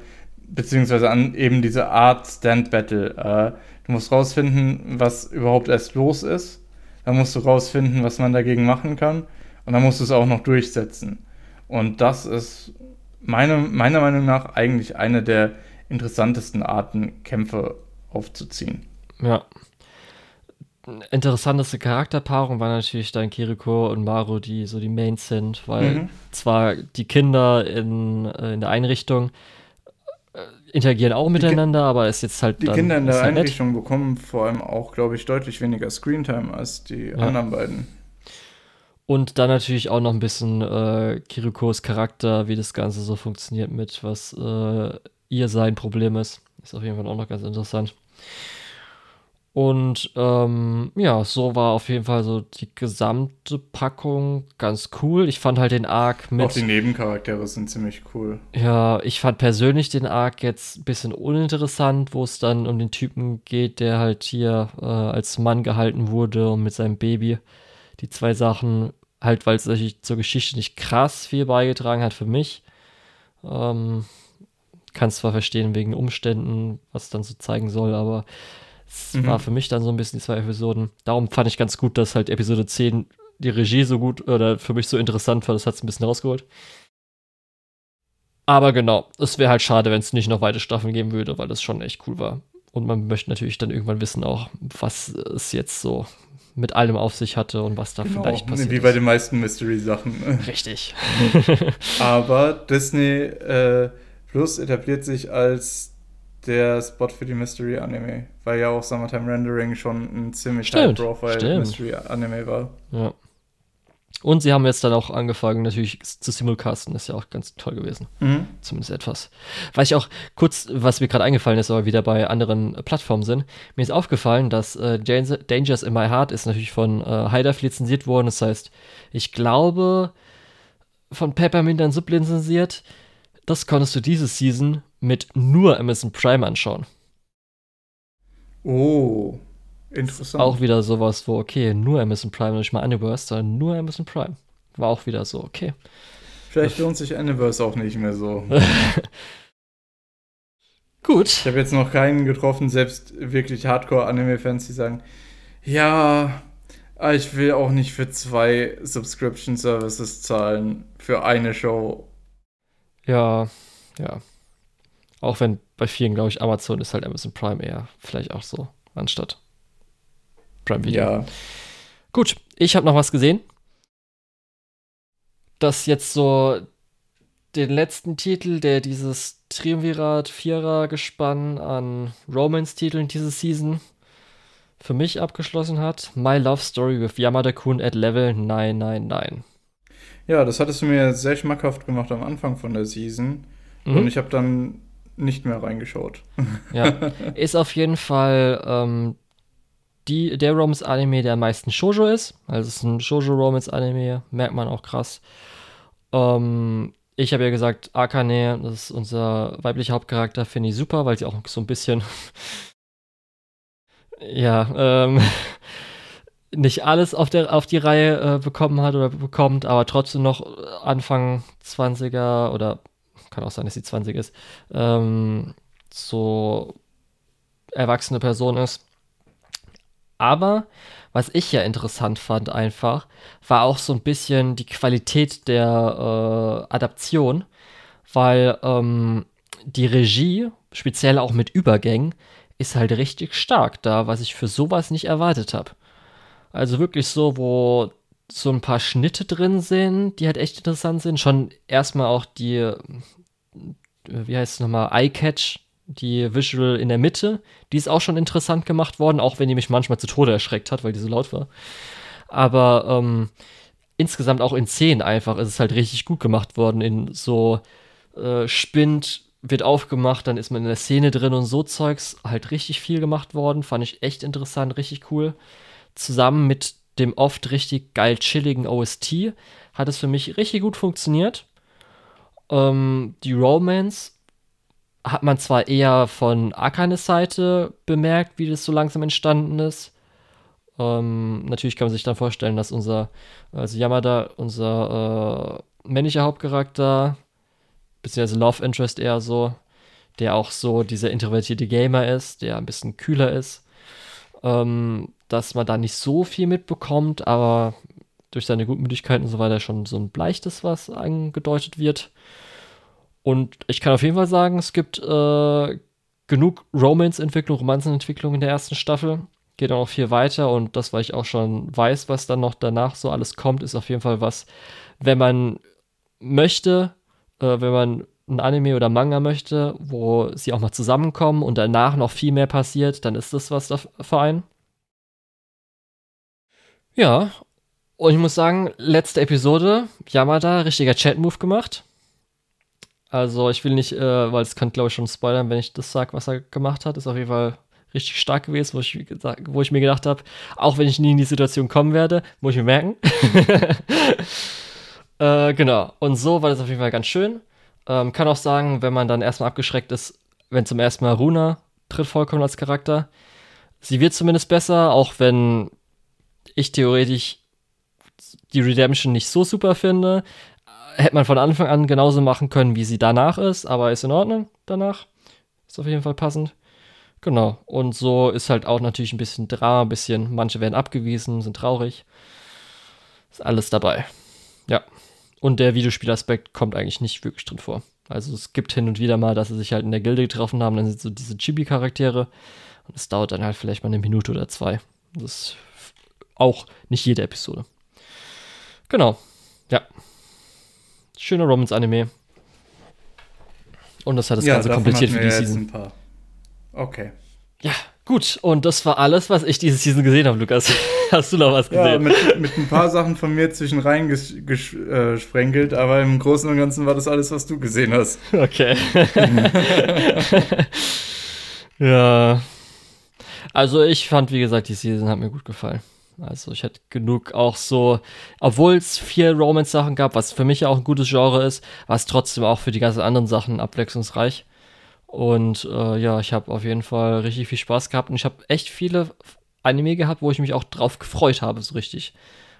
[SPEAKER 1] beziehungsweise an eben diese Art Stand-Battle. Äh, du musst rausfinden, was überhaupt erst los ist. Dann musst du rausfinden, was man dagegen machen kann. Und dann musst du es auch noch durchsetzen. Und das ist meine, meiner Meinung nach eigentlich eine der interessantesten Arten, Kämpfe aufzuziehen.
[SPEAKER 2] Ja. Interessanteste Charakterpaarung war natürlich dann Kiriko und Maru, die so die Mains sind, weil mhm. zwar die Kinder in, äh, in der Einrichtung äh, interagieren auch miteinander, aber es ist jetzt halt.
[SPEAKER 1] Die Kinder in der halt Einrichtung nett. bekommen vor allem auch, glaube ich, deutlich weniger Screentime als die ja. anderen beiden.
[SPEAKER 2] Und dann natürlich auch noch ein bisschen äh, Kirikos Charakter, wie das Ganze so funktioniert mit, was äh, ihr sein Problem ist. Ist auf jeden Fall auch noch ganz interessant. Und ähm, ja, so war auf jeden Fall so die gesamte Packung ganz cool. Ich fand halt den Arc mit.
[SPEAKER 1] Auch die Nebencharaktere sind ziemlich cool.
[SPEAKER 2] Ja, ich fand persönlich den Arc jetzt ein bisschen uninteressant, wo es dann um den Typen geht, der halt hier äh, als Mann gehalten wurde und mit seinem Baby. Die zwei Sachen, halt, weil es natürlich zur Geschichte nicht krass viel beigetragen hat für mich. Ähm, Kann zwar verstehen wegen Umständen, was dann so zeigen soll, aber es mhm. war für mich dann so ein bisschen die zwei Episoden. Darum fand ich ganz gut, dass halt Episode 10 die Regie so gut oder für mich so interessant war. Das hat es ein bisschen rausgeholt. Aber genau, es wäre halt schade, wenn es nicht noch weitere Staffeln geben würde, weil das schon echt cool war. Und man möchte natürlich dann irgendwann wissen auch, was es jetzt so mit allem auf sich hatte und was da genau, vielleicht passiert.
[SPEAKER 1] Wie bei den meisten Mystery-Sachen.
[SPEAKER 2] Richtig.
[SPEAKER 1] Aber Disney äh, Plus etabliert sich als der Spot für die Mystery Anime, weil ja auch Summertime Rendering schon ein ziemlich
[SPEAKER 2] High Profile
[SPEAKER 1] Mystery Anime war.
[SPEAKER 2] Ja. Und sie haben jetzt dann auch angefangen, natürlich zu simulcasten, ist ja auch ganz toll gewesen. Mhm. Zumindest etwas. Weil ich auch kurz, was mir gerade eingefallen ist, aber wieder bei anderen Plattformen sind, mir ist aufgefallen, dass äh, Dangers in My Heart ist natürlich von äh, Hideout lizenziert worden. Das heißt, ich glaube, von Peppermint dann sublizenziert. Das konntest du diese Season mit nur Amazon Prime anschauen.
[SPEAKER 1] Oh, interessant.
[SPEAKER 2] Auch wieder sowas, wo, okay, nur Amazon Prime, nicht mal Universe, sondern nur Amazon Prime. War auch wieder so, okay.
[SPEAKER 1] Vielleicht lohnt sich Universe auch nicht mehr so.
[SPEAKER 2] Gut.
[SPEAKER 1] Ich habe jetzt noch keinen getroffen, selbst wirklich Hardcore-Anime-Fans, die sagen, ja, ich will auch nicht für zwei Subscription-Services zahlen für eine Show.
[SPEAKER 2] Ja, ja. Auch wenn bei vielen, glaube ich, Amazon ist halt Amazon Prime eher vielleicht auch so, anstatt Prime Video.
[SPEAKER 1] Ja.
[SPEAKER 2] Gut, ich habe noch was gesehen. Das jetzt so den letzten Titel, der dieses Triumvirat Vierer Gespann an Romance-Titeln diese Season für mich abgeschlossen hat. My Love Story with Yamada-kun at Level 999.
[SPEAKER 1] Ja, das hattest du mir sehr schmackhaft gemacht am Anfang von der Season. Mhm. Und ich habe dann nicht mehr reingeschaut.
[SPEAKER 2] Ja, ist auf jeden Fall ähm, die, der Romance-Anime, der am meisten Shoujo ist. Also es ist ein Shoujo-Romance-Anime, merkt man auch krass. Ähm, ich habe ja gesagt, Akane, das ist unser weiblicher Hauptcharakter, finde ich super, weil sie auch so ein bisschen ja, ähm, nicht alles auf, der, auf die Reihe äh, bekommen hat oder bekommt, aber trotzdem noch Anfang 20er oder kann auch sein, dass sie 20 ist, ähm, so erwachsene Person ist. Aber was ich ja interessant fand einfach, war auch so ein bisschen die Qualität der äh, Adaption, weil ähm, die Regie, speziell auch mit Übergängen, ist halt richtig stark da, was ich für sowas nicht erwartet habe. Also wirklich so, wo so ein paar Schnitte drin sind, die halt echt interessant sind. Schon erstmal auch die wie heißt es nochmal, Eye-Catch, die Visual in der Mitte, die ist auch schon interessant gemacht worden, auch wenn die mich manchmal zu Tode erschreckt hat, weil die so laut war. Aber ähm, insgesamt auch in Szenen einfach ist es halt richtig gut gemacht worden. In so äh, Spind wird aufgemacht, dann ist man in der Szene drin und so Zeugs halt richtig viel gemacht worden. Fand ich echt interessant, richtig cool. Zusammen mit dem oft richtig geil chilligen OST hat es für mich richtig gut funktioniert. Ähm, die Romance hat man zwar eher von Akanes Seite bemerkt, wie das so langsam entstanden ist. Ähm, natürlich kann man sich dann vorstellen, dass unser, also Yamada, unser äh, männlicher Hauptcharakter, beziehungsweise Love Interest eher so, der auch so dieser introvertierte Gamer ist, der ein bisschen kühler ist, ähm, dass man da nicht so viel mitbekommt, aber durch seine Gutmütigkeit und so weiter schon so ein Bleichtes, was angedeutet wird. Und ich kann auf jeden Fall sagen, es gibt äh, genug Romance-Entwicklung, Romanzenentwicklung in der ersten Staffel. Geht auch noch viel weiter und das, weil ich auch schon weiß, was dann noch danach so alles kommt, ist auf jeden Fall was, wenn man möchte, äh, wenn man ein Anime oder Manga möchte, wo sie auch mal zusammenkommen und danach noch viel mehr passiert, dann ist das was für einen. Ja, und ich muss sagen, letzte Episode, Yamada, richtiger Chat-Move gemacht. Also ich will nicht, äh, weil es könnte glaube ich schon spoilern, wenn ich das sage, was er gemacht hat. Ist auf jeden Fall richtig stark gewesen, wo ich, wo ich mir gedacht habe, auch wenn ich nie in die Situation kommen werde, muss ich mir merken. äh, genau. Und so war das auf jeden Fall ganz schön. Ähm, kann auch sagen, wenn man dann erstmal abgeschreckt ist, wenn zum ersten Mal Runa tritt vollkommen als Charakter. Sie wird zumindest besser, auch wenn ich theoretisch die Redemption nicht so super finde. Hätte man von Anfang an genauso machen können, wie sie danach ist, aber ist in Ordnung danach. Ist auf jeden Fall passend. Genau. Und so ist halt auch natürlich ein bisschen Drama, ein bisschen, manche werden abgewiesen, sind traurig. Ist alles dabei. Ja. Und der Videospielaspekt kommt eigentlich nicht wirklich drin vor. Also es gibt hin und wieder mal, dass sie sich halt in der Gilde getroffen haben, dann sind so diese Chibi-Charaktere. Und es dauert dann halt vielleicht mal eine Minute oder zwei. Das auch nicht jede Episode. Genau. Ja. Schöner Romance-Anime. Und das hat das
[SPEAKER 1] ja,
[SPEAKER 2] Ganze komplettiert für die
[SPEAKER 1] Season. Ein paar. Okay.
[SPEAKER 2] Ja, gut. Und das war alles, was ich diese Season gesehen habe, Lukas. Hast du noch was gesehen? Ja,
[SPEAKER 1] mit, mit ein paar Sachen von mir zwischen rein ges gesprenkelt, aber im Großen und Ganzen war das alles, was du gesehen hast.
[SPEAKER 2] Okay. ja. Also ich fand, wie gesagt, die Season hat mir gut gefallen. Also ich hatte genug auch so, obwohl es vier Romance-Sachen gab, was für mich ja auch ein gutes Genre ist, war es trotzdem auch für die ganzen anderen Sachen abwechslungsreich. Und äh, ja, ich habe auf jeden Fall richtig viel Spaß gehabt und ich habe echt viele Anime gehabt, wo ich mich auch drauf gefreut habe, so richtig.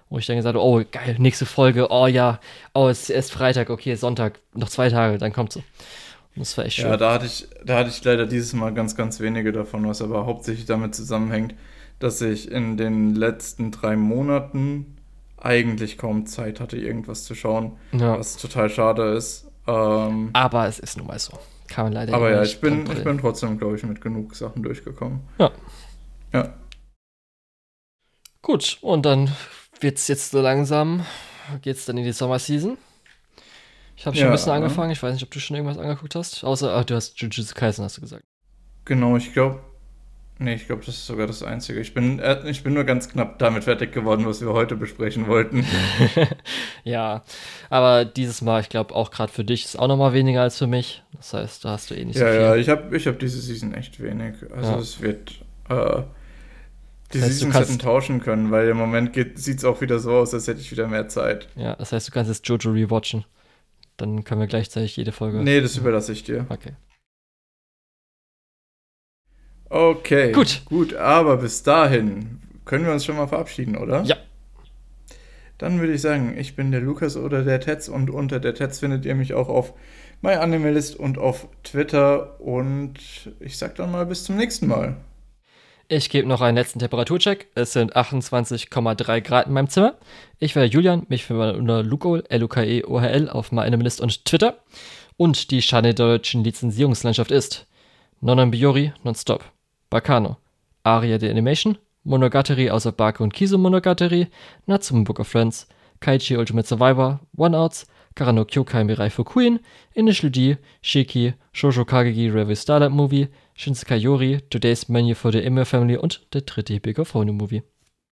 [SPEAKER 2] Wo ich dann gesagt habe, oh geil, nächste Folge, oh ja, oh es ist erst Freitag, okay, Sonntag, noch zwei Tage, dann kommt so. Und das war echt schön.
[SPEAKER 1] Ja, da hatte ich, da hatte ich leider dieses Mal ganz, ganz wenige davon, was aber hauptsächlich damit zusammenhängt, dass ich in den letzten drei Monaten eigentlich kaum Zeit hatte, irgendwas zu schauen, ja. was total schade ist. Ähm,
[SPEAKER 2] aber es ist nun mal so. Kann man leider
[SPEAKER 1] Aber ja, ich bin, ich bin trotzdem, glaube ich, mit genug Sachen durchgekommen.
[SPEAKER 2] Ja.
[SPEAKER 1] Ja.
[SPEAKER 2] Gut, und dann wird es jetzt so langsam, geht es dann in die Sommerseason. Ich habe schon ja, ein bisschen angefangen. Ich weiß nicht, ob du schon irgendwas angeguckt hast. Außer, ach, du hast Jujutsu Kaisen, hast du gesagt.
[SPEAKER 1] Genau, ich glaube, Nee, ich glaube, das ist sogar das Einzige. Ich bin, äh, ich bin nur ganz knapp damit fertig geworden, was wir heute besprechen wollten.
[SPEAKER 2] ja, aber dieses Mal, ich glaube, auch gerade für dich ist auch noch mal weniger als für mich. Das heißt, da hast du eh nicht
[SPEAKER 1] ja,
[SPEAKER 2] so viel.
[SPEAKER 1] Ja, ich habe ich hab diese Season echt wenig. Also ja. es wird äh, die das heißt, Seasons hätten tauschen können, weil im Moment sieht es auch wieder so aus, als hätte ich wieder mehr Zeit.
[SPEAKER 2] Ja, das heißt, du kannst jetzt Jojo rewatchen. Dann können wir gleichzeitig jede Folge.
[SPEAKER 1] Nee, das überlasse ich dir.
[SPEAKER 2] Okay.
[SPEAKER 1] Okay.
[SPEAKER 2] Gut.
[SPEAKER 1] Gut, aber bis dahin können wir uns schon mal verabschieden, oder?
[SPEAKER 2] Ja.
[SPEAKER 1] Dann würde ich sagen, ich bin der Lukas oder der Tetz und unter der Tetz findet ihr mich auch auf MyAnimalist und auf Twitter und ich sag dann mal bis zum nächsten Mal.
[SPEAKER 2] Ich gebe noch einen letzten Temperaturcheck. Es sind 28,3 Grad in meinem Zimmer. Ich wäre Julian, mich findet man unter Lukol, L-U-K-E-O-H-L auf MyAnimalist und Twitter. Und die Schande der deutschen Lizenzierungslandschaft ist Nonon Biori nonstop. Bakano, Aria the Animation, Monogatari außer Bake und Kiso Monogatari, Natsume Book of Friends, Kaichi Ultimate Survivor, One Outs, Karano Kyokai Mirai for Queen, Initial D, Shiki, Shoujo Kagegi Revue Starlight Movie, Shinsekai Yori, Today's Menu for the Immer Family und der dritte Big of Honey Movie.